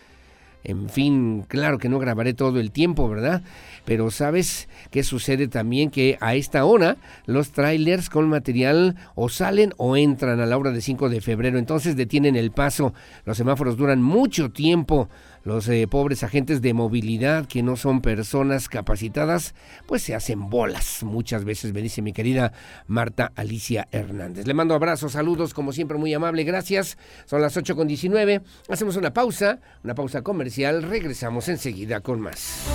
En fin, claro que no grabaré todo el tiempo, ¿verdad? Pero ¿sabes qué sucede también? Que a esta hora los trailers con material o salen o entran a la hora de 5 de febrero, entonces detienen el paso. Los semáforos duran mucho tiempo los eh, pobres agentes de movilidad que no son personas capacitadas, pues se hacen bolas muchas veces, me dice mi querida Marta Alicia Hernández. Le mando abrazos, saludos, como siempre, muy amable, gracias. Son las 8 con 19. Hacemos una pausa, una pausa comercial. Regresamos enseguida con más.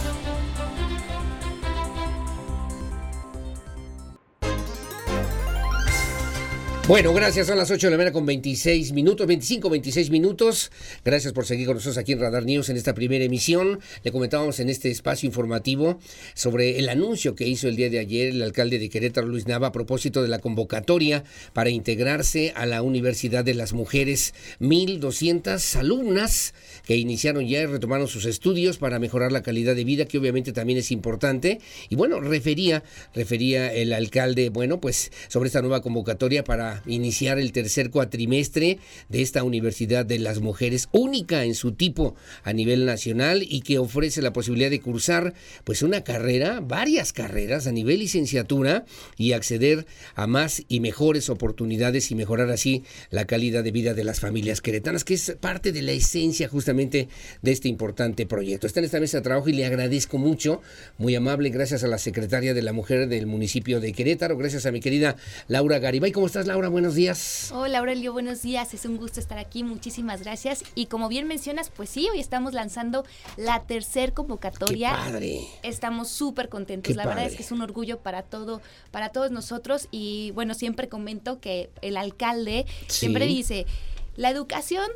Bueno, gracias. Son las 8 de la mañana con 26 minutos, 25, 26 minutos. Gracias por seguir con nosotros aquí en Radar News en esta primera emisión. Le comentábamos en este espacio informativo sobre el anuncio que hizo el día de ayer el alcalde de Querétaro, Luis Nava, a propósito de la convocatoria para integrarse a la Universidad de las Mujeres. 1.200 alumnas que iniciaron ya y retomaron sus estudios para mejorar la calidad de vida, que obviamente también es importante. Y bueno, refería, refería el alcalde, bueno, pues sobre esta nueva convocatoria iniciar el tercer cuatrimestre de esta Universidad de las Mujeres, única en su tipo a nivel nacional y que ofrece la posibilidad de cursar pues una carrera, varias carreras a nivel licenciatura y acceder a más y mejores oportunidades y mejorar así la calidad de vida de las familias queretanas, que es parte de la esencia justamente de este importante proyecto. Está en esta mesa de trabajo y le agradezco mucho, muy amable, gracias a la secretaria de la Mujer del municipio de Querétaro, gracias a mi querida Laura Garibay. ¿Cómo estás, Laura? Buenos días. Hola, Aurelio, buenos días. Es un gusto estar aquí. Muchísimas gracias. Y como bien mencionas, pues sí, hoy estamos lanzando la tercer convocatoria. ¡Qué padre! Estamos súper contentos. la verdad es que es un orgullo para todo, para todos nosotros. Y bueno, siempre comento que el alcalde siempre dice, la educación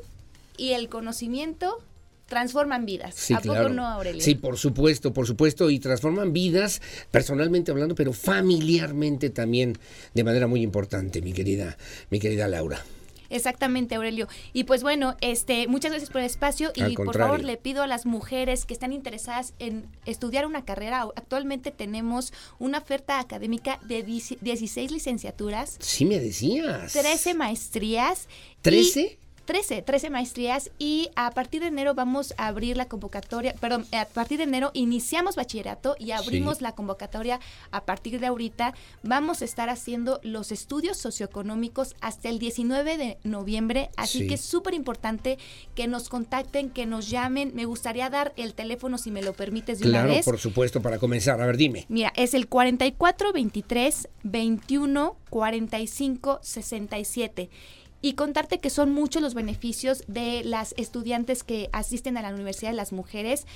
y el conocimiento transforman vidas. Sí, ¿A poco no, Aurelio? Sí, por supuesto, por supuesto, y transforman vidas personalmente hablando, pero familiarmente también de manera muy importante, mi querida, mi querida Laura. Exactamente, Aurelio. Y pues bueno, este, muchas gracias por el espacio y por favor le pido a las mujeres que están interesadas en estudiar una carrera. Actualmente tenemos una oferta académica de 16 licenciaturas. Sí, me decías. 13 maestrías. ¿13? 13, 13 maestrías y a partir de enero vamos a abrir la convocatoria, perdón, a partir de enero iniciamos bachillerato y abrimos la convocatoria a partir de ahorita. Vamos a estar haciendo los estudios socioeconómicos hasta el 19 de noviembre, así que es súper importante que nos contacten, que nos llamen. Me gustaría dar el teléfono si me lo permites de claro, una vez. por supuesto, para comenzar. A ver, dime. Mira, es el 44 23 21 45 67 y contarte que son muchos los beneficios de las estudiantes que asisten a la Universidad de las Mujeres.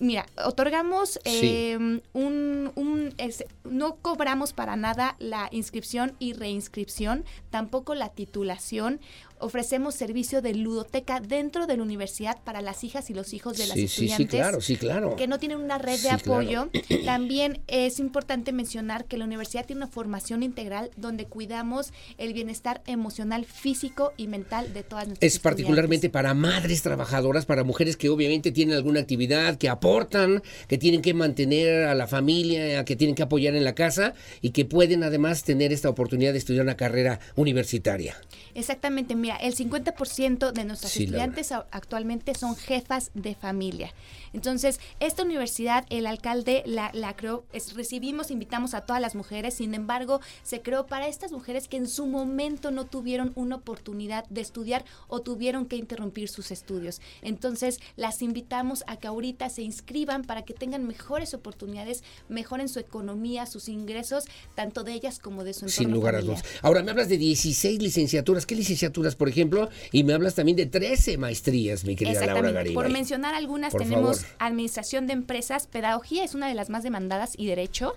Mira, otorgamos em, un, un no cobramos para nada la inscripción y reinscripción, tampoco la titulación ofrecemos servicio de ludoteca dentro de la universidad para las hijas y los hijos de las estudiantes. Sí, claro, sí, claro. Que no tienen una red de apoyo. También es importante mencionar que la universidad tiene una formación integral donde cuidamos el bienestar emocional, físico y mental de todas nuestras Es particularmente para madres trabajadoras, para mujeres que obviamente tienen alguna actividad, que aportan, que tienen que mantener a la familia, que tienen que apoyar en la casa y que pueden además tener esta oportunidad de estudiar una carrera universitaria. Exactamente, mira, Mira, el 50% de nuestras estudiantes actualmente son jefas de familia. Entonces, esta universidad, el alcalde la, la creó, recibimos, invitamos a todas las mujeres, sin embargo, se creó para estas mujeres que en su momento no tuvieron una oportunidad de estudiar o tuvieron que interrumpir sus estudios. Entonces, las invitamos a que ahorita se inscriban para que tengan mejores oportunidades, mejoren su economía, sus ingresos, tanto de ellas como de su entorno Sin lugar a dudas. Ahora, me hablas de 16 licenciaturas. ¿Qué licenciaturas, por ejemplo? Y me hablas también de 13 maestrías, mi querida Laura Garibay. Por mencionar algunas, tenemos administración de empresas, pedagogía es una de las más demandadas y derecho,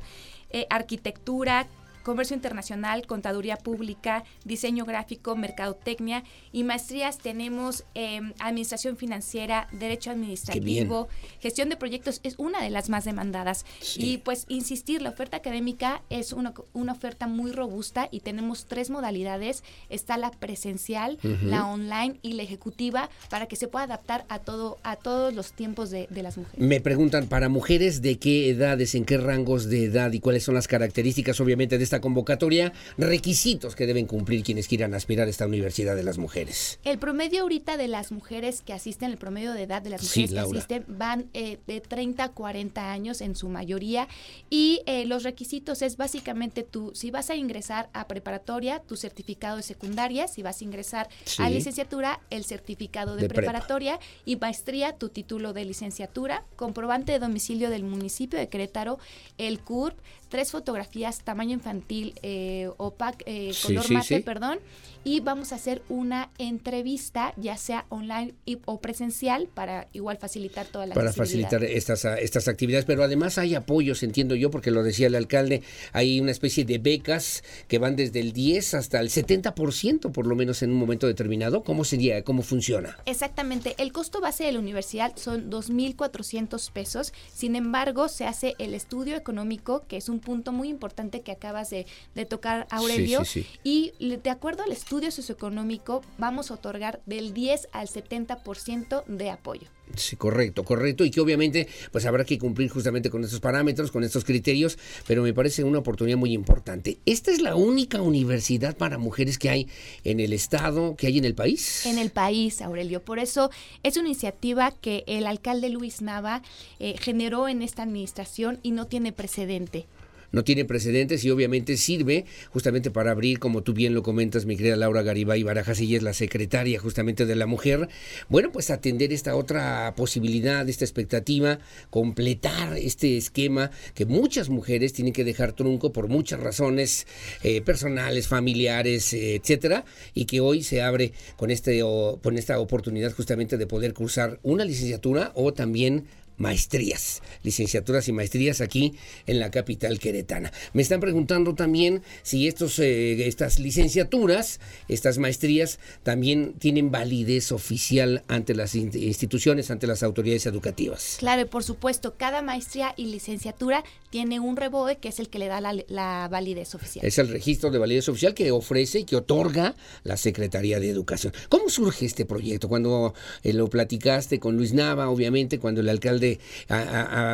eh, arquitectura, comercio internacional, contaduría pública, diseño gráfico, mercadotecnia y maestrías tenemos em, administración financiera, derecho administrativo, gestión de proyectos es una de las más demandadas. Y pues insistir, la oferta académica es una, una, oferta muy robusta y tenemos tres modalidades. Está la presencial, la online y la ejecutiva para que se pueda adaptar a todo a todos los tiempos de, de las mujeres. Me preguntan, para mujeres, ¿de qué edades, en qué rangos de edad y cuáles son las características obviamente de esta convocatoria, requisitos que deben cumplir quienes quieran aspirar a esta Universidad de las Mujeres. El promedio ahorita de las mujeres que asisten, el promedio de edad de las mujeres que asisten, van eh, de 30 a 40 años en su mayoría. Y eh, los requisitos es básicamente tú, si vas a ingresar a preparatoria, tu certificado de secundaria, si vas a ingresar a licenciatura, el certificado de, preparatoria y maestría, tu título de licenciatura, comprobante de domicilio del municipio de Querétaro, el CURP, tres fotografías tamaño infantil eh, opac, eh, color mate, perdón, y vamos a hacer una entrevista, ya sea online o presencial, para igual facilitar toda la Para facilitar estas, estas actividades, pero además hay apoyos, entiendo yo, porque lo decía el alcalde, hay una especie de becas que van desde el 10 hasta el 70%, por lo menos en un momento determinado. ¿Cómo sería? ¿Cómo funciona? Exactamente. El costo base de la universidad son 2.400 pesos. Sin embargo, se hace el estudio económico, que es un punto muy importante que acabas de, tocar, Aurelio. Y de acuerdo al estudio, estudio socioeconómico vamos a otorgar del 10 al 70% de apoyo. Sí, correcto, correcto. Y que obviamente pues habrá que cumplir justamente con estos parámetros, con estos criterios, pero me parece una oportunidad muy importante. ¿Esta es la única universidad para mujeres que hay en el estado, que hay en el país? En el país, Aurelio. Por eso es una iniciativa que el alcalde Luis Nava eh, generó en esta administración y no tiene precedente no tiene precedentes y obviamente sirve justamente para abrir, como tú bien lo comentas, mi querida Laura Garibay Barajas, ella es la secretaria justamente de la mujer, bueno, pues atender esta otra posibilidad, esta expectativa, completar este esquema que muchas mujeres tienen que dejar trunco por muchas razones eh, personales, familiares, etcétera, y que hoy se abre con, este, con esta oportunidad justamente de poder cursar una licenciatura o también maestrías, licenciaturas y maestrías aquí en la capital queretana. Me están preguntando también si estos, eh, estas licenciaturas, estas maestrías, también tienen validez oficial ante las instituciones, ante las autoridades educativas. Claro, por supuesto, cada maestría y licenciatura tiene un reboe que es el que le da la, validez oficial. Es el registro de validez oficial que ofrece y que otorga la Secretaría de Educación. ¿Cómo surge este proyecto? Cuando eh, lo platicaste con Luis Nava, obviamente, cuando el alcalde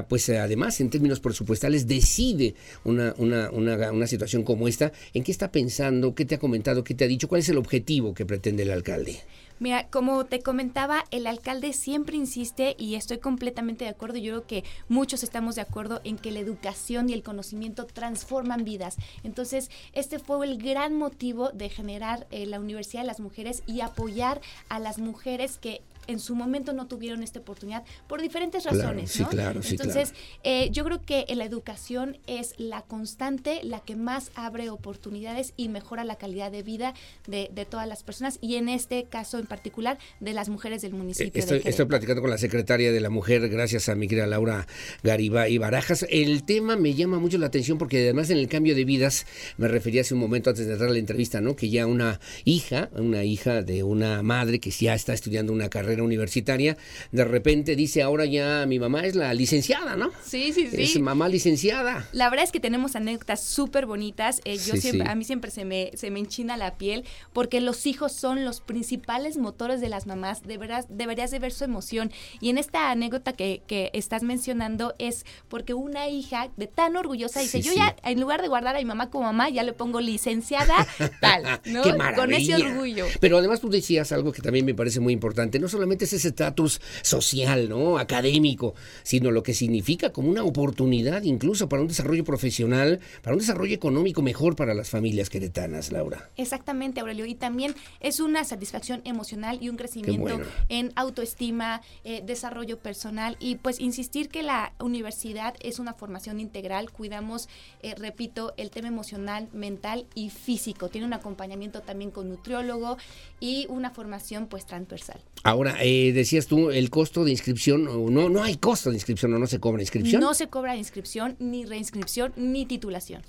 pues además en términos presupuestales decide una, una, una, situación como esta, ¿en qué está pensando? ¿Qué te ha comentado? ¿Qué te ha dicho? ¿Cuál es el objetivo que pretende el alcalde? Mira, como te comentaba, el alcalde siempre insiste y estoy completamente de acuerdo, yo creo que muchos estamos de acuerdo en que la educación y el conocimiento transforman vidas. Entonces, este fue el gran motivo de generar eh, la Universidad de las Mujeres y apoyar a las mujeres que en su momento no tuvieron esta oportunidad por diferentes razones. sí, claro, sí, Entonces, eh, yo creo que la educación es la constante, la que más abre oportunidades y mejora la calidad de vida de, todas las personas y en este caso en particular de las mujeres del municipio. estoy, estoy platicando con la secretaria de la mujer, gracias a mi querida Laura Garibay Barajas. El tema me llama mucho la atención porque además en el cambio de vidas, me refería hace un momento antes de entrar a la entrevista, ¿no? Que ya una hija, una hija de una madre que ya está estudiando una carrera universitaria, de repente dice, ahora ya mi mamá es la licenciada, ¿no? Sí, sí, sí. Es mamá licenciada. La verdad es que tenemos anécdotas súper bonitas. Eh, yo siempre, a mí siempre se me, se me enchina la piel porque los hijos son los principales motores de las mamás. De verdad, deberías de ver su emoción. Y en esta anécdota que, que estás mencionando es porque una hija de tan orgullosa dice, yo ya en lugar de guardar a mi mamá como mamá, ya le pongo licenciada tal, ¿no? Con ese orgullo. Pero además tú decías algo que también me parece muy importante. No solamente es ese estatus social, ¿no? Académico, sino lo que significa como una oportunidad incluso para un desarrollo profesional, para un desarrollo económico mejor para las familias queretanas, Laura. Exactamente, Aurelio. Y también es una satisfacción emocional y un crecimiento en autoestima, eh, desarrollo personal y pues insistir que la universidad es una formación integral. Cuidamos, eh, repito, el tema emocional, mental y físico. Tiene un acompañamiento también con nutriólogo y una formación pues transversal. Ahora, eh, decías tú, el costo de inscripción, no, no hay costo de inscripción o no se cobra inscripción. No se cobra inscripción, ni reinscripción, ni titulación.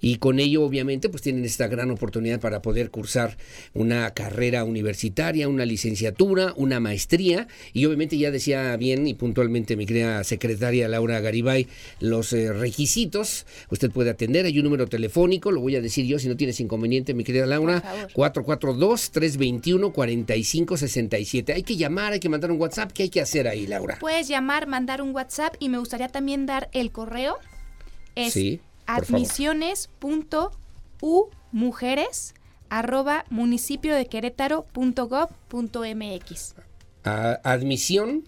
Y con ello, obviamente, pues tienen esta gran oportunidad para poder cursar una carrera universitaria, una licenciatura, una maestría. Y obviamente ya decía bien y puntualmente mi querida secretaria Laura Garibay los eh, requisitos. Usted puede atender, hay un número telefónico, lo voy a decir yo si no tienes inconveniente, mi querida Laura, 442-321-4567. Hay que llamar, hay que mandar un WhatsApp. ¿Qué hay que hacer ahí, Laura? Puedes llamar, mandar un WhatsApp y me gustaría también dar el correo. Es sí, admisiones.umujeres arroba municipio de querétaro.gov.mx. admisión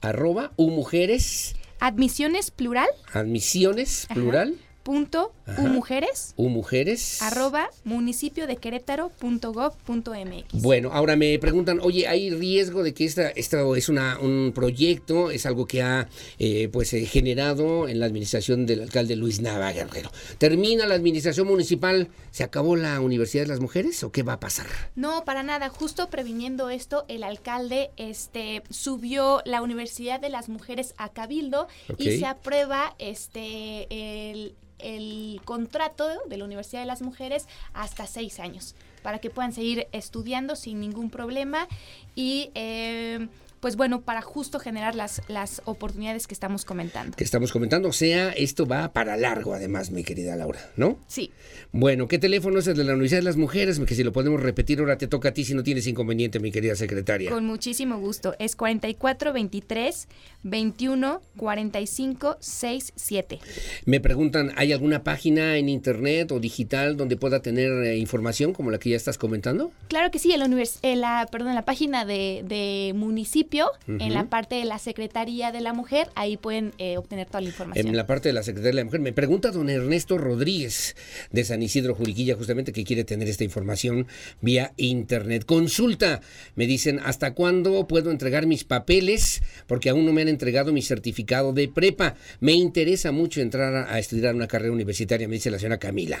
arroba umujeres. Admisiones plural. Admisiones plural punto umujeres umujeres. arroba municipio de querétaro punto gov punto mx bueno ahora me preguntan oye hay riesgo de que esta esto es una un proyecto es algo que ha eh, pues eh, generado en la administración del alcalde Luis Nava Guerrero termina la administración municipal se acabó la universidad de las mujeres o qué va a pasar no para nada. Justo previniendo esto el alcalde este subió la universidad de las mujeres a cabildo y se aprueba este el el contrato de la Universidad de las Mujeres hasta seis años para que puedan seguir estudiando sin ningún problema. Y eh, pues bueno, para justo generar las, las oportunidades que estamos comentando. Que estamos comentando, o sea, esto va para largo además, mi querida Laura, ¿no? Sí. Bueno, ¿qué teléfono es el de la Universidad de las Mujeres? Que si lo podemos repetir, ahora te toca a ti si no tienes inconveniente, mi querida secretaria. Con muchísimo gusto. Es 4423 21 45 67. Me preguntan, ¿hay alguna página en internet o digital donde pueda tener eh, información como la que ya estás comentando? Claro que sí, en la, en la, perdón, la página de, de municipio en la parte de la Secretaría de la Mujer, ahí pueden eh, obtener toda la información. En la parte de la Secretaría de la Mujer, me pregunta don Ernesto Rodríguez de San Isidro Juriquilla, justamente que quiere tener esta información vía internet. Consulta, me dicen, ¿hasta cuándo puedo entregar mis papeles? Porque aún no me han entregado mi certificado de prepa. Me interesa mucho entrar a estudiar una carrera universitaria, me dice la señora Camila.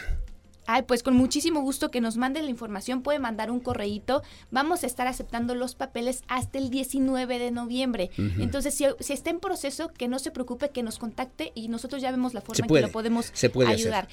Ay, pues con muchísimo gusto que nos manden la información, puede mandar un correíto. Vamos a estar aceptando los papeles hasta el 19 de noviembre. Entonces, si, está en proceso, que no se preocupe, que nos contacte y nosotros ya vemos la forma en que lo podemos ayudar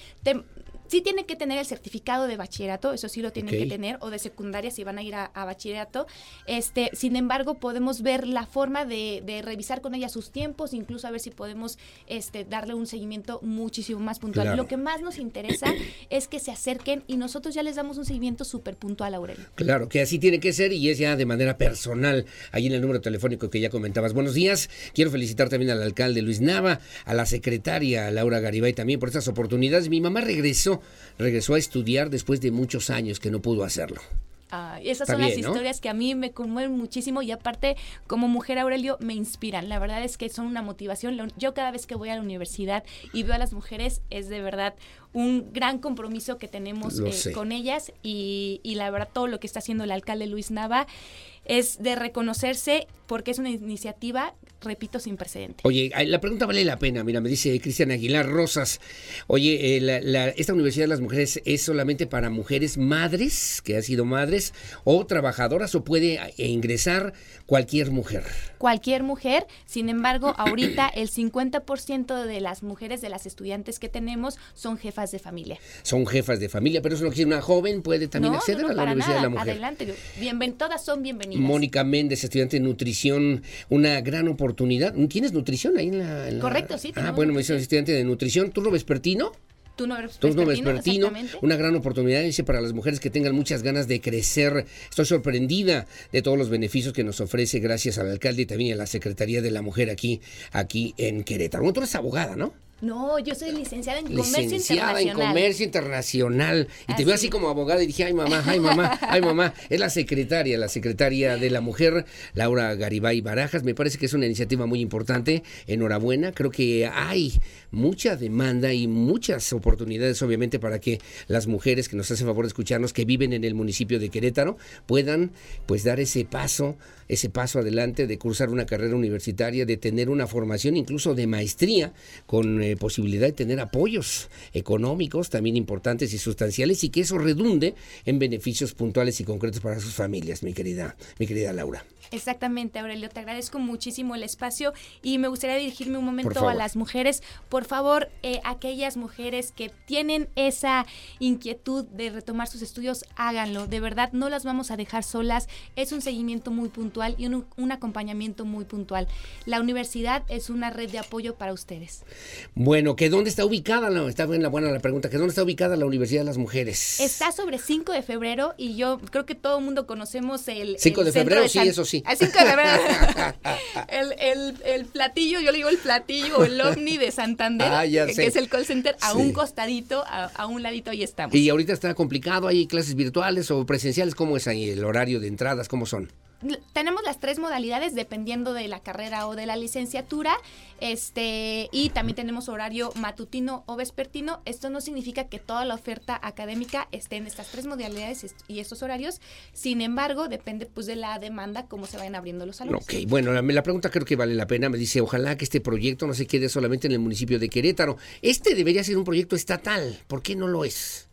sí tiene que tener el certificado de bachillerato, eso sí lo tienen que tener, o de secundaria si van a ir a, bachillerato. Este, sin embargo, podemos ver la forma de, revisar con ella sus tiempos, incluso a ver si podemos este, darle un seguimiento muchísimo más puntual. Lo que más nos interesa es que se acerquen y nosotros ya les damos un seguimiento súper puntual, Aurelio. Claro, que así tiene que ser y es ya de manera personal, ahí en el número telefónico que ya comentabas. Buenos días, quiero felicitar también al alcalde Luis Nava, a la secretaria Laura Garibay también por estas oportunidades. Mi mamá regresó regresó, a estudiar después de muchos años que no pudo hacerlo. esas son las historias que a mí me conmueven muchísimo y aparte como mujer Aurelio me inspiran. La verdad es que son una motivación. Yo cada vez que voy a la universidad y veo a las mujeres es de verdad un gran compromiso que tenemos eh, con ellas y, y la verdad todo lo que está haciendo el alcalde Luis Nava es de reconocerse porque es una iniciativa, repito, sin precedente. Oye, la pregunta vale la pena. Mira, me dice Cristian Aguilar Rosas. Oye, eh, ¿esta Universidad de las Mujeres es solamente para mujeres madres, que han sido madres, o trabajadoras, o puede eh, ingresar cualquier mujer? Cualquier mujer. Sin embargo, ahorita el 50% de las mujeres, de las estudiantes que tenemos, son jefas de familia. Son jefas de familia, pero eso no quiere una joven puede también acceder a la Universidad de la Mujer. Adelante. Bienven todas son bienvenidas Mónica Méndez, estudiante de nutrición, una gran oportunidad. ¿Tienes nutrición ahí en la...? Correcto, sí. Ah, bueno, me dice estudiante de nutrición. ¿Tú, Vespertino? Tú no vespertino, una gran oportunidad dice, para las mujeres que tengan muchas ganas de crecer. Estoy sorprendida de todos los beneficios que nos ofrece gracias al alcalde y también a la Secretaría de la Mujer aquí, aquí en Querétaro. Bueno, tú eres abogada, ¿no? No, yo soy licenciada en Comercio licenciada en Comercio Internacional. Y te veo así como abogada y dije, ay mamá, ay mamá, ay mamá. Es la secretaria, la secretaria de la mujer, Laura Garibay Barajas. Me parece que es una iniciativa muy importante. Enhorabuena. Creo que hay mucha demanda y muchas oportunidades, obviamente, para que las mujeres que nos hacen favor de escucharnos, que viven en el municipio de Querétaro, puedan pues dar ese paso ese paso adelante de cursar una carrera universitaria, de tener una formación incluso de maestría, con eh, posibilidad de tener apoyos económicos también importantes y sustanciales y que eso redunde en beneficios puntuales y concretos para sus familias, mi querida, mi querida Laura. Exactamente, Aurelio, te agradezco muchísimo el espacio y me gustaría dirigirme un momento a las mujeres. Por favor, eh, aquellas mujeres que tienen esa inquietud de retomar sus estudios, háganlo. De verdad, no las vamos a dejar solas. Es un seguimiento muy puntual y un, acompañamiento muy puntual. La universidad es una red de apoyo para ustedes. Bueno, ¿que dónde está ubicada? No, está bien la buena la pregunta. ¿Que dónde está ubicada la Universidad de las Mujeres? Está sobre 5 de febrero y yo creo que todo el mundo conocemos el... 5 de febrero, sí, eso sí. Así que el, el, el, platillo, yo le digo el platillo, el ovni de Santander, ah, que es el call center, a un costadito, a, un ladito, ahí estamos. Y ahorita está complicado, ¿hay clases virtuales o presenciales? ¿Cómo es ahí el horario de entradas? ¿Cómo son? Tenemos las tres modalidades dependiendo de la carrera o de la licenciatura, este, y también tenemos horario matutino o vespertino. Esto no significa que toda la oferta académica esté en estas tres modalidades y estos horarios. Sin embargo, depende pues de la demanda, cómo se vayan abriendo los salones. Ok, bueno, la, la pregunta creo que vale la pena. Me dice, ojalá que este proyecto no se quede solamente en el municipio de Querétaro. Este debería ser un proyecto estatal. ¿Por qué no lo es?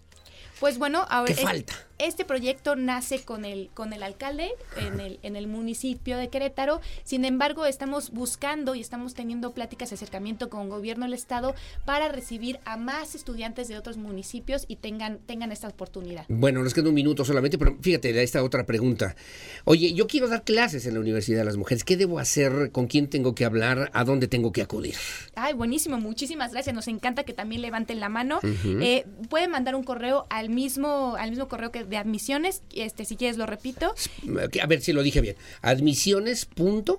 Pues bueno, ahora... ¿Qué falta? Este proyecto nace con el, con el alcalde en el, en el municipio de Querétaro. Sin embargo, estamos buscando y estamos teniendo pláticas de acercamiento con el gobierno del estado para recibir a más estudiantes de otros municipios y tengan, tengan esta oportunidad. Bueno, nos queda un minuto solamente, pero fíjate, esta otra pregunta. Oye, yo quiero dar clases en la Universidad de las Mujeres. ¿Qué debo hacer? ¿Con quién tengo que hablar? ¿A dónde tengo que acudir? Ay, buenísimo. Muchísimas gracias. Nos encanta que también levanten la mano. Eh, pueden mandar un correo al mismo, al mismo correo que de admisiones, este, si quieres lo repito. A ver si lo dije bien. Admisiones punto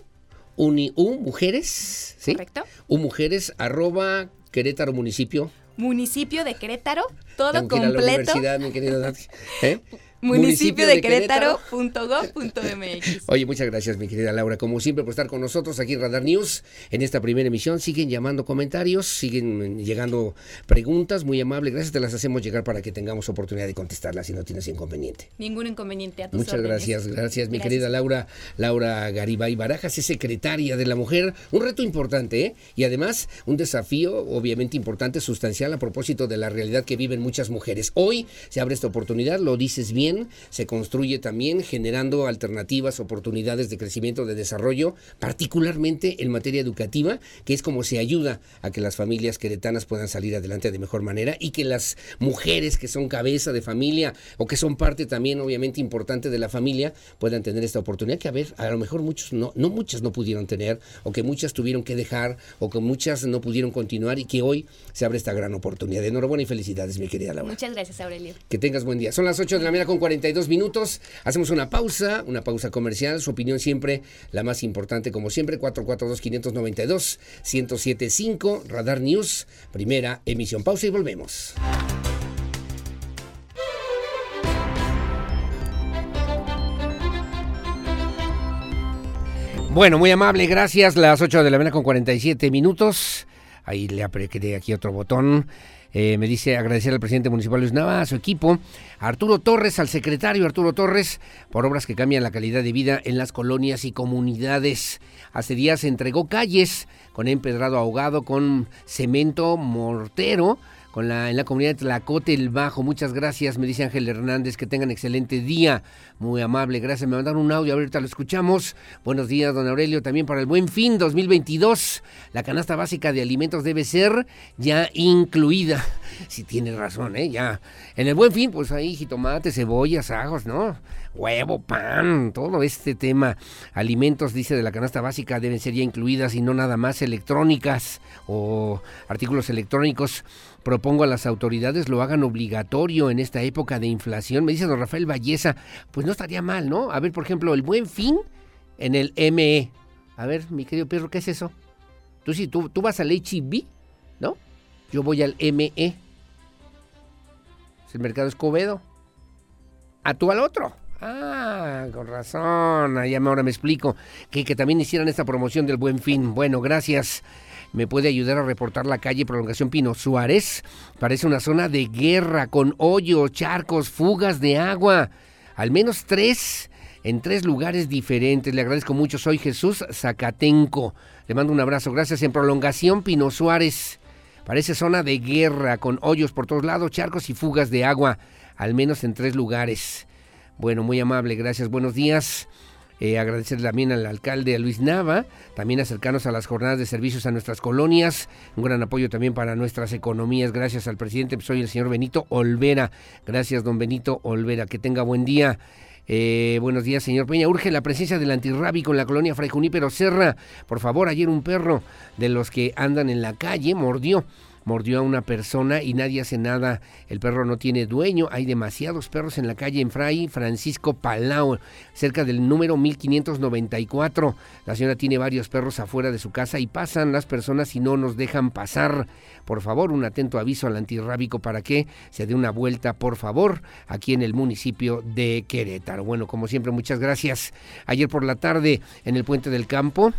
mujeres, ¿sí? Correcto. U mujeres arroba Querétaro municipio. Municipio de Querétaro, todo completo. La mi querida ¿Eh? municipio de Querétaro.gov.mx. Oye, muchas gracias, mi querida Laura, como siempre, por estar con nosotros aquí en Radar News en esta primera emisión. Siguen llamando comentarios, siguen llegando preguntas, muy amable. Gracias, te las hacemos llegar para que tengamos oportunidad de contestarlas si no tienes inconveniente. Ningún inconveniente a tus Muchas gracias, gracias, mi querida Laura, Laura Garibay Barajas, es secretaria de la mujer. Un reto importante, ¿eh? Y además, un desafío, obviamente importante, sustancial a propósito de la realidad que viven muchas mujeres. Hoy se abre esta oportunidad, lo dices bien se construye también generando alternativas, oportunidades de crecimiento, de desarrollo, particularmente en materia educativa, que es como se ayuda a que las familias queretanas puedan salir adelante de mejor manera y que las mujeres que son cabeza de familia o que son parte también obviamente importante de la familia puedan tener esta oportunidad que a ver, a lo mejor muchos no, no muchas no pudieron tener o que muchas tuvieron que dejar o que muchas no pudieron continuar y que hoy se abre esta gran oportunidad. Enhorabuena y felicidades, mi querida Laura. Muchas gracias, Aurelio. Que tengas buen día. Son las 8 de la mañana con 42 minutos. Hacemos una pausa, una pausa comercial. Su opinión siempre la más importante, como siempre, 442-592-1075, Radar News, primera emisión. Pausa y volvemos. Bueno, muy amable, gracias. Las 8 de la mañana con 47 minutos. Ahí le apreté aquí otro botón. Eh, me dice agradecer al presidente municipal Luis Nava, a su equipo, a Arturo Torres, al secretario Arturo Torres, por obras que cambian la calidad de vida en las colonias y comunidades. Hace días se entregó calles con empedrado ahogado, con cemento mortero con la, en la comunidad de Tlacote el Bajo. Muchas gracias, me dice Ángel Hernández, que tengan excelente día. Muy amable, gracias. Me mandaron un audio, ahorita lo escuchamos. Buenos días, don Aurelio, también para el Buen Fin 2022. La canasta básica de alimentos debe ser ya incluida. sí tiene razón, ¿eh? Ya. En el buen fin, pues ahí jitomate, cebollas, ajos, ¿no? Huevo, pan, todo este tema. Alimentos, dice, de la canasta básica deben ser ya incluidas y no nada más electrónicas o artículos electrónicos. Propongo a las autoridades lo hagan obligatorio en esta época de inflación. Me dice don Rafael Valleza, pues no estaría mal, ¿no? A ver, por ejemplo, el buen fin en el ME. A ver, mi querido perro, ¿qué es eso? Tú sí, tú, tú vas al HB, ¿no? Yo voy al ME. Es el mercado Escobedo. A tú al otro. Ah, con razón. Allá ahora me explico. Que, que también hicieran esta promoción del buen fin. Bueno, gracias. Me puede ayudar a reportar la calle Prolongación Pino Suárez. Parece una zona de guerra con hoyos, charcos, fugas de agua. Al menos tres en tres lugares diferentes. Le agradezco mucho. Soy Jesús Zacatenco. Le mando un abrazo. Gracias. En Prolongación Pino Suárez. Parece zona de guerra con hoyos por todos lados, charcos y fugas de agua. Al menos en tres lugares. Bueno, muy amable, gracias, buenos días. Eh, agradecer también al alcalde Luis Nava, también acercarnos a las jornadas de servicios a nuestras colonias, un gran apoyo también para nuestras economías, gracias al presidente, soy el señor Benito Olvera, gracias don Benito Olvera, que tenga buen día. Eh, buenos días, señor Peña. Urge la presencia del antirrábico en la colonia Fray Junípero Serra. Por favor, ayer un perro de los que andan en la calle mordió mordió a una persona y nadie hace nada. El perro no tiene dueño. Hay demasiados perros en la calle en Fray Francisco Palau, cerca del número 1594. La señora tiene varios perros afuera de su casa y pasan las personas y no nos dejan pasar. Por favor, un atento aviso al antirrábico para que se dé una vuelta, por favor, aquí en el municipio de Querétaro. Bueno, como siempre, muchas gracias. Ayer por la tarde en el Puente del Campo,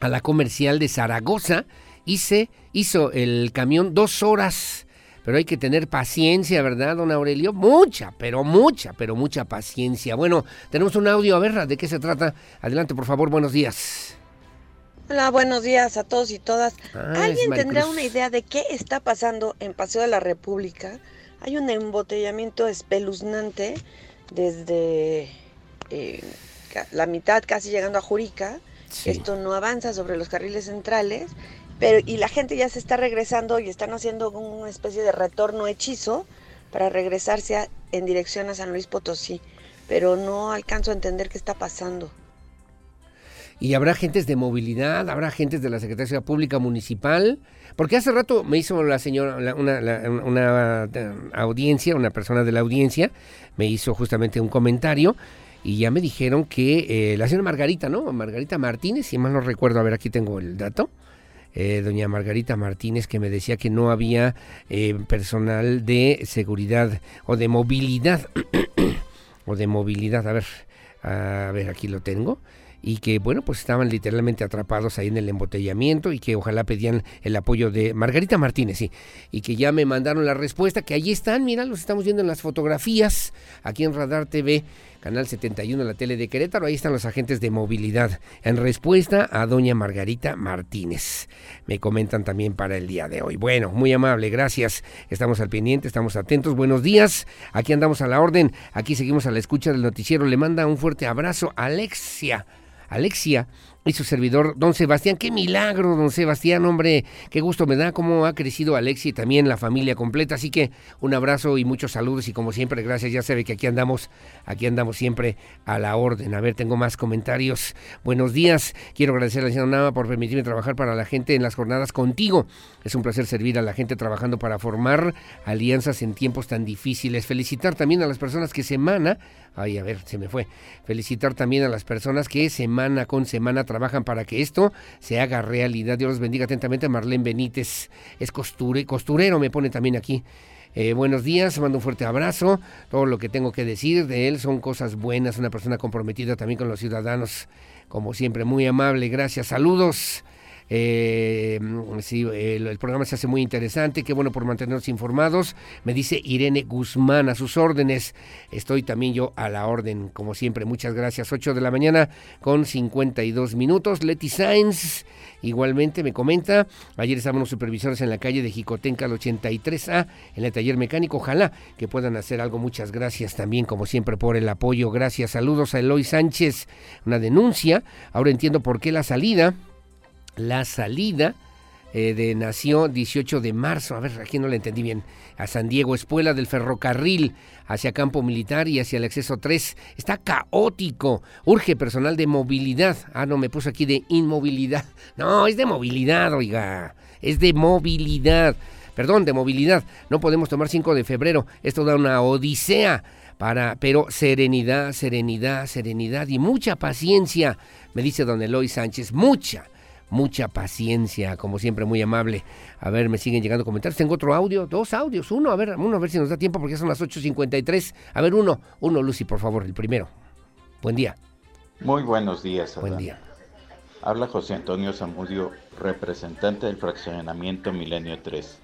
a la comercial de Zaragoza, hice, hizo el camión dos horas. Pero hay que tener paciencia, ¿verdad, don Aurelio? Mucha, pero mucha, pero mucha paciencia. Bueno, tenemos un audio, a ver, ¿de qué se trata? Adelante, por favor, buenos días. Hola, buenos días a todos y todas. Ah, ¿Alguien tendrá una idea de qué está pasando en Paseo de la República? Hay un embotellamiento espeluznante desde eh, la mitad, casi llegando a Jurica. Esto no avanza sobre los carriles centrales pero y la gente ya se está regresando y están haciendo una especie de retorno hechizo para regresarse en dirección a San Luis Potosí, pero no alcanzo a entender qué está pasando. Y habrá agentes de movilidad, habrá agentes de la Secretaría Pública Municipal, porque hace rato me hizo la señora una, eh, audiencia, una persona de la audiencia, me hizo justamente un comentario y ya me dijeron que eh, la señora Margarita, ¿no? Margarita Martínez, si mal no recuerdo, a ver, aquí tengo el dato eh, doña Margarita Martínez, que me decía que no había eh, personal de seguridad o de movilidad, o de movilidad, a ver, a ver, aquí lo tengo. Y que bueno pues estaban literalmente atrapados ahí en el embotellamiento y que ojalá pedían el apoyo de Margarita Martínez sí. Y que ya me mandaron la respuesta que allí están mira los estamos viendo en las fotografías aquí en Radar TV Canal 71, la tele de Querétaro. Ahí están los agentes de movilidad. En respuesta a doña Margarita Martínez. Me comentan también para el día de hoy. Bueno, muy amable, gracias. Estamos al pendiente, estamos atentos. Buenos días. Aquí andamos a la orden. Aquí seguimos a la escucha del noticiero. Le manda un fuerte abrazo Alexia. Alexia y su servidor, don Sebastián. Qué milagro, don Sebastián, hombre, qué gusto me da cómo ha crecido Alexi y también la familia completa. Así que un abrazo y muchos saludos y como siempre, gracias. Ya sabe que aquí andamos, aquí andamos siempre a la orden. A ver, tengo más comentarios. Buenos días. Quiero agradecer a la Nava por permitirme trabajar para la gente en las jornadas contigo. Es un placer servir a la gente trabajando para formar alianzas en tiempos tan difíciles. Felicitar también a las personas que semana Ay, a ver, se me fue. Felicitar también a las personas que semana con semana trabajan para que esto se haga realidad. Dios los bendiga atentamente. Marlene Benítez es costure, costurero, me pone también aquí. Eh, buenos días, mando un fuerte abrazo. Todo lo que tengo que decir de él son cosas buenas, una persona comprometida también con los ciudadanos, como siempre, muy amable. Gracias, saludos. Eh, el, programa se hace muy interesante, qué bueno por mantenernos informados. Me dice Irene Guzmán, a sus órdenes. Estoy también yo a la orden, como siempre. Muchas gracias. 8 de la mañana con 52 minutos. Leti Sainz igualmente me comenta, ayer estaban los supervisores en la calle de Jicotenca al 83A, en el taller mecánico. Ojalá que puedan hacer algo. Muchas gracias también, como siempre, por el apoyo. Gracias. Saludos a Eloy Sánchez. Una denuncia. Ahora entiendo por qué la salida la salida eh, de nació 18 de marzo, a ver, aquí no le entendí bien, a San Diego, Espuela del Ferrocarril, hacia Campo Militar y hacia el acceso 3. Está caótico, urge personal de movilidad. Ah, no, me puso aquí de inmovilidad. No, es de movilidad, oiga, es de movilidad. Perdón, de movilidad. No podemos tomar 5 de febrero, esto da una odisea. Para, pero serenidad, serenidad, serenidad y mucha paciencia, me dice don Eloy Sánchez, mucha, mucha paciencia, como siempre, muy amable. A ver, me siguen llegando comentarios. Tengo otro audio, dos audios, uno, a ver, uno, a ver si nos da tiempo porque son las 8.53. A ver, uno, uno, Lucy, por favor, el primero. Buen día. Muy buenos días. Buen día. Habla José Antonio Zamudio, representante del fraccionamiento Milenio 3,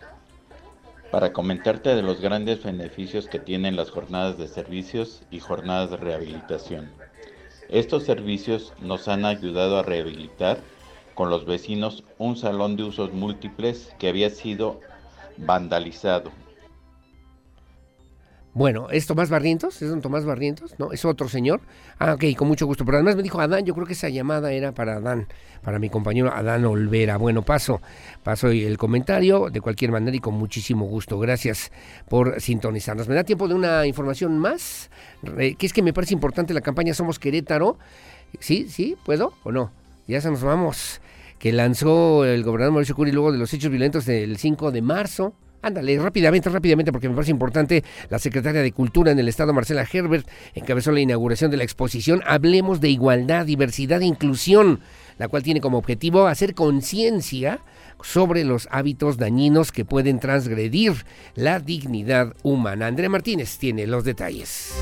para comentarte de los grandes beneficios que tienen las jornadas de servicios y jornadas de rehabilitación. Estos servicios nos han ayudado a rehabilitar con los vecinos un salón de usos múltiples que había sido vandalizado. Bueno, ¿es Tomás Barrientos? ¿Es don Tomás Barrientos? ¿No? ¿Es otro señor? Ah, ok, con mucho gusto. Pero además me dijo Adán, yo creo que esa llamada era para Adán, para mi compañero Adán Olvera. Bueno, paso, paso el comentario de cualquier manera y con muchísimo gusto. Gracias por sintonizarnos. ¿Me da tiempo de una información más? Que es que me parece importante la campaña Somos Querétaro. ¿Sí? ¿Sí? ¿Puedo o no? Ya se nos vamos que lanzó el gobernador Mauricio Curi luego de los hechos violentos del 5 de marzo. Ándale, rápidamente, rápidamente, porque me parece importante. La secretaria de Cultura en el Estado, Marcela Herbert, encabezó la inauguración de la exposición Hablemos de Igualdad, Diversidad e Inclusión, la cual tiene como objetivo hacer conciencia sobre los hábitos dañinos que pueden transgredir la dignidad humana. Andrea Martínez tiene los detalles.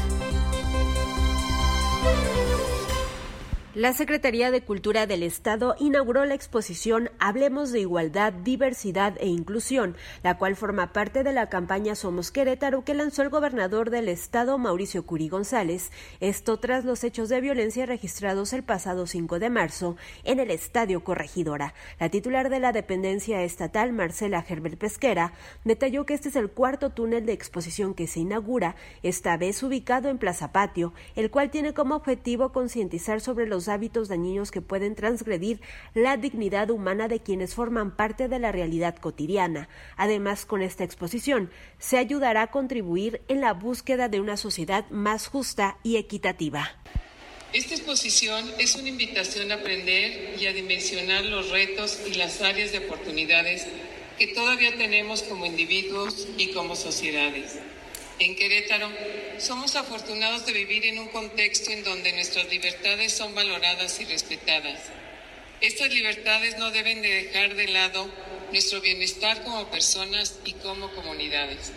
La Secretaría de Cultura del Estado inauguró la exposición Hablemos de Igualdad, Diversidad e Inclusión, la cual forma parte de la campaña Somos Querétaro que lanzó el gobernador del Estado, Mauricio Curi González. Esto tras los hechos de violencia registrados el pasado 5 de marzo en el Estadio Corregidora. La titular de la dependencia estatal, Marcela Herbert Pesquera, detalló que este es el cuarto túnel de exposición que se inaugura, esta vez ubicado en Plaza Patio, el cual tiene como objetivo concientizar sobre los hábitos dañinos que pueden transgredir la dignidad humana de quienes forman parte de la realidad cotidiana. Además, con esta exposición se ayudará a contribuir en la búsqueda de una sociedad más justa y equitativa. Esta exposición es una invitación a aprender y a dimensionar los retos y las áreas de oportunidades que todavía tenemos como individuos y como sociedades. En Querétaro somos afortunados de vivir en un contexto en donde nuestras libertades son valoradas y respetadas. Estas libertades no deben de dejar de lado nuestro bienestar como personas y como comunidades.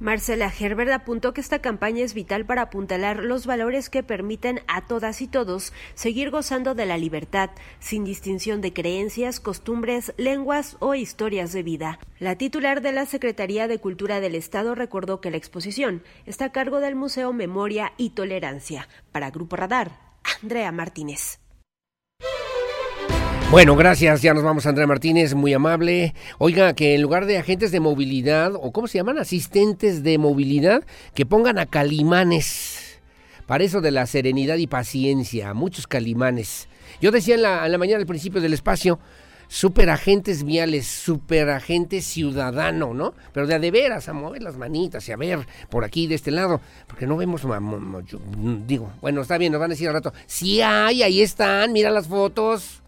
Marcela Herbert apuntó que esta campaña es vital para apuntalar los valores que permiten a todas y todos seguir gozando de la libertad, sin distinción de creencias, costumbres, lenguas o historias de vida. La titular de la Secretaría de Cultura del Estado recordó que la exposición está a cargo del Museo Memoria y Tolerancia. Para Grupo Radar, Andrea Martínez. Bueno, gracias. Ya nos vamos, Andrea Martínez, muy amable. Oiga, que en lugar de agentes de movilidad, o cómo se llaman, asistentes de movilidad, que pongan a calimanes. Para eso de la serenidad y paciencia, muchos calimanes. Yo decía en la, en la mañana al principio del espacio, superagentes viales, superagente ciudadano, ¿no? Pero de de veras, a mover las manitas y a ver por aquí, de este lado, porque no vemos, digo, bueno, está bien, nos van a decir al rato, sí hay, ahí están, mira las fotos.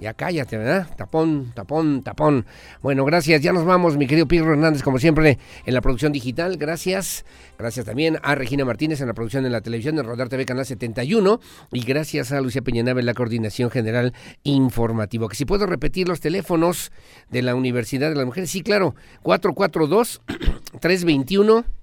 Ya cállate, ¿verdad? Tapón, tapón, tapón. Bueno, gracias. Ya nos vamos, mi querido Pirro Hernández, como siempre, en la producción digital. Gracias. Gracias también a Regina Martínez en la producción de la televisión de Rodar TV Canal 71. Y gracias a Lucia Peñanave en la coordinación general informativa. Que si puedo repetir los teléfonos de la Universidad de las Mujeres. Sí, claro. 442 321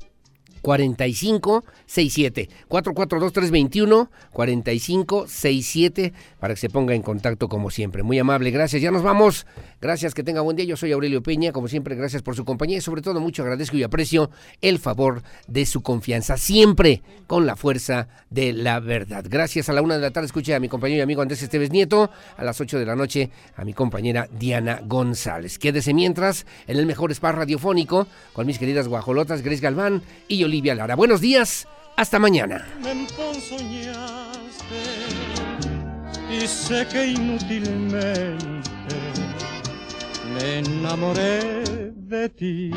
4567 442 321 4567 para que se ponga en contacto como siempre. Muy amable, gracias. Ya nos vamos. Gracias, que tenga buen día. Yo soy Aurelio Peña, como siempre, gracias por su compañía y sobre todo mucho agradezco y aprecio el favor de su confianza, siempre con la fuerza de la verdad. Gracias a la una de la tarde, escuché a mi compañero y amigo Andrés Esteves Nieto, a las ocho de la noche a mi compañera Diana González. Quédese mientras en el mejor spa radiofónico con mis queridas guajolotas Grace Galván y Olivia Lara. Buenos días, hasta mañana. y sé que inútilmente me enamoré de ti.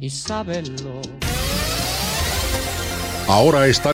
Y sábelo. Ahora está